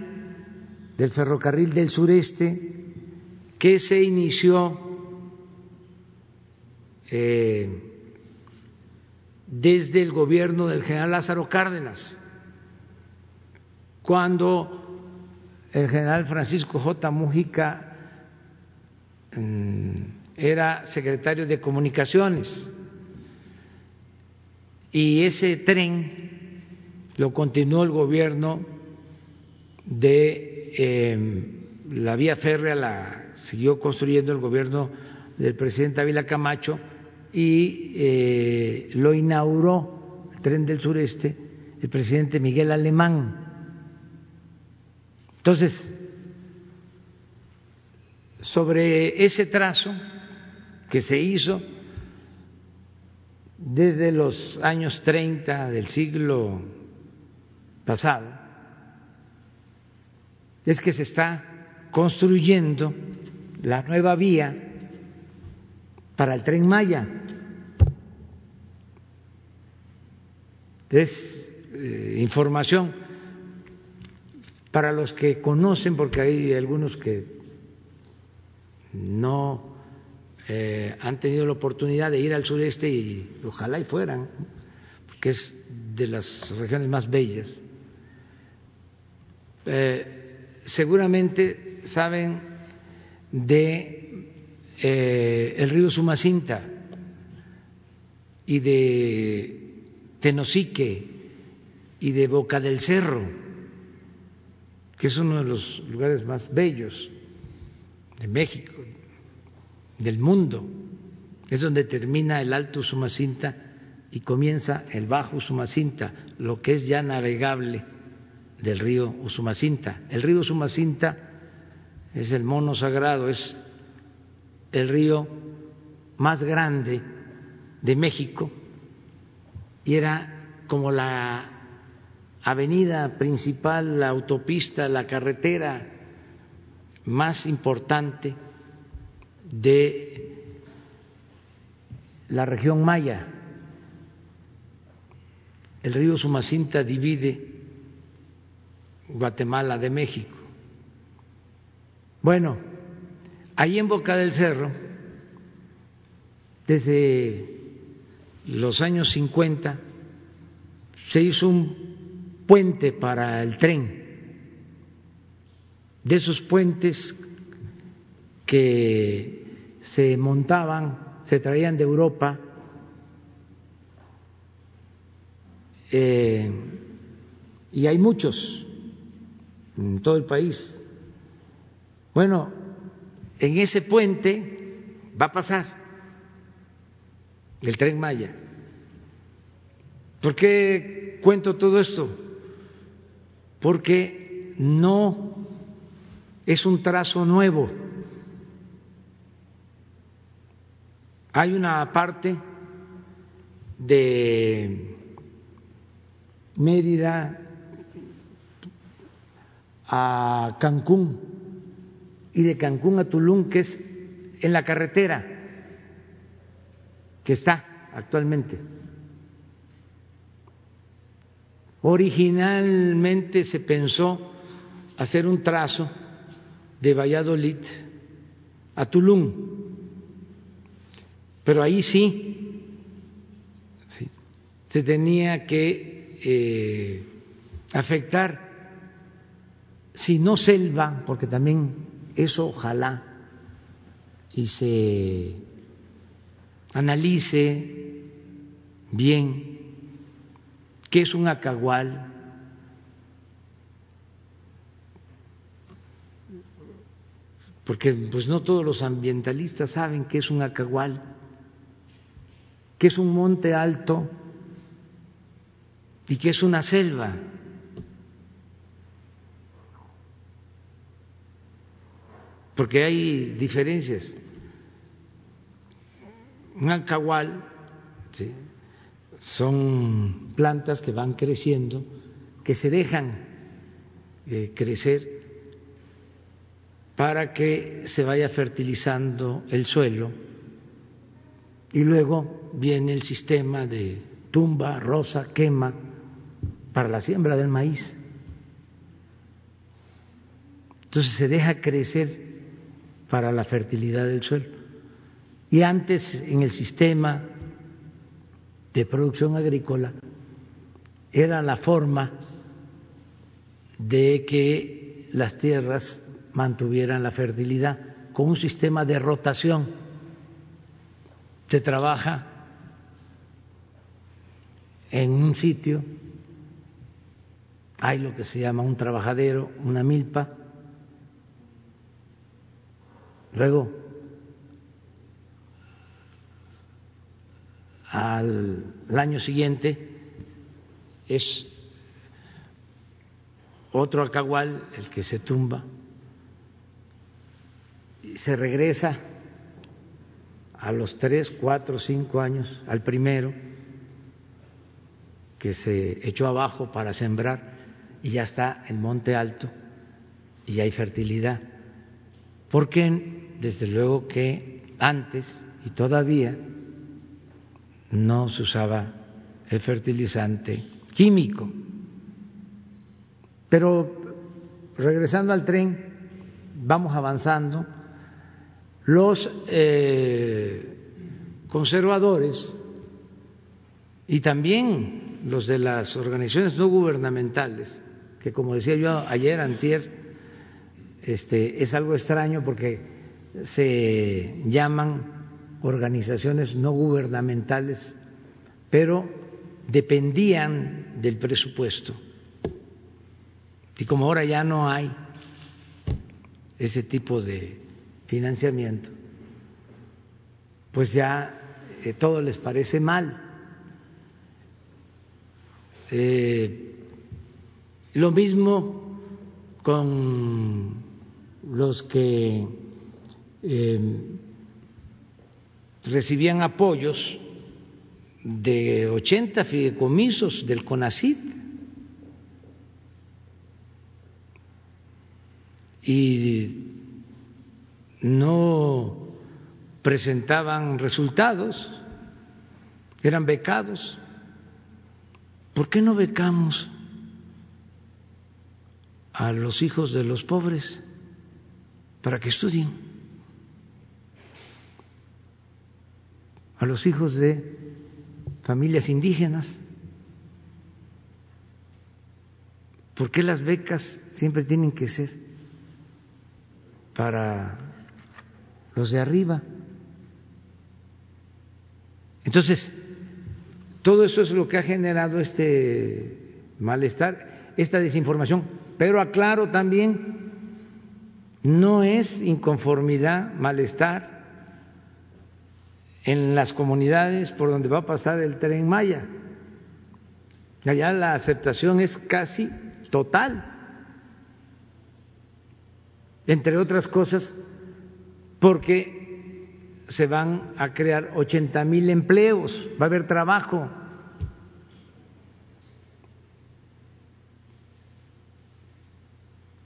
del ferrocarril del sureste que se inició eh, desde el gobierno del general Lázaro Cárdenas, cuando el general Francisco J. Mujica mm, era secretario de Comunicaciones y ese tren lo continuó el gobierno de em, la vía férrea, la siguió construyendo el gobierno del presidente Ávila Camacho y eh, lo inauguró el tren del sureste el presidente Miguel Alemán. Entonces, sobre ese trazo que se hizo desde los años 30 del siglo pasado, es que se está construyendo la nueva vía para el tren Maya. Es eh, información para los que conocen, porque hay algunos que no eh, han tenido la oportunidad de ir al sureste y ojalá y fueran, porque es de las regiones más bellas. Eh, seguramente saben de eh, el río Sumacinta y de Tenosique y de Boca del Cerro, que es uno de los lugares más bellos de México, del mundo. Es donde termina el Alto Sumacinta y comienza el Bajo Sumacinta, lo que es ya navegable del río Usumacinta. El río Usumacinta es el mono sagrado, es el río más grande de México y era como la avenida principal, la autopista, la carretera más importante de la región maya. El río Sumacinta divide Guatemala de México. Bueno, ahí en Boca del Cerro, desde los años 50, se hizo un puente para el tren. De esos puentes que se montaban, se traían de Europa, eh, y hay muchos en todo el país. Bueno, en ese puente va a pasar el tren Maya. ¿Por qué cuento todo esto? Porque no es un trazo nuevo. Hay una parte de Mérida, a Cancún y de Cancún a Tulum, que es en la carretera que está actualmente. Originalmente se pensó hacer un trazo de Valladolid a Tulum, pero ahí sí, se tenía que eh, afectar. Si no selva, porque también eso ojalá y se analice bien qué es un acagual, porque pues no todos los ambientalistas saben qué es un acagual, qué es un monte alto y qué es una selva. porque hay diferencias. Un alcahual son plantas que van creciendo, que se dejan eh, crecer para que se vaya fertilizando el suelo y luego viene el sistema de tumba, rosa, quema para la siembra del maíz. Entonces se deja crecer para la fertilidad del suelo. Y antes en el sistema de producción agrícola era la forma de que las tierras mantuvieran la fertilidad con un sistema de rotación. Se trabaja en un sitio, hay lo que se llama un trabajadero, una milpa, Luego, al, año siguiente es otro alcahual el que se tumba, y se regresa a los tres, cuatro, cinco años al primero que se echó abajo para sembrar y ya está el monte alto y hay fertilidad. Porque desde luego que antes y todavía no se usaba el fertilizante químico. Pero regresando al tren, vamos avanzando. Los eh, conservadores y también los de las organizaciones no gubernamentales, que como decía yo ayer, antier, este, es algo extraño porque se llaman organizaciones no gubernamentales, pero dependían del presupuesto. Y como ahora ya no hay ese tipo de financiamiento, pues ya eh, todo les parece mal. Eh, lo mismo con los que eh, recibían apoyos de 80 fideicomisos del CONACID y no presentaban resultados, eran becados. ¿Por qué no becamos a los hijos de los pobres para que estudien? A los hijos de familias indígenas. ¿Por qué las becas siempre tienen que ser para los de arriba? Entonces, todo eso es lo que ha generado este malestar, esta desinformación. Pero aclaro también, no es inconformidad, malestar, en las comunidades por donde va a pasar el tren Maya. Allá la aceptación es casi total. Entre otras cosas, porque se van a crear 80 mil empleos, va a haber trabajo.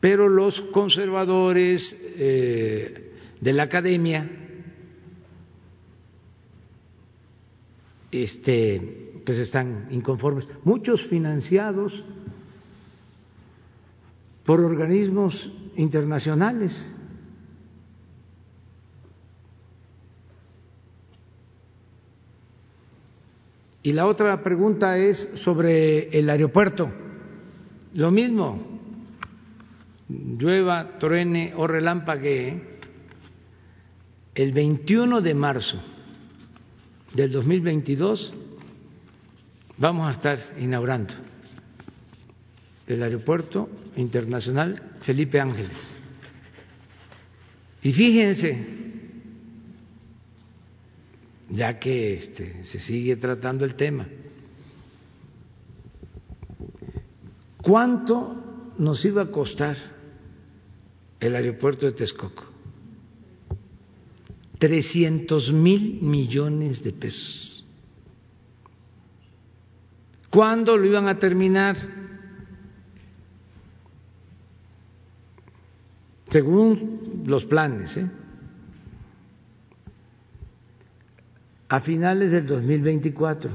Pero los conservadores eh, de la academia este, pues están inconformes. Muchos financiados por organismos internacionales. Y la otra pregunta es sobre el aeropuerto. Lo mismo, llueva, truene o relampaguee, el 21 de marzo del 2022 vamos a estar inaugurando el Aeropuerto Internacional Felipe Ángeles. Y fíjense, ya que este, se sigue tratando el tema, ¿cuánto nos iba a costar el aeropuerto de Texcoco? 300 mil millones de pesos. ¿Cuándo lo iban a terminar? Según los planes, ¿eh? a finales del 2024.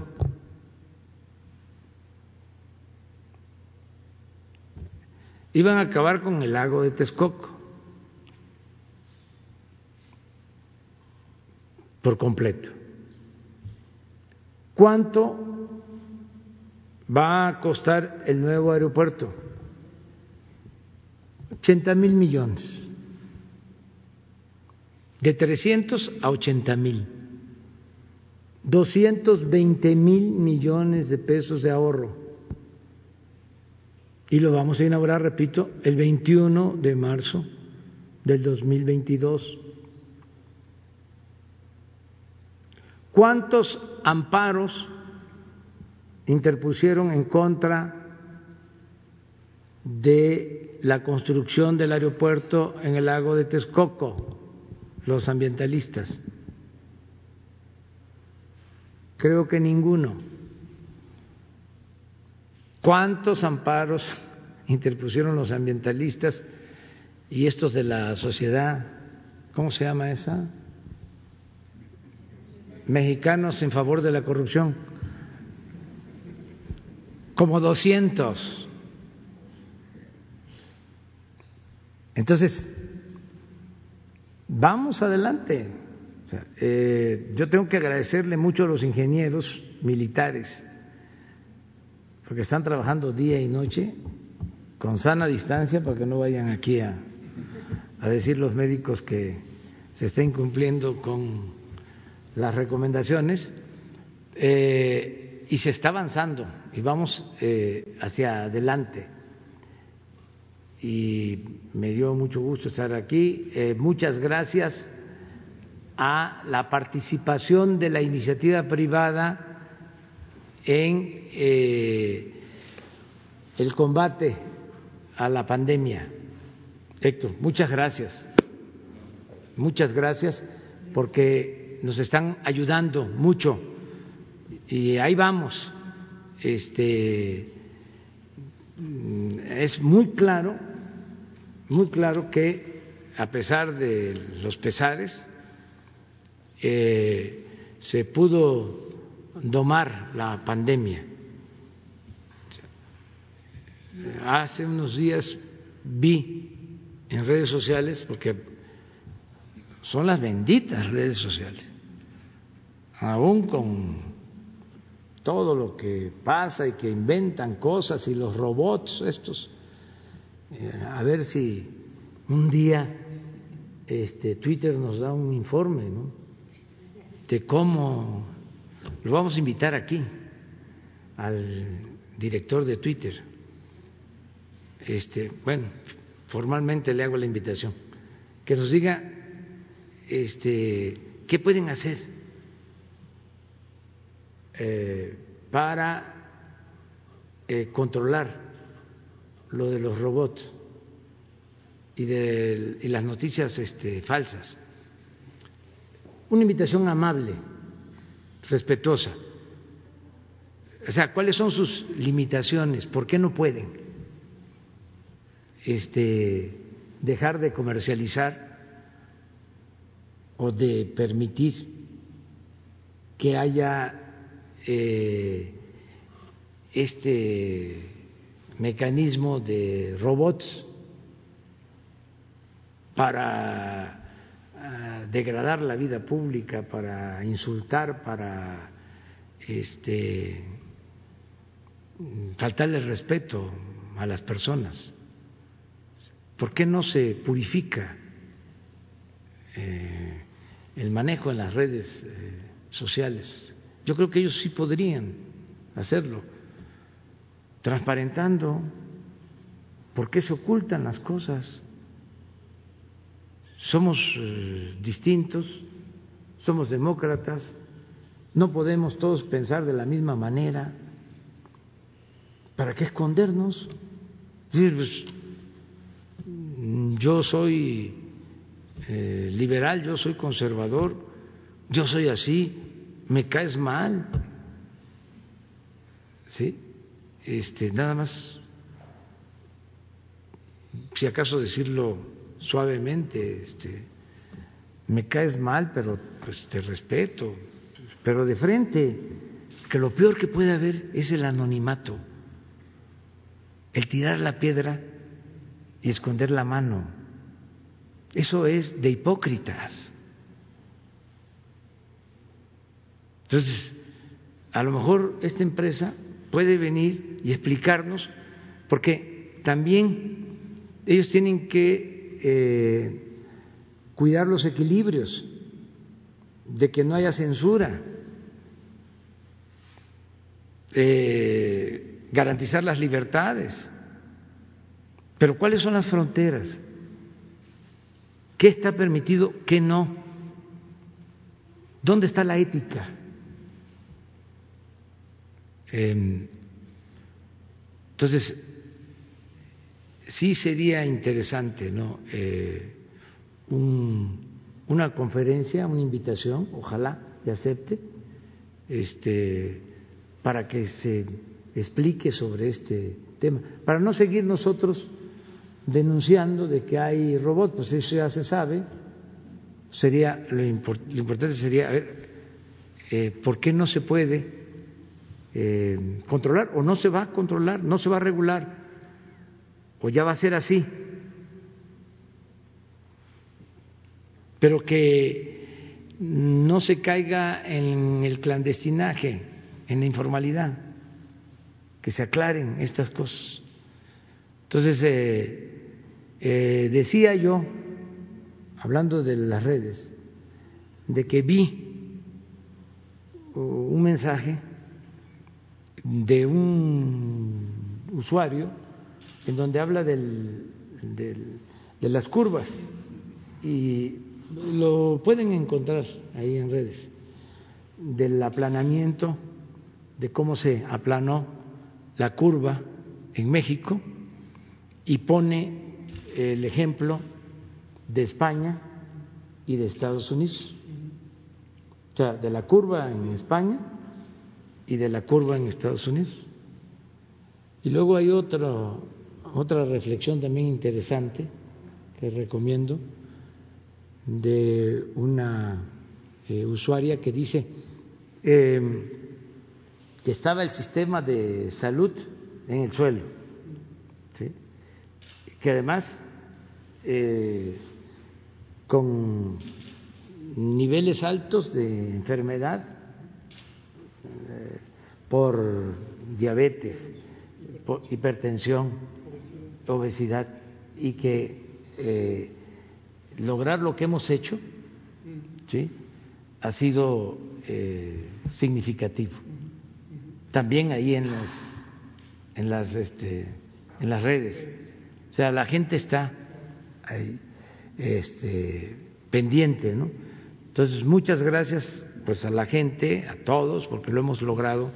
Iban a acabar con el lago de Texcoco. Por completo. ¿Cuánto va a costar el nuevo aeropuerto? 80 mil millones. De 300 a 80 mil. 220 mil millones de pesos de ahorro. Y lo vamos a inaugurar, repito, el 21 de marzo del 2022. ¿Cuántos amparos interpusieron en contra de la construcción del aeropuerto en el lago de Texcoco, los ambientalistas? Creo que ninguno. ¿Cuántos amparos interpusieron los ambientalistas y estos de la sociedad? ¿Cómo se llama esa? Mexicanos en favor de la corrupción. Como 200. Entonces, vamos adelante. eh, yo tengo que agradecerle mucho a los ingenieros militares, porque están trabajando día y noche con sana distancia para que no vayan aquí a, a decir los médicos que se está incumpliendo con las recomendaciones eh, y se está avanzando y vamos eh, hacia adelante. Y me dio mucho gusto estar aquí. Eh, muchas gracias a la participación de la iniciativa privada en el combate a la pandemia. Héctor, muchas gracias. Muchas gracias porque nos están ayudando mucho y ahí vamos. Este es muy claro, muy claro que a pesar de los pesares eh, se pudo domar la pandemia. Hace unos días vi en redes sociales, porque son las benditas redes sociales, aún con todo lo que pasa y que inventan cosas y los robots estos, eh, a ver si un día este, Twitter nos da un informe ¿no? de cómo lo vamos a invitar aquí al director de Twitter. Este, bueno, formalmente le hago la invitación, que nos diga este, qué pueden hacer eh, para eh, controlar lo de los robots y de y las noticias este, falsas. Una invitación amable, respetuosa. O sea, ¿cuáles son sus limitaciones? ¿Por qué no pueden? este, dejar de comercializar o de permitir que haya eh, este mecanismo de robots para uh, degradar la vida pública, para insultar, para este, faltarle respeto a las personas. ¿Por qué no se purifica eh, el manejo en las redes eh, sociales? Yo creo que ellos sí podrían hacerlo, transparentando por qué se ocultan las cosas. Somos eh, distintos, somos demócratas, no podemos todos pensar de la misma manera. ¿Para qué escondernos? Pues, yo soy eh, liberal, yo soy conservador, yo soy así, me caes mal. ¿Sí? Este, nada más, si acaso decirlo suavemente, este, me caes mal, pero pues te respeto, pero de frente, que lo peor que puede haber es el anonimato, el tirar la piedra y esconder la mano. Eso es de hipócritas. Entonces, a lo mejor esta empresa puede venir y explicarnos, porque también ellos tienen que eh, cuidar los equilibrios, de que no haya censura, eh, garantizar las libertades. Pero ¿cuáles son las fronteras? ¿Qué está permitido? ¿Qué no? ¿Dónde está la ética? Em, entonces, sí sería interesante, ¿no? Eh, una conferencia, una invitación, ojalá te acepte, este, para que se explique sobre este tema, para no seguir nosotros denunciando de que hay robots, pues eso ya se sabe. Sería lo, importante sería a ver eh, por qué no se puede eh, controlar o no se va a controlar, no se va a regular o ya va a ser así. Pero que no se caiga en el clandestinaje, en la informalidad, que se aclaren estas cosas. Entonces, eh, eh, decía yo, hablando de las redes, de que vi un mensaje de un usuario en donde habla del, de las curvas. Y lo pueden encontrar ahí en redes, del aplanamiento, de cómo se aplanó la curva en México y pone el ejemplo de España y de Estados Unidos. O sea, de la curva en España y de la curva en Estados Unidos. Y luego hay otro, otra reflexión también interesante que recomiendo de una eh, usuaria que dice em, que estaba el sistema de salud en el suelo, que además eh, con niveles altos de enfermedad eh, por diabetes, hipertensión, obesidad y que eh, lograr lo que hemos hecho ¿sí? ha sido significativo. También ahí en las en las este, en las redes o sea, la gente está ahí, este, pendiente, ¿no? Entonces, muchas gracias pues a la gente, a todos, porque lo hemos logrado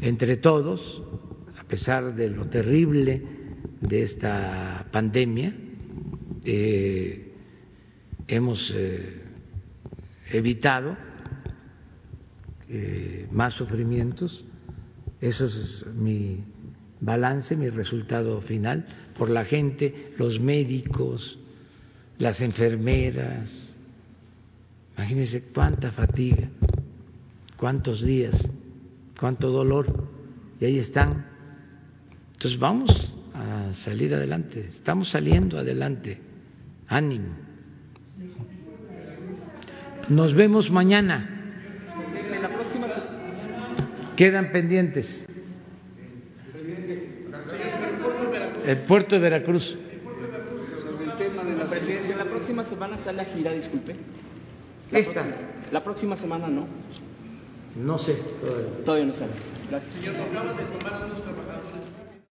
entre todos, a pesar de lo terrible de esta pandemia, eh, hemos eh, evitado eh, más sufrimientos. Eso es mi balance, mi resultado final por la gente, los médicos, las enfermeras. Imagínense cuánta fatiga, cuántos días, cuánto dolor. Y ahí están. Entonces vamos a salir adelante, estamos saliendo adelante. Ánimo. Nos vemos mañana. Quedan pendientes. El puerto de Veracruz. el tema de la presidencia, la próxima semana sale la gira, disculpe. La ¿Esta? Próxima, la próxima semana no. No sé todavía. Todavía no sale. Gracias. Señor,